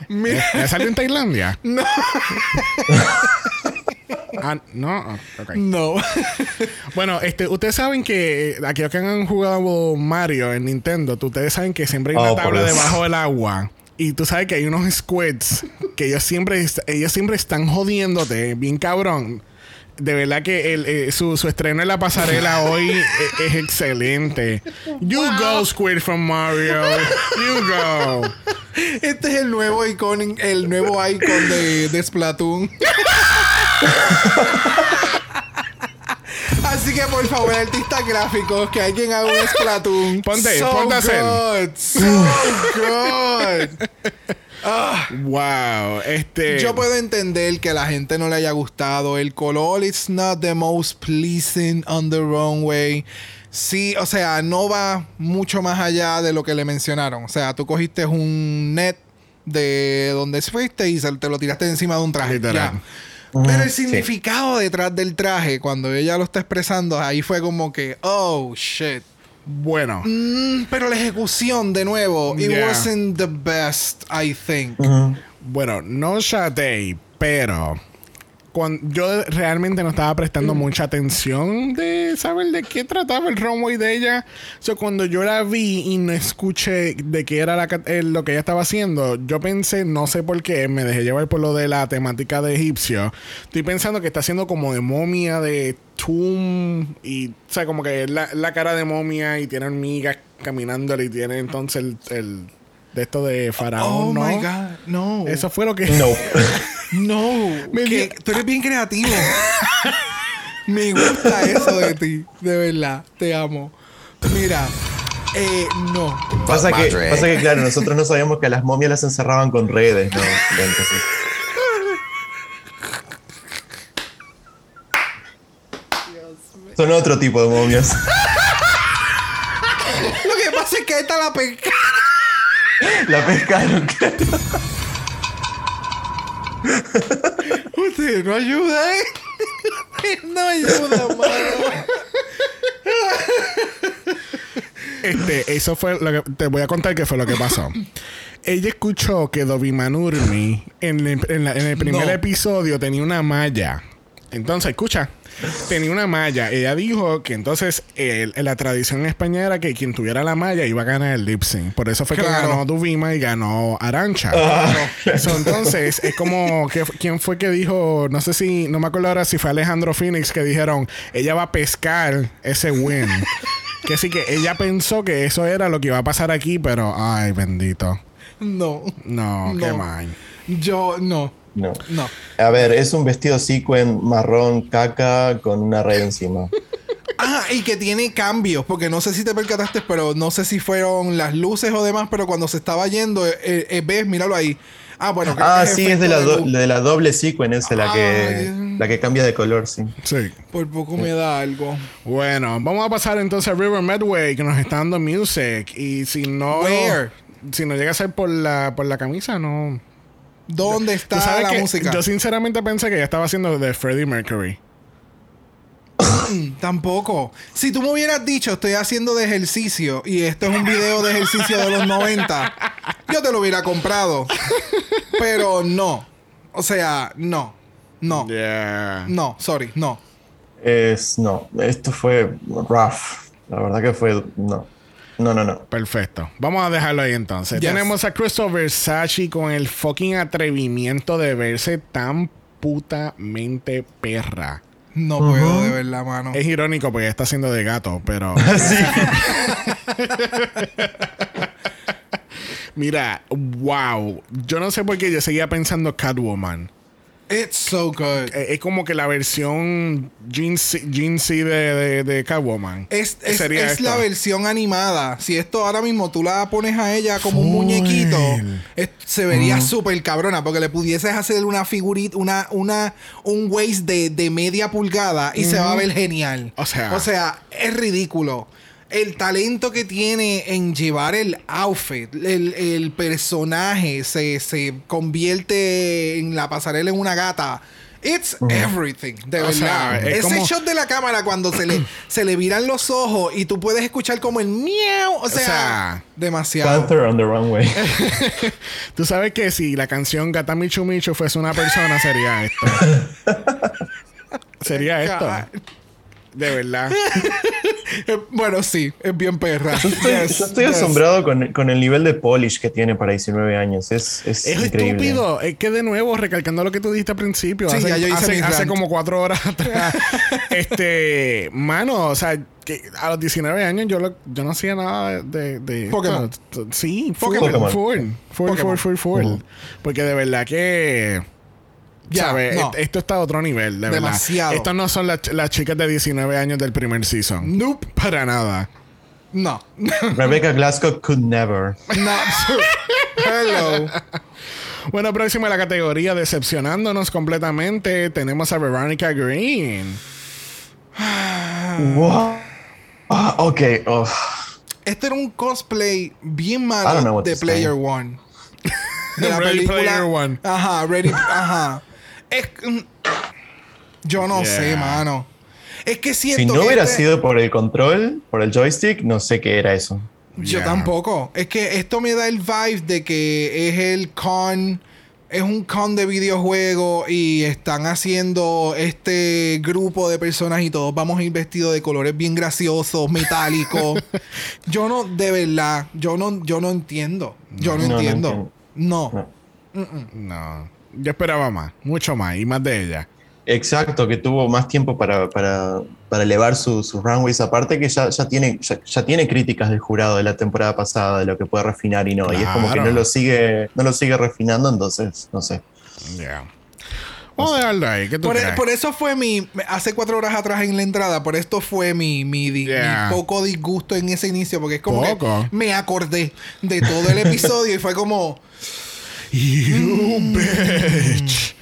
S2: Mira.
S1: ¿Ya salió en Tailandia?
S2: No.
S1: Ah, no, Ah, ok.
S2: No.
S1: Bueno, este, ustedes saben que aquellos que han jugado Mario en Nintendo, ustedes saben que siempre hay una
S5: Oh,
S1: tabla debajo del agua. Y tú sabes que hay unos squids que ellos siempre, ellos siempre están jodiéndote, bien cabrón. De verdad que el, eh, su, su estreno en la pasarela hoy eh, es excelente. You go, Squid from Mario. You go.
S2: Este es el nuevo icon, el nuevo icon de, de Splatoon. Así que por favor, artistas gráficos, que alguien haga un Splatoon.
S1: Ponte,
S2: so
S1: ponte a hacer.
S2: good, So good. Ah,
S1: Wow. Este.
S2: yo puedo entender que a la gente no le haya gustado. El color it's not the most pleasing on the runway. Sí, o sea, no va mucho más allá de lo que le mencionaron. O sea, tú cogiste un net de donde fuiste y te lo tiraste encima de un traje.
S1: Literal.
S2: Ya. Pero el significado detrás del traje, cuando ella lo está expresando, ahí fue como que, oh shit.
S1: Bueno.
S2: Mm, pero la ejecución, de nuevo, it
S1: Yeah.
S2: wasn't the best, I think.
S1: Bueno, no Shatei, pero cuando yo realmente no estaba prestando mucha atención de saber de qué trataba el runway de ella. O sea, cuando yo la vi y no escuché de qué era la ca- eh, lo que ella estaba haciendo, yo pensé, no sé por qué, me dejé llevar por lo de la temática de egipcio. Estoy pensando que está haciendo como de momia de Tomb y, o sea, como que es la, la cara de momia y tiene hormigas caminando y tiene entonces el, el- de esto de faraón,
S2: Oh
S1: ¿no?
S2: my god, no.
S1: Eso fue lo que.
S5: No.
S2: No,
S1: Me
S2: que tú eres bien creativo. Me gusta eso de ti, de verdad. Te amo. Mira, eh, no.
S5: Pasa que, pasa que, claro, nosotros no sabíamos que a las momias las encerraban con redes, ¿no? Entonces, son otro tipo de momias.
S2: Lo que pasa es que esta la pesca.
S5: La pescaron, claro.
S2: Usted no ayuda, ¿eh? no ayuda, mano.
S1: Este, eso fue lo que. Te voy a contar qué fue lo que pasó. Ella escuchó que Dobby Manurmi en el, en en el primer
S2: No.
S1: episodio tenía una malla. Entonces, escucha, tenía una malla. Ella dijo que entonces el- la tradición en España era que quien tuviera la malla iba a ganar el lip sync. Por eso fue que ganó Duvima y ganó Arancha. So, entonces, es como que quién fue que dijo, no sé si, no me acuerdo ahora si fue Alejandro Phoenix que dijeron, ella va a pescar ese win. que sí que ella pensó que eso era lo que iba a pasar aquí, pero ay, bendito.
S2: No.
S1: No, qué
S2: No.
S1: mal.
S2: Yo, no.
S5: No.
S2: No.
S5: A ver, es un vestido sequin marrón caca con una red encima.
S2: Ah, y que tiene cambios, porque no sé si te percataste, pero no sé si fueron las luces o demás, pero cuando se estaba yendo, eh, eh, ves, míralo ahí. Ah, bueno. creo
S5: Ah,
S2: que
S5: sí, es de la, do- de la doble sequin esa, la que, la que cambia de color, sí.
S1: Sí.
S2: Por poco me da algo.
S1: Bueno, vamos a pasar entonces a River Medway, que nos está dando music. Y si no.
S2: Where?
S1: Si no llega a ser por la, por la camisa, no.
S2: ¿Dónde
S1: Tú
S2: está
S1: sabes
S2: la
S1: que
S2: música?
S1: Yo sinceramente pensé que ella estaba haciendo de Freddie Mercury.
S2: Tampoco. Si tú me hubieras dicho, estoy haciendo de ejercicio y esto es un video de ejercicio de los 90, yo te lo hubiera comprado. Pero no. O sea, no. No.
S1: Yeah.
S2: No, sorry, no.
S5: Es, no, esto fue rough. La verdad que fue, no. No, no, no.
S1: Perfecto. Vamos a dejarlo ahí entonces.
S2: Yes.
S1: Tenemos a Christopher Versace con el fucking atrevimiento de verse tan putamente perra.
S2: No puedo, de verdad, mano.
S1: Es irónico porque está haciendo de gato, pero. Mira, wow. Yo no sé por qué yo seguía pensando Catwoman.
S2: It's so good.
S1: Es como que la versión Jeansy de, de, de Catwoman.
S2: Es, es,
S1: Sería
S2: es la versión animada. Si esto ahora mismo tú la pones a ella como un muñequito, es- se vería súper cabrona porque le pudieses hacer una figurita, una, una, un waist de, de media pulgada y se va a ver genial.
S1: O sea-
S2: o sea, es ridículo. El talento que tiene en llevar el outfit, el, el personaje se, se convierte en la pasarela en una gata. It's everything, de
S1: O sea,
S2: verdad.
S1: es
S2: Ese
S1: como-
S2: shot de la cámara cuando se le, se le viran los ojos y tú puedes escuchar como el miau. O sea,
S1: sea,
S2: demasiado.
S5: Panther on the runway.
S1: Tú sabes que si la canción Gata Michu Michu fuese una persona, sería esto. sería esto. De verdad.
S2: Eh, bueno, sí, es bien perra.
S5: Yo estoy,
S2: Yes,
S5: yo estoy
S2: yes.
S5: asombrado con, con el nivel de polish que tiene para 19 años. Es, es,
S1: Es
S5: increíble.
S1: estúpido. Es que de nuevo, recalcando lo que tú dijiste al principio,
S2: Sí,
S1: hace,
S2: ya yo hice
S1: hace- como cuatro horas atrás. este, mano, o sea, que a los 19 años yo, lo- yo no hacía nada de. de
S2: Pokémon.
S1: esto. Sí,
S5: Pokémon.
S2: Pokémon.
S1: Porque de verdad que.
S2: Ya,
S1: ¿sabes?
S2: no.
S1: Esto está a otro nivel, de
S2: Demasiado.
S1: verdad. Estas no son las, las chicas de 19 años del primer season.
S2: Nope.
S1: Para nada.
S2: No.
S5: Rebecca Glasgow could never.
S2: no. Hello.
S1: Bueno, próximo a la categoría Decepcionándonos completamente, tenemos a Veronica Green.
S5: Wow. Ah, ok. oh.
S2: Este era un cosplay bien malo
S5: what
S2: de
S5: say.
S2: Player One. De la
S1: Ready
S2: película.
S1: Player One.
S2: Ajá, Ready. Ajá. Es, yo no
S1: Yeah.
S2: sé, mano. Es que siento
S5: Si no
S2: que
S5: hubiera
S2: este-
S5: sido por el control, por el joystick, no sé qué era eso.
S2: Yo
S1: Yeah.
S2: tampoco. Es que esto me da el vibe de que es el con. Es un con de videojuego y están haciendo este grupo de personas y todos vamos a ir vestidos de colores bien graciosos, metálicos. yo no, de verdad, yo no, yo no entiendo. Yo no,
S5: No, no
S2: entiendo. No.
S5: No.
S1: Yo esperaba más, mucho más, y más de ella.
S5: Exacto, que tuvo más tiempo para, para, para elevar su- sus runways. Aparte que ya, ya, tiene, ya, ya tiene críticas del jurado de la temporada pasada de lo que puede refinar y no. Y es como que
S1: Claro.
S5: no lo sigue, no lo sigue refinando, entonces, no sé.
S1: Yeah. Vamos a dejarlo ahí. ¿Qué tú
S2: Por, e,
S1: crees?
S2: por eso fue mi. Hace cuatro horas atrás en la entrada, por esto fue mi, mi, di-
S1: Yeah.
S2: mi poco disgusto en ese inicio, porque es como
S1: Poco.
S2: que me acordé de todo el episodio y fue como.
S1: You bitch.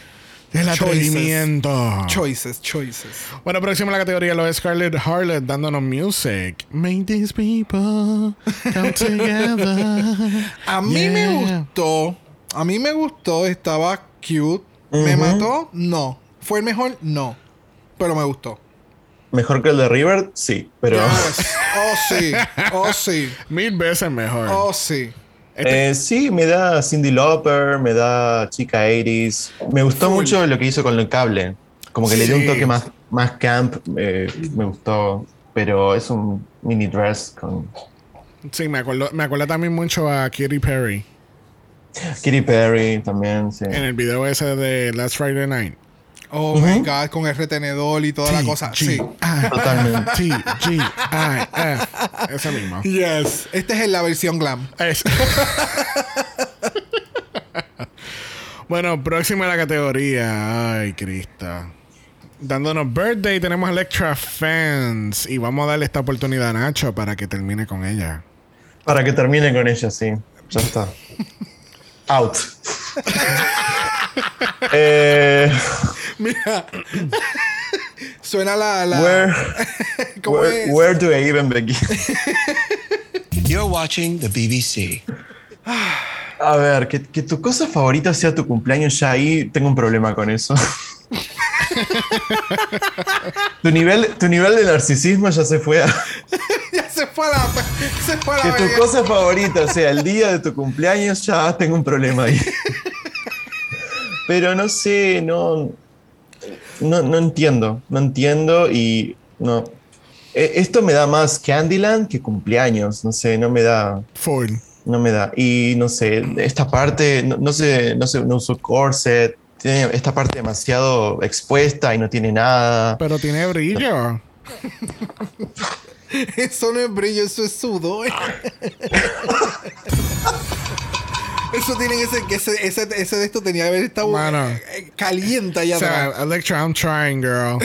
S1: El
S2: Choices.
S1: atrevimiento.
S2: Choices, choices.
S1: Bueno, próximo a la categoría lo es Scarlett Harlot dándonos music. Make these people come together.
S2: A mí me gustó. A mí me gustó. Estaba cute. ¿Me mató? No. ¿Fue el mejor? No. Pero me gustó.
S5: Mejor que el de River, sí, pero
S2: Yes. Oh, sí. Oh, sí.
S1: Mil veces mejor.
S2: Oh, sí.
S5: Eh, sí, me da Cindy Lauper, me da Chica 80s. Me gustó
S2: Full.
S5: mucho lo que hizo con el cable. Como que le dio un
S1: Sí.
S5: toque más, más camp, eh, me gustó. Pero es un mini dress con
S1: Sí, me acuerdo, me acuerdo también mucho a Katy Perry
S5: Katy Perry también, sí.
S1: en el video ese de Last Friday Night.
S2: Oh my God, con el retenedor y toda la cosa. Sí.
S5: Totalmente.
S1: T, G, I, F. Ese mismo.
S2: Yes. Este es en la versión glam.
S1: Es- bueno, próxima a la categoría. Ay, Cristo. Dándonos birthday, tenemos a Electra Fans. Y vamos a darle esta oportunidad a Nacho para que termine con ella.
S5: Para que termine con ella, sí. Ya está. Out. eh,
S2: Mira. Suena la. la
S5: where,
S2: ¿Cómo
S5: where,
S2: es?
S5: where do I even begin?
S7: You're watching the BBC.
S5: A ver, que, que tu cosa favorita sea tu cumpleaños, ya ahí tengo un problema con eso. Tu nivel, tu nivel de narcisismo ya se fue a
S2: ya se fue a la. Se fue a la
S5: que tu cosa favorita sea el día de tu cumpleaños, ya tengo un problema ahí. Pero no sé, no, no, no entiendo, no entiendo y no. E- Esto me da más Candyland que cumpleaños, no sé, no me da.
S1: Full.
S5: No me da. Y no sé, esta parte, no, no sé, no sé, no uso corset, tiene esta parte demasiado expuesta y no tiene nada.
S1: Pero tiene brillo.
S2: Eso no es brillo, eso es sudor. eso tienen ese, que ese, ese, ese de esto tenía que haber estado
S1: Mano.
S2: eh, caliente allá
S1: O sea,
S2: atrás.
S1: Electra, I'm trying, girl.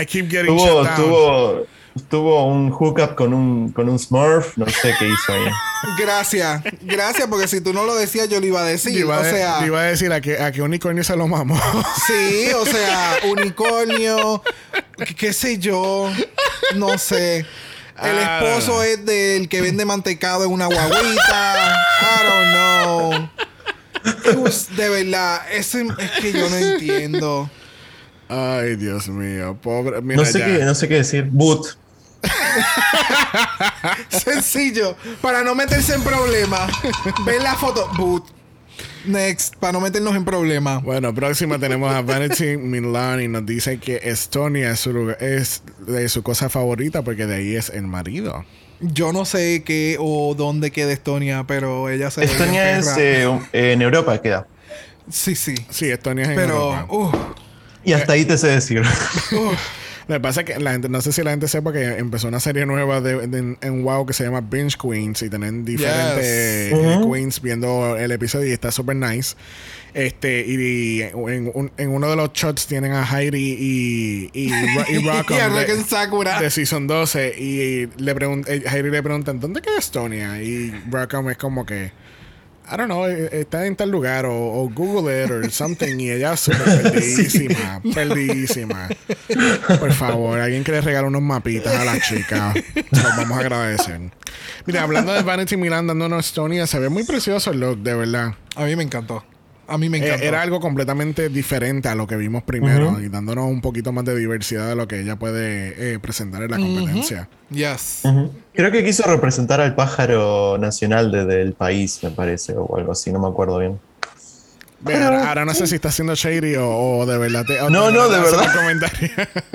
S1: I keep getting
S5: Tuvo,
S1: shut down.
S5: tuvo, tuvo un hookup con un, con un Smurf, no sé qué hizo ahí.
S2: Gracias, gracias, porque si tú no lo decías, yo lo iba a decir.
S1: Iba,
S2: o
S1: a de-
S2: sea,
S1: le iba a decir a que, a que unicornio se lo mamó.
S2: sí, o sea, unicornio, qué sé yo, no sé. El
S1: Ah.
S2: esposo es del que vende mantecado en una guaguita. I don't know. Was- de verdad, ese es que yo no entiendo.
S1: Ay, Dios mío. Pobre. Mira
S5: No sé,
S1: ya.
S5: qué, no sé qué decir. Boot.
S2: Sencillo, para no meterse en problemas. Ven la foto, boot. Next, para no meternos en problemas.
S1: Bueno, próxima tenemos a Vanity Milan y nos dice que Estonia es su, lugar- es de su cosa favorita porque de ahí es el marido.
S2: Yo no sé qué o dónde queda Estonia, pero ella se
S5: Estonia es eh, un- en Europa, queda.
S2: Sí, sí.
S1: Sí, Estonia es en
S2: Pero,
S1: Europa.
S2: uh,
S5: Y hasta ahí te sé decir.
S1: Lo que pasa es que la gente, no sé si la gente sepa que empezó una serie nueva de, de- en WoW que se llama Binge Queens y tienen diferentes
S2: Yes.
S1: eh, queens viendo el episodio y está súper nice. Este, y, en, un- en uno de los shots tienen a Heidi y, y, y Rocco
S2: Y a
S1: de-
S2: Rocken Sakura.
S1: de Season 12 y le pregun- eh, Heidi le preguntan ¿dónde queda Estonia? y Rocco es como que I don't know, eh, está en tal lugar o, o Google it or something y ella es súper perdidísima, perdidísima. Por favor, alguien que le regale unos mapitas a la chica. Se los vamos a agradecer. Mira, hablando de Vanity Milan dándonos Estonia, se ve muy precioso el look, de verdad.
S2: a mí me encantó. A mí me
S1: Eh,
S2: encantó.
S1: era algo completamente diferente a lo que vimos primero y dándonos un poquito más de diversidad de lo que ella puede eh, presentar en la competencia.
S2: Yes.
S5: Ujú. Creo que quiso representar al pájaro nacional de- del país, me parece, o algo así, no me acuerdo bien.
S1: Ve, ahora, ahora no sé si está haciendo shady o, o de verdad te. o
S5: No, no, de verdad.
S1: comentario.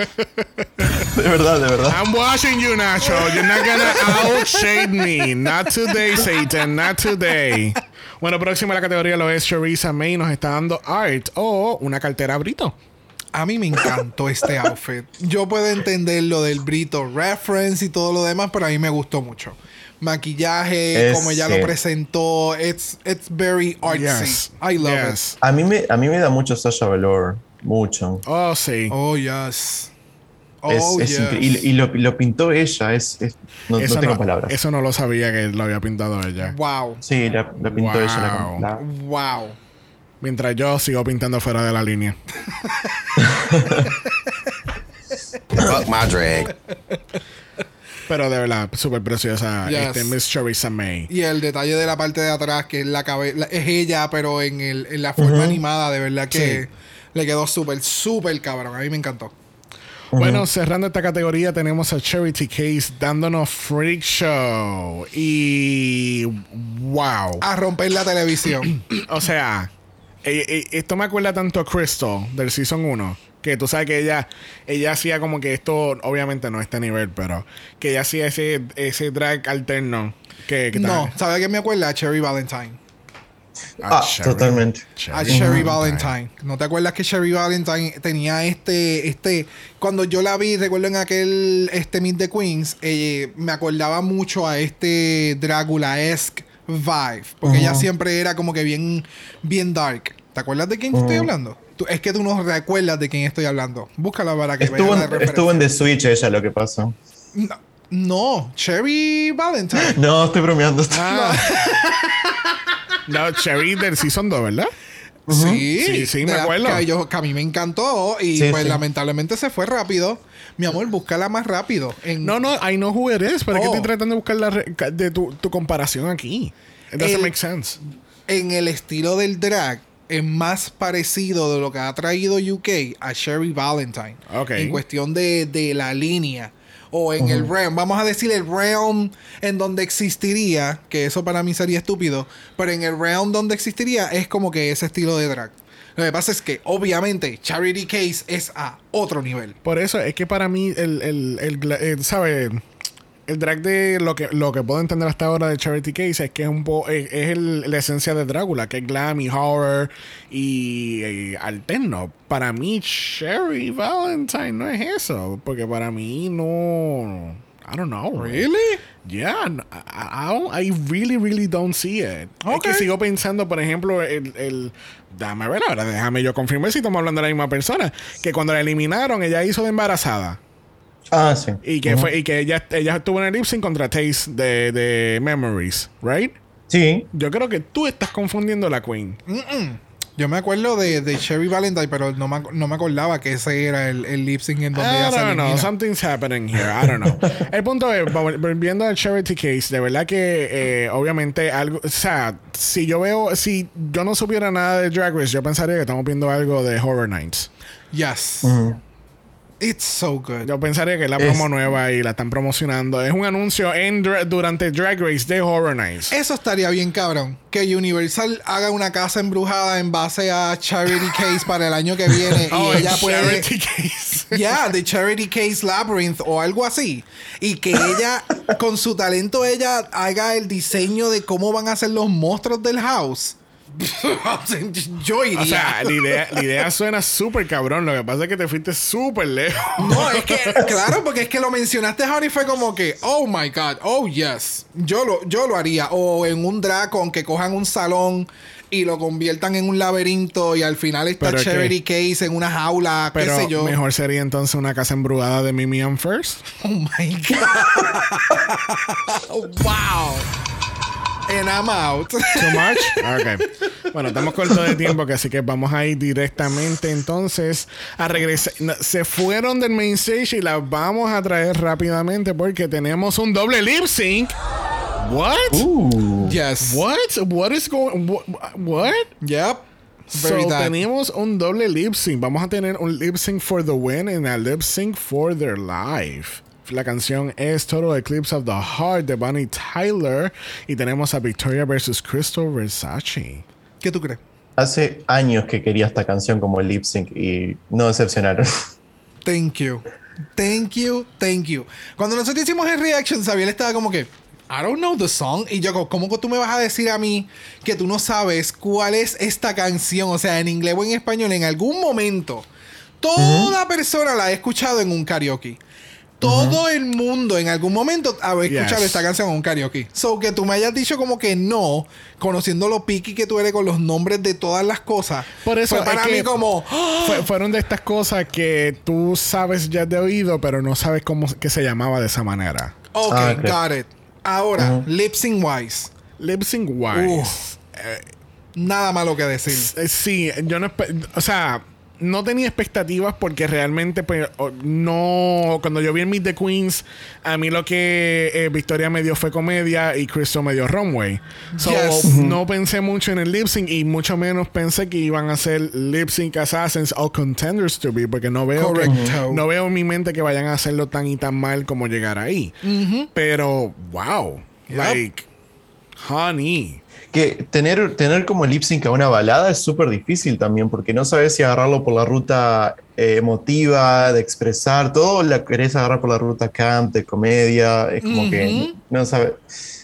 S5: De verdad, de verdad.
S1: I'm watching you, Nacho. You're not gonna outshade me. Not today, Satan. Not today. Bueno, próxima a la categoría lo es Charissa May. Nos está dando art o una cartera Brito.
S2: A mí me encantó este outfit. Yo puedo entender lo del Brito reference y todo lo demás, pero a mí me gustó mucho. Maquillaje,
S5: Es
S2: como ella lo presentó, it's, it's very artsy.
S1: Yes.
S2: I love
S1: Yes.
S5: A mí me, a mí me da mucho Sasha Velour, mucho.
S1: Oh, sí.
S2: it. Oh, yes.
S5: Es-
S2: Oh,
S5: es
S2: yes.
S5: y, y lo, lo pintó ella, es, es- no, tengo
S1: no,
S5: palabras.
S1: eso no lo sabía que lo había pintado ella.
S2: Wow.
S5: Sí, la, la pintó ella. la-
S1: Wow.
S5: la-
S2: Wow.
S1: Mientras yo sigo pintando fuera de la línea.
S4: Fuck my drag.
S1: Pero de verdad, súper preciosa.
S2: Yes.
S1: Este Miss Charissa May.
S2: Y el detalle de la parte de atrás, que es la cabeza, es ella, pero en, el, en la forma animada, de verdad que
S1: Sí.
S2: le quedó súper, súper cabrón. A mí me encantó.
S1: Bueno, cerrando esta categoría tenemos a Charity Case dándonos Freak Show. Y wow.
S2: A romper la televisión.
S1: O sea, eh, eh, esto me acuerda tanto a Crystal del Season 1. Que tú sabes que ella, ella hacía como que esto, obviamente no a este nivel, pero que ella hacía ese, ese drag alterno. Que, que
S2: no, ¿sabes qué me acuerda? Cherry Valentine.
S5: Ah,
S1: Cherry.
S5: totalmente.
S2: A Sherry Valentine. ¿No te acuerdas que Sherry Valentine tenía este, este, cuando yo la vi, recuerdo en aquel, este Meet the Queens, eh, me acordaba mucho a este Drácula-esque vibe, porque ella siempre era como que bien, bien dark. ¿Te acuerdas de quién estoy hablando? Tú- es que tú no recuerdas de quién estoy hablando. Búscala para que
S5: Estuvo
S2: veas
S5: en, estuvo en The Switch ella lo que pasó.
S2: No, no, Cherry Valentine.
S5: No, estoy bromeando.
S1: Ah. No, Cherry del Season 2, ¿verdad?
S2: Sí,
S1: Sí, sí, me acuerdo.
S2: Que, yo- que a mí me encantó y
S5: Sí,
S2: pues
S5: sí.
S2: lamentablemente se fue rápido. Mi amor, búscala más rápido. En,
S1: No, no, I know who it is, pero es que
S2: Oh.
S1: estoy tratando de buscar la re- de tu, tu comparación aquí. It doesn't
S2: El-
S1: make sense.
S2: en el estilo del drag, es más parecido de lo que ha traído UK a Sherry Valentine.
S1: Ok.
S2: En cuestión de, de la línea. O en el realm. Vamos a decir el realm en donde existiría. Que eso para mí sería estúpido. Pero en el realm donde existiría es como que ese estilo de drag. Lo que pasa es que, obviamente, Charity Case es a otro nivel.
S1: Por eso es que para mí, el, el, el, el, ¿sabe? El drag de lo que, lo que puedo entender hasta ahora de Charity Case es que es un po, es, es el- la esencia de Drácula, que es glam y horror y, y alterno. Para mí, Sherry Valentine no es eso. Porque para mí no. I don't know.
S2: ¿Really?
S1: Yeah, I, I, don't- I really, really don't see it. Es que sigo pensando, por ejemplo, el, el. Dame ver ahora, déjame yo confirmar si estamos hablando de la misma persona. Que cuando la eliminaron, ella hizo de embarazada.
S5: Ah, sí.
S1: Y que fue, y que ella, ella estuvo en el lip sync contra Taste de, de Memories, ¿right?
S5: Sí.
S1: Yo creo que tú estás confundiendo la Queen.
S2: Yo me acuerdo de, de Sherry Valentine, pero no me, no me acordaba que ese era el, el lip sync en donde
S1: I
S2: ella se
S1: don't know. Something's happening here. I don't know. El punto es, vol- volviendo al Charity Case, de verdad que eh, obviamente algo, o sea, si yo veo, si yo no supiera nada de Drag Race, yo pensaría que estamos viendo algo de Horror Nights.
S2: Yes. It's so good.
S1: Yo pensaría que es la
S5: Es-
S1: promo nueva y la están promocionando. Es un anuncio en dra- durante Drag Race de Horror Nights.
S2: Eso estaría bien, cabrón. Que Universal haga una casa embrujada en base a Charity Case para el año que viene.
S1: Oh,
S2: y
S1: el
S2: ella puede.
S1: Charity Case.
S2: Ya, de Charity Case Labyrinth o algo así. Y que ella, con su talento, ella haga el diseño de cómo van a ser los monstruos del house. Yo iría.
S1: O sea, la idea, la idea suena súper cabrón. Lo que pasa es que te fuiste súper lejos.
S2: No, es que, claro, porque es que lo mencionaste, Honey, fue como que, oh my god, oh yes. Yo lo, yo lo haría. O en un Dracon que cojan un salón y lo conviertan en un laberinto y al final está
S1: Pero que-
S2: Case en una jaula, qué
S1: Pero
S2: sé yo.
S1: mejor sería entonces una casa embrujada de Mimi and First.
S2: Oh my god. wow. And I'm out.
S1: Too much? Ok. Bueno, estamos cortos de tiempo, que así que vamos a ir directamente entonces a regresar. Se fueron del main stage y las vamos a traer rápidamente porque tenemos un doble lip sync. What?
S2: Yes.
S1: What? What is going? What? what?
S2: Yep.
S1: So,
S2: Very that.
S1: tenemos un doble lip sync. Vamos a tener un lip sync for the win y a lip sync for their life. La canción es Total Eclipse of the Heart de Bonnie Tyler. Y tenemos a Victoria versus Crystal Versace.
S2: ¿Qué tú crees?
S5: Hace años que quería esta canción como lip sync y no decepcionaron.
S2: Thank you. Thank you, thank you. Cuando nosotros hicimos el reaction, Xavier estaba como que, I don't know the song. Y yo, como, ¿cómo que tú me vas a decir a mí que tú no sabes cuál es esta canción? O sea, en inglés o en español, en algún momento, toda persona la ha escuchado en un karaoke. Todo el mundo en algún momento ha escuchado
S1: Yes.
S2: esta canción en un karaoke. So que tú me hayas dicho como que no, conociendo lo piqui que tú eres con los nombres de todas las cosas.
S1: Por eso
S2: fue para
S1: es que
S2: mí como,
S1: fue- fueron de estas cosas que tú sabes ya de oído, pero no sabes cómo que se llamaba de esa manera.
S2: Ok,
S5: Ah, ok.
S2: got it. Ahora, lip sync wise.
S1: Lip sync wise.
S2: Uf. Nada malo que decir.
S1: Eh, Sí, yo no o sea, no tenía expectativas porque realmente pues no cuando yo vi el Meet the Queens, a mí lo que eh, Victoria me dio fue comedia y Crystal me dio runway. So
S2: Yes.
S1: no pensé mucho en el lip sync y mucho menos pensé que iban a ser lip sync assassins o contenders to be porque no veo que- no veo en mi mente que vayan a hacerlo tan y tan mal como llegar ahí. Pero wow,
S2: Yep.
S1: like honey.
S5: Que tener, tener como lip sync a una balada es súper difícil también, porque no sabes si agarrarlo por la ruta eh, emotiva, de expresar, todo la querés agarrar por la ruta camp, de comedia, es como que no, sabe,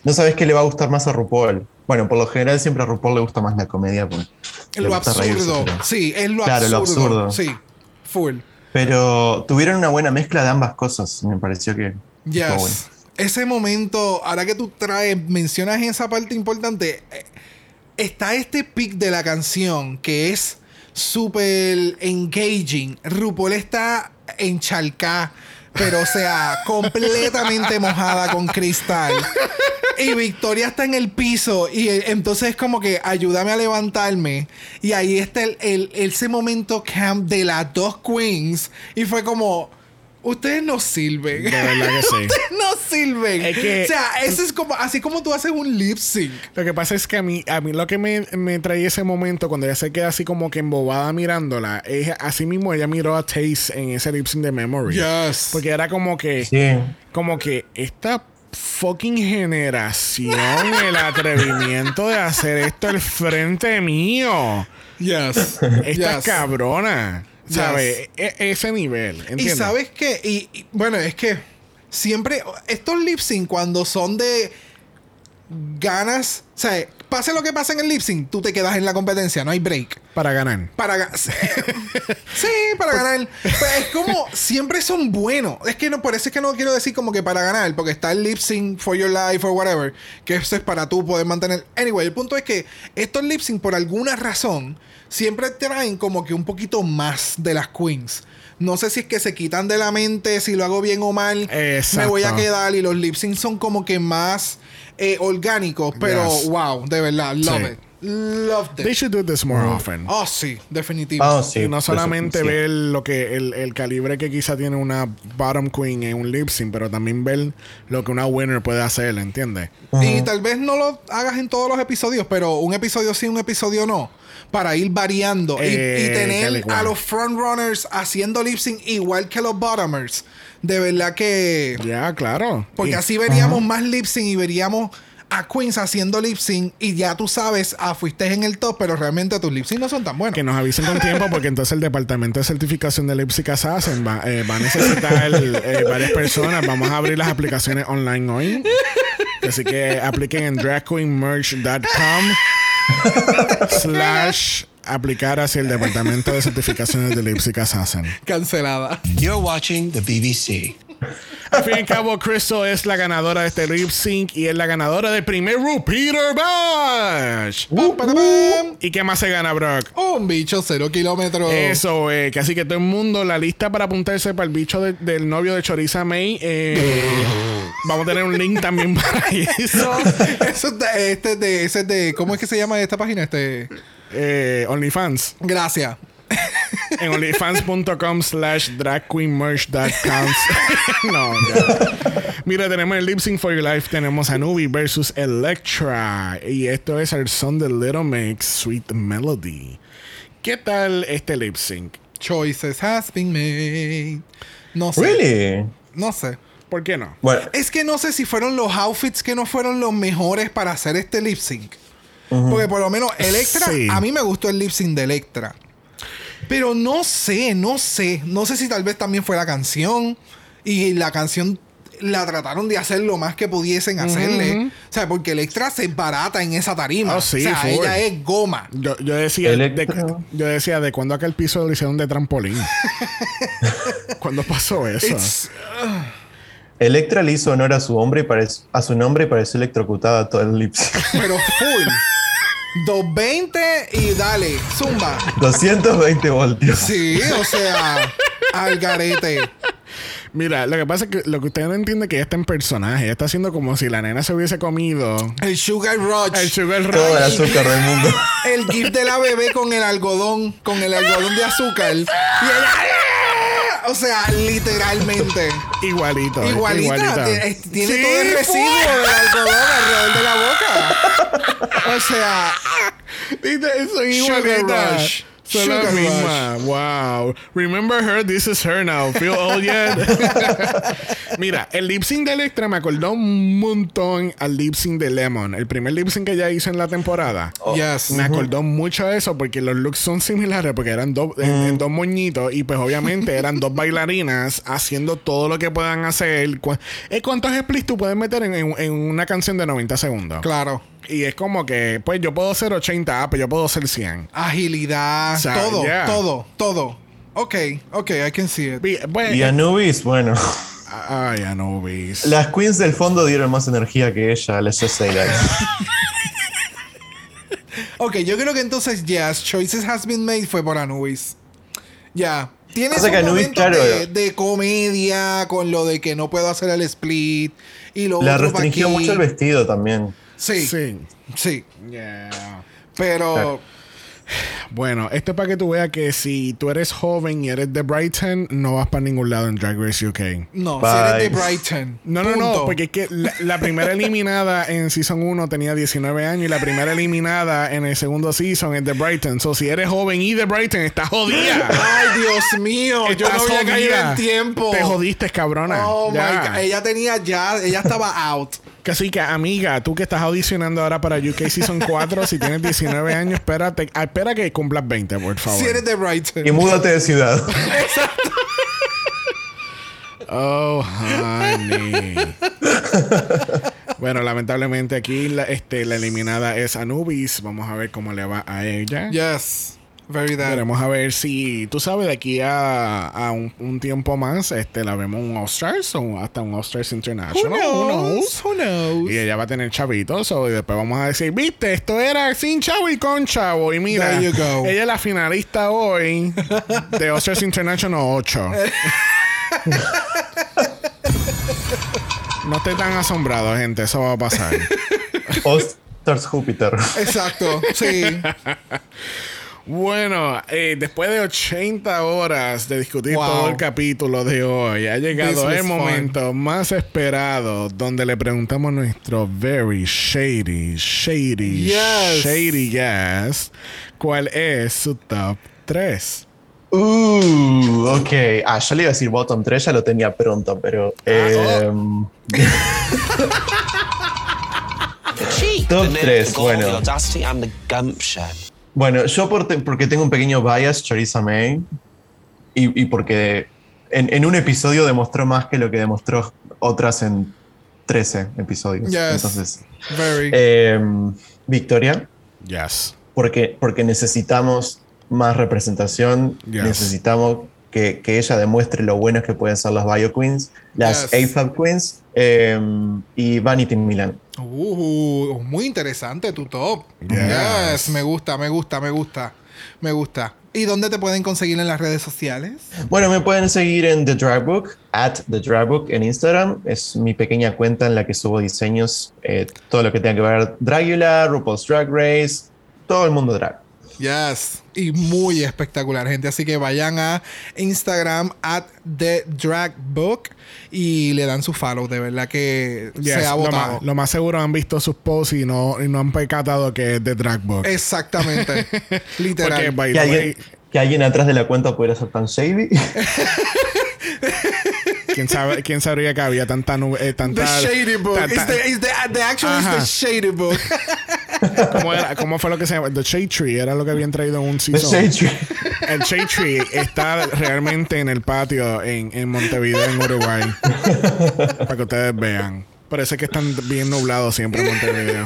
S5: no sabes qué le va a gustar más a RuPaul. Bueno, por lo general siempre a RuPaul le gusta más la comedia.
S2: lo
S5: reírse,
S2: absurdo.
S5: pero-
S2: Sí, es lo
S5: Claro, lo
S2: absurdo.
S5: absurdo.
S2: Sí, full.
S5: Pero tuvieron una buena mezcla de ambas cosas, me pareció que...
S2: Yes. Ese momento, ahora que tú traes, mencionas esa parte importante, eh, está este pic de la canción que es súper engaging. RuPaul está encharcada, pero o sea, completamente mojada con cristal. Y Victoria está en el piso y eh, entonces es como que ayúdame a levantarme. Y ahí está el, el- ese momento camp de las dos queens. Y fue como, ustedes no sirven.
S1: De verdad que sí.
S2: Ustedes no sirven.
S1: Es que-
S2: o sea, eso es como así como tú haces un lip sync.
S1: Lo que pasa es que a mí, a mí lo que me, me trae ese momento cuando ella se queda así como que embobada mirándola, es así mismo ella miró a Taste en ese lip sync de Memory.
S2: Yes.
S1: Porque era como que,
S5: Sí.
S1: como que esta fucking generación, el atrevimiento de hacer esto al frente mío.
S2: Yes.
S1: Esta
S2: Yes.
S1: cabrona. ¿Sabes? E- ese nivel.
S2: Y sabes qué? Y, y, bueno, es que siempre estos lip sync cuando son de ganas, o sea, pase lo que pase en el lip sync, tú te quedas en la competencia, no hay break.
S1: Para ganar.
S2: Para ga- sí, para ganar. Pero es como siempre son buenos. Es que no, por eso es que no quiero decir como que para ganar, porque está el lip sync for your life or whatever, que eso es para tú poder mantener. Anyway, el punto es que estos lip sync por alguna razón siempre traen como que un poquito más de las queens. No sé si es que se quitan de la mente si lo hago bien o mal. Me voy a quedar y los lip sync son como que más eh, orgánicos, pero
S1: Yes.
S2: wow, de verdad, love
S1: Sí.
S2: it. Loved it.
S1: They should do this more often.
S2: Oh, sí, definitivo.
S5: Ah, sí.
S1: y no solamente
S5: sí.
S1: ver lo que el, el calibre que quizá tiene una bottom queen en un lip sync, pero también ver lo que una winner puede hacer, ¿entiendes?
S2: Y tal vez no lo hagas en todos los episodios, pero un episodio sí, un episodio no. Para ir variando y- y,
S1: Eh, y
S2: tener a los frontrunners haciendo lip sync igual que los bottomers. De verdad que.
S1: Ya, claro.
S2: Porque
S1: Y-
S2: así veríamos más lip sync y veríamos a Queens haciendo lip sync y ya tú sabes, ah, fuiste en el top, pero realmente tus lip sync no son tan buenos.
S1: Que nos avisen con tiempo porque entonces el departamento de certificación de Assassin va, eh, va a necesitar eh, varias personas. Vamos a abrir las aplicaciones online hoy. Así que apliquen en dragqueenmerch.com slash aplicar hacia el departamento de certificaciones de Lipsic Assassin.
S2: Cancelada.
S7: You're watching the BBC.
S1: Al fin y al cabo, Crystal es la ganadora de este lip sync y es la ganadora del primer Repeater Bash.
S2: Para, pam.
S1: ¿Y qué más se gana, Brock?
S2: Un bicho cero kilómetros.
S1: Eso, eh, que así que todo el mundo, la lista para apuntarse para el bicho de- del novio de Choriza May. eh, vamos a tener un link también para eso.
S2: Eso es de, este es de, ese es de, ¿cómo es que se llama esta página? Este,
S1: Eh, OnlyFans.
S2: gracias.
S1: En onlyfans.com slash dragqueenmerch.com. no, ya. Mira, tenemos el Lip Sync for Your Life. Tenemos a Nubi versus Electra. Y esto es el son de Little Mix, Sweet Melody. ¿Qué tal este lip sync?
S2: Choices has been made. No sé.
S5: Really?
S2: No sé.
S1: ¿Por qué no?
S5: Bueno,
S2: Es que no sé si fueron los outfits que no fueron los mejores para hacer este lip sync. Porque por lo menos Electra,
S1: Sí.
S2: a mí me gustó el lip sync de Electra. Pero no sé, no sé. No sé si tal vez también fue la canción. Y la canción la trataron de hacer lo más que pudiesen hacerle. O sea, porque Electra se barata en esa tarima.
S1: Oh, sí,
S2: o sea, ella es goma.
S1: Yo, yo decía, de, yo decía, ¿de cuándo aquel piso lo hicieron de trampolín? ¿Cuándo pasó eso?
S2: It's-
S5: Electra le hizo honor a su hombre y a su nombre y pareció electrocutada todo el lip sync.
S2: pero full. 220 y dale, zumba.
S5: 220 voltios.
S2: Sí, o sea, al garete.
S1: Mira, lo que pasa es que lo que usted no entiende es que ella está en personaje. Ella está haciendo como si la nena se hubiese comido
S2: El Sugar Rush.
S1: el sugar
S5: Todo el
S1: rush.
S5: azúcar del mundo.
S2: El gif de la bebé con el algodón, con el algodón de azúcar. Y ella. O sea, literalmente.
S1: Igualito.
S2: Igualita.
S1: igualita.
S2: Tiene,
S1: Sí,
S2: todo el residuo del algodón alrededor de la boca. O sea,
S1: Viste, Son
S2: Sugar rush.
S1: La
S2: Sugar
S1: misma. Wow. Remember her, this is her now. Feel old yet? Mira, el lip sync de Electra me acordó un montón al lip sync de Lemon. El primer lip sync que ella hizo en la temporada.
S2: yes.
S1: Me acordó mucho de eso porque los looks son similares porque eran dos, en- en dos moñitos y pues obviamente eran dos bailarinas haciendo todo lo que puedan hacer. Eh, ¿Cuántos splits tú puedes meter en, en- en una canción de 90 segundos?
S2: Claro.
S1: Y es como que, pues yo puedo ser 80, ah, pero yo puedo ser 100.
S2: Agilidad.
S1: O sea,
S2: todo,
S1: yeah.
S2: todo, todo. Ok, ok, I can see it.
S1: Vi- pues,
S5: Y
S1: eh,
S5: Anubis, bueno.
S1: Ay, Anubis.
S5: Las queens del fondo dieron más energía que ella, let's just say that.
S2: Ok, yo creo que entonces, yes, Choices Has Been Made fue por Anubis. Ya. Tiene
S5: Pasa
S2: sus
S5: que Anubis,
S2: momentos
S5: claro,
S2: de, de comedia con lo de que no puedo hacer el split y lo
S5: La
S2: otro
S5: restringió
S2: aquí.
S5: mucho el vestido también.
S2: Sí, sí.
S1: Sí. Yeah.
S2: Pero,
S1: Bueno, esto es para que tú veas que si tú eres joven y eres de Brighton, no vas para ningún lado en Drag Race UK.
S2: No,
S5: Bye.
S2: si eres de Brighton.
S1: No, no,
S2: punto.
S1: no, porque es que la, la primera eliminada en Season 1 tenía 19 años y la primera eliminada en el segundo Season es de Brighton. So, si eres joven y de Brighton, estás jodida.
S2: Ay, Dios mío. Yo no
S1: Estás
S2: había caído
S1: jodida.
S2: en tiempo.
S1: Te jodiste, cabrona.
S2: Oh
S1: Ya.
S2: my God. Ella tenía ya, ella estaba out.
S1: Que sí, que amiga, tú que estás audicionando ahora para UK Season 4, si tienes 19 años, espérate, ah, espera que cumplas 20, por favor.
S2: Si eres de Brighton.
S5: Y múdate de ciudad.
S1: Oh, honey. bueno, lamentablemente aquí la, este, la eliminada es Anubis. Vamos a ver cómo le va a ella.
S2: Yes. Very that.
S1: Veremos a ver si, tú sabes, de aquí a, a un, un tiempo más, este, la vemos un All-Stars o hasta un All-Stars
S2: Who
S1: International.
S2: knows? Who knows?
S1: Y ella va a tener chavitos. o- y después vamos a decir, viste, esto era sin chavo y con chavo. Y mira,
S2: There you go.
S1: ella es la finalista hoy de All-Stars International 8. no esté tan asombrado, gente. Eso va a pasar.
S5: All-Stars Júpiter.
S2: Exacto. Sí.
S1: Bueno, eh, después de 80 horas de discutir
S2: Wow.
S1: todo el capítulo de hoy, ha llegado el
S2: fun.
S1: momento más esperado donde le preguntamos a nuestro very shady, shady,
S2: Yes.
S1: shady guest cuál es su top 3.
S5: Uh, ok. Ah, yo le iba a decir bottom 3, ya lo tenía pronto, pero. em,
S4: The cheek,
S5: Top
S4: the nerve,
S5: tres,
S4: the gall,
S5: bueno. Bueno, yo por te- porque tengo un pequeño bias, Charissa May, y, y porque en, en un episodio demostró más que lo que demostró otras en 13 episodios.
S2: Yes.
S5: Entonces,
S2: Very.
S5: em, Victoria,
S1: Yes.
S5: porque, porque necesitamos más representación,
S1: Yes.
S5: necesitamos que, que ella demuestre lo buenas que pueden ser las Bio Queens, las
S2: Yes.
S5: AFAB Queens em, y Vanity Milan.
S2: Uh, muy interesante tu top.
S1: Yes.
S2: Yes. Me gusta, me gusta, me gusta. Me gusta. ¿Y dónde te pueden conseguir en las redes sociales?
S5: Bueno, me pueden seguir en The Drag Book, at The Drag Book en Instagram. Es mi pequeña cuenta en la que subo diseños, eh, todo lo que tenga que ver Dragula, RuPaul's Drag Race, todo el mundo drag.
S2: Yes. Y muy espectacular, gente. Así que vayan a Instagram at The Drag Book y le dan su follow. De verdad que
S1: Yes,
S2: se ha
S1: lo,
S2: votado.
S1: más, lo más seguro han visto sus posts y no, y no han percatado que es de Drag Book.
S2: Exactamente. Literal.
S1: Porque,
S5: Que
S1: the
S5: alguien, que alguien atrás de la cuenta pudiera ser tan shady.
S1: ¿quién, sabe, ¿quién sabría que había tanta nube? eh,
S2: The
S1: tanta,
S2: Shady Book.
S1: ta-
S2: It's
S1: ta-
S2: the, it's the, the is the Shady Book.
S1: ¿cómo, era- cómo fue lo que se llama? The Shade Tree era lo que habían traído en un
S5: The
S1: season.
S5: Shade Tree.
S1: El Shade Tree está realmente en el patio en, en Montevideo, en Uruguay. para que ustedes vean. Parece que están bien nublados siempre en Montevideo.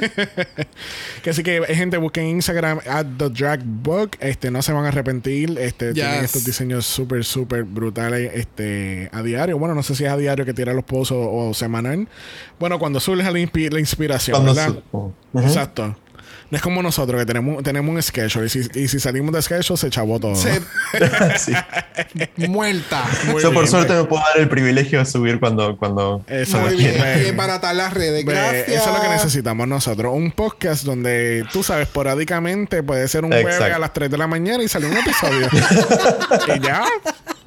S1: que así que gente busquen Instagram at the drag book. Este no se van a arrepentir. Este tienen
S2: Yes.
S1: estos diseños súper súper brutales este a diario. Bueno no sé si es a diario que tira los posts o, o semanal. Bueno cuando surge la, inspi- la inspiración
S5: Cuando
S1: ¿verdad?
S5: su- oh,
S1: exacto no es como nosotros que tenemos, tenemos un schedule y si, y si salimos de schedule se chavó todo
S2: Se-
S5: Sí.
S2: muerta.
S1: Muy
S5: Yo por suerte
S1: ve.
S5: me puedo dar el privilegio de subir cuando, cuando,
S1: Eso
S2: Muy bien. Y embaratar las redes. Gracias.
S1: Eso es lo que necesitamos nosotros. Un podcast donde, tú sabes, esporádicamente puede ser un jueves a las 3 de la mañana y sale un episodio. y ya.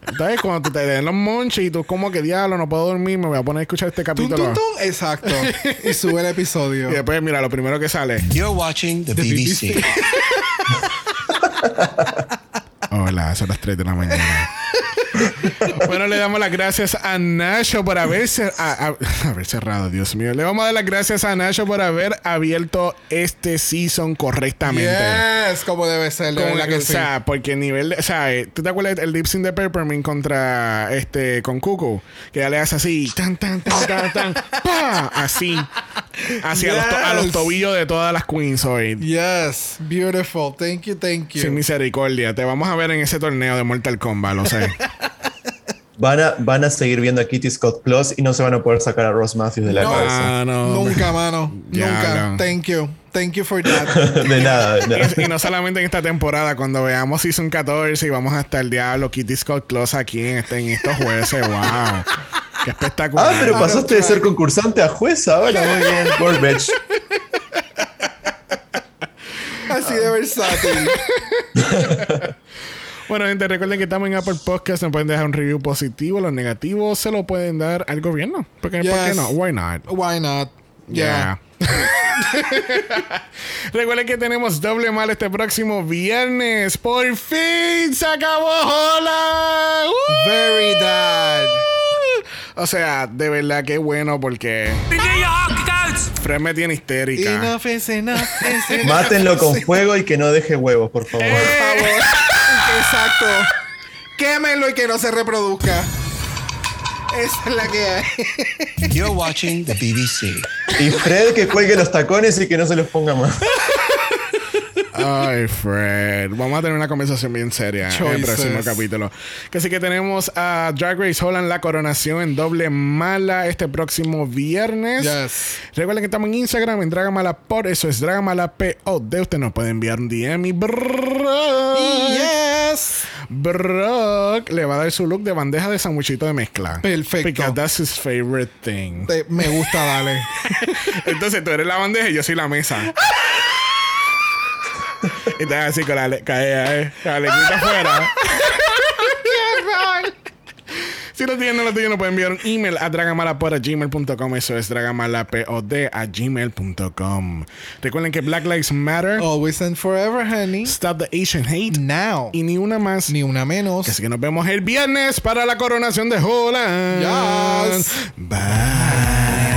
S1: Entonces, cuando tú te den los monches y tú como que diablo, no puedo dormir, me voy a poner a escuchar este
S2: Tum,
S1: capítulo.
S2: tum, tum. Exacto. y sube el episodio.
S1: Y después, mira, lo primero que sale.
S4: You're watching the, BBC.
S1: Hola, son las 3 de la mañana. bueno, le damos las gracias a Nacho por haber, cer- a- a- haber cerrado, Dios mío. Le vamos a dar las gracias a Nacho por haber abierto este season correctamente.
S2: Yes, como debe ser.
S1: Como
S2: verdad
S1: que, o
S2: sí.
S1: sea, porque el nivel de, o sea, eh, ¿tú te acuerdas el lip sync de Peppermint contra este con Cuckoo? Que ya le hace así, tan tan tan tan tan, pa, así, hacia los to- a los tobillos de todas las queens hoy.
S2: Yes, beautiful. Thank you, thank you.
S1: Sin misericordia, te vamos a ver en ese torneo de Mortal Kombat, lo sé.
S5: Van a, van a seguir viendo a Kitty Scott Plus y no se van a poder sacar a Ross Matthews de la
S2: No.
S5: cabeza.
S1: Ah, no.
S2: Nunca, mano. Nunca.
S1: no.
S2: Thank you. Thank you for that.
S5: De nada, de nada.
S1: Y, y no solamente en esta temporada, cuando veamos Season 14 y vamos hasta el diablo Kitty Scott Close aquí en, este, en estos jueces, wow. Qué espectacular.
S5: Ah, pero pasaste de ser concursante a jueza ahora. Muy bien.
S2: Así de versátil.
S1: Bueno, gente, recuerden que estamos en Apple Podcast. Nos pueden dejar un review positivo. Los negativos se lo pueden dar al gobierno. Porque, ¿Por qué no? Why not?
S2: Why not?
S1: Yeah. Recuerden que tenemos doble mal este próximo viernes. ¡Por fin se acabó! ¡Hola!
S2: Very dad.
S1: O sea, de verdad que bueno porque Fred me tiene histérica.
S2: Enough is enough is enough.
S5: Mátenlo con fuego y que no deje huevos, por favor.
S2: Por favor. Exacto. Quémenlo y que no se reproduzca. Esa es la que hay.
S4: You're watching the BBC.
S5: Y Fred que cuelgue los tacones y que no se los ponga más.
S1: Ay, Fred. Vamos a tener una conversación bien seria en el próximo capítulo. Que Así que tenemos a Drag Race Holland la coronación en doble mala este próximo viernes.
S2: Yes.
S1: Recuerden que estamos en Instagram en Dragamala por eso es Dragamala POD. Usted nos puede enviar un DM y Brock,
S2: Yes.
S1: Brock le va a dar su look de bandeja de sandwichito de mezcla.
S2: Perfecto.
S1: Because that's his favorite thing.
S2: Te- me gusta, dale.
S1: Entonces tú eres la bandeja y yo soy la mesa. y te así con la, cae, eh, la lengüita afuera. Si lo tienen, no lo tienen, no pueden enviar un email a dragamalapod.gmail.com. Eso es dragamalapod a gmail.com. Recuerden que Black Lives Matter.
S2: Always and forever, honey.
S1: Stop the Asian hate.
S2: Now.
S1: Y ni una más.
S2: Ni una menos.
S1: Así que nos vemos el viernes para la coronación de Holland.
S2: Yes.
S1: Bye.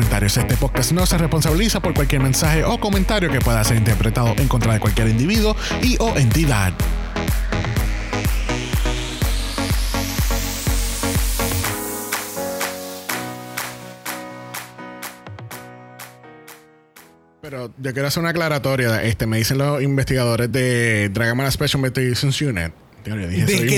S1: Este podcast no se responsabiliza por cualquier mensaje o comentario que pueda ser interpretado en contra de cualquier individuo y o entidad. Pero yo quiero hacer una aclaratoria. Este, me dicen los investigadores de Dragamala Special Investigations Unit. Yo dije
S2: ¿De qué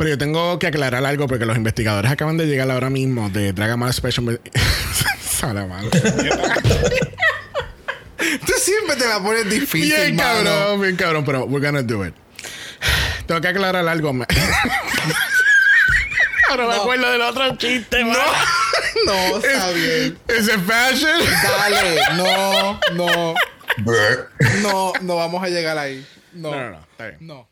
S1: Pero yo tengo que aclarar algo porque los investigadores acaban de llegar ahora mismo de Dragamala Special. Sale mal.
S2: Tú siempre te la pones difícil,
S1: Bien
S2: mano.
S1: cabrón, bien cabrón, pero we're gonna do it. Tengo que aclarar algo. Ahora me acuerdo del otro chiste, no.
S2: No, está bien.
S1: ¿Es fashion?
S2: Dale, no, no. No, no vamos a llegar ahí. No,
S1: No, no, no, está bien.
S2: no.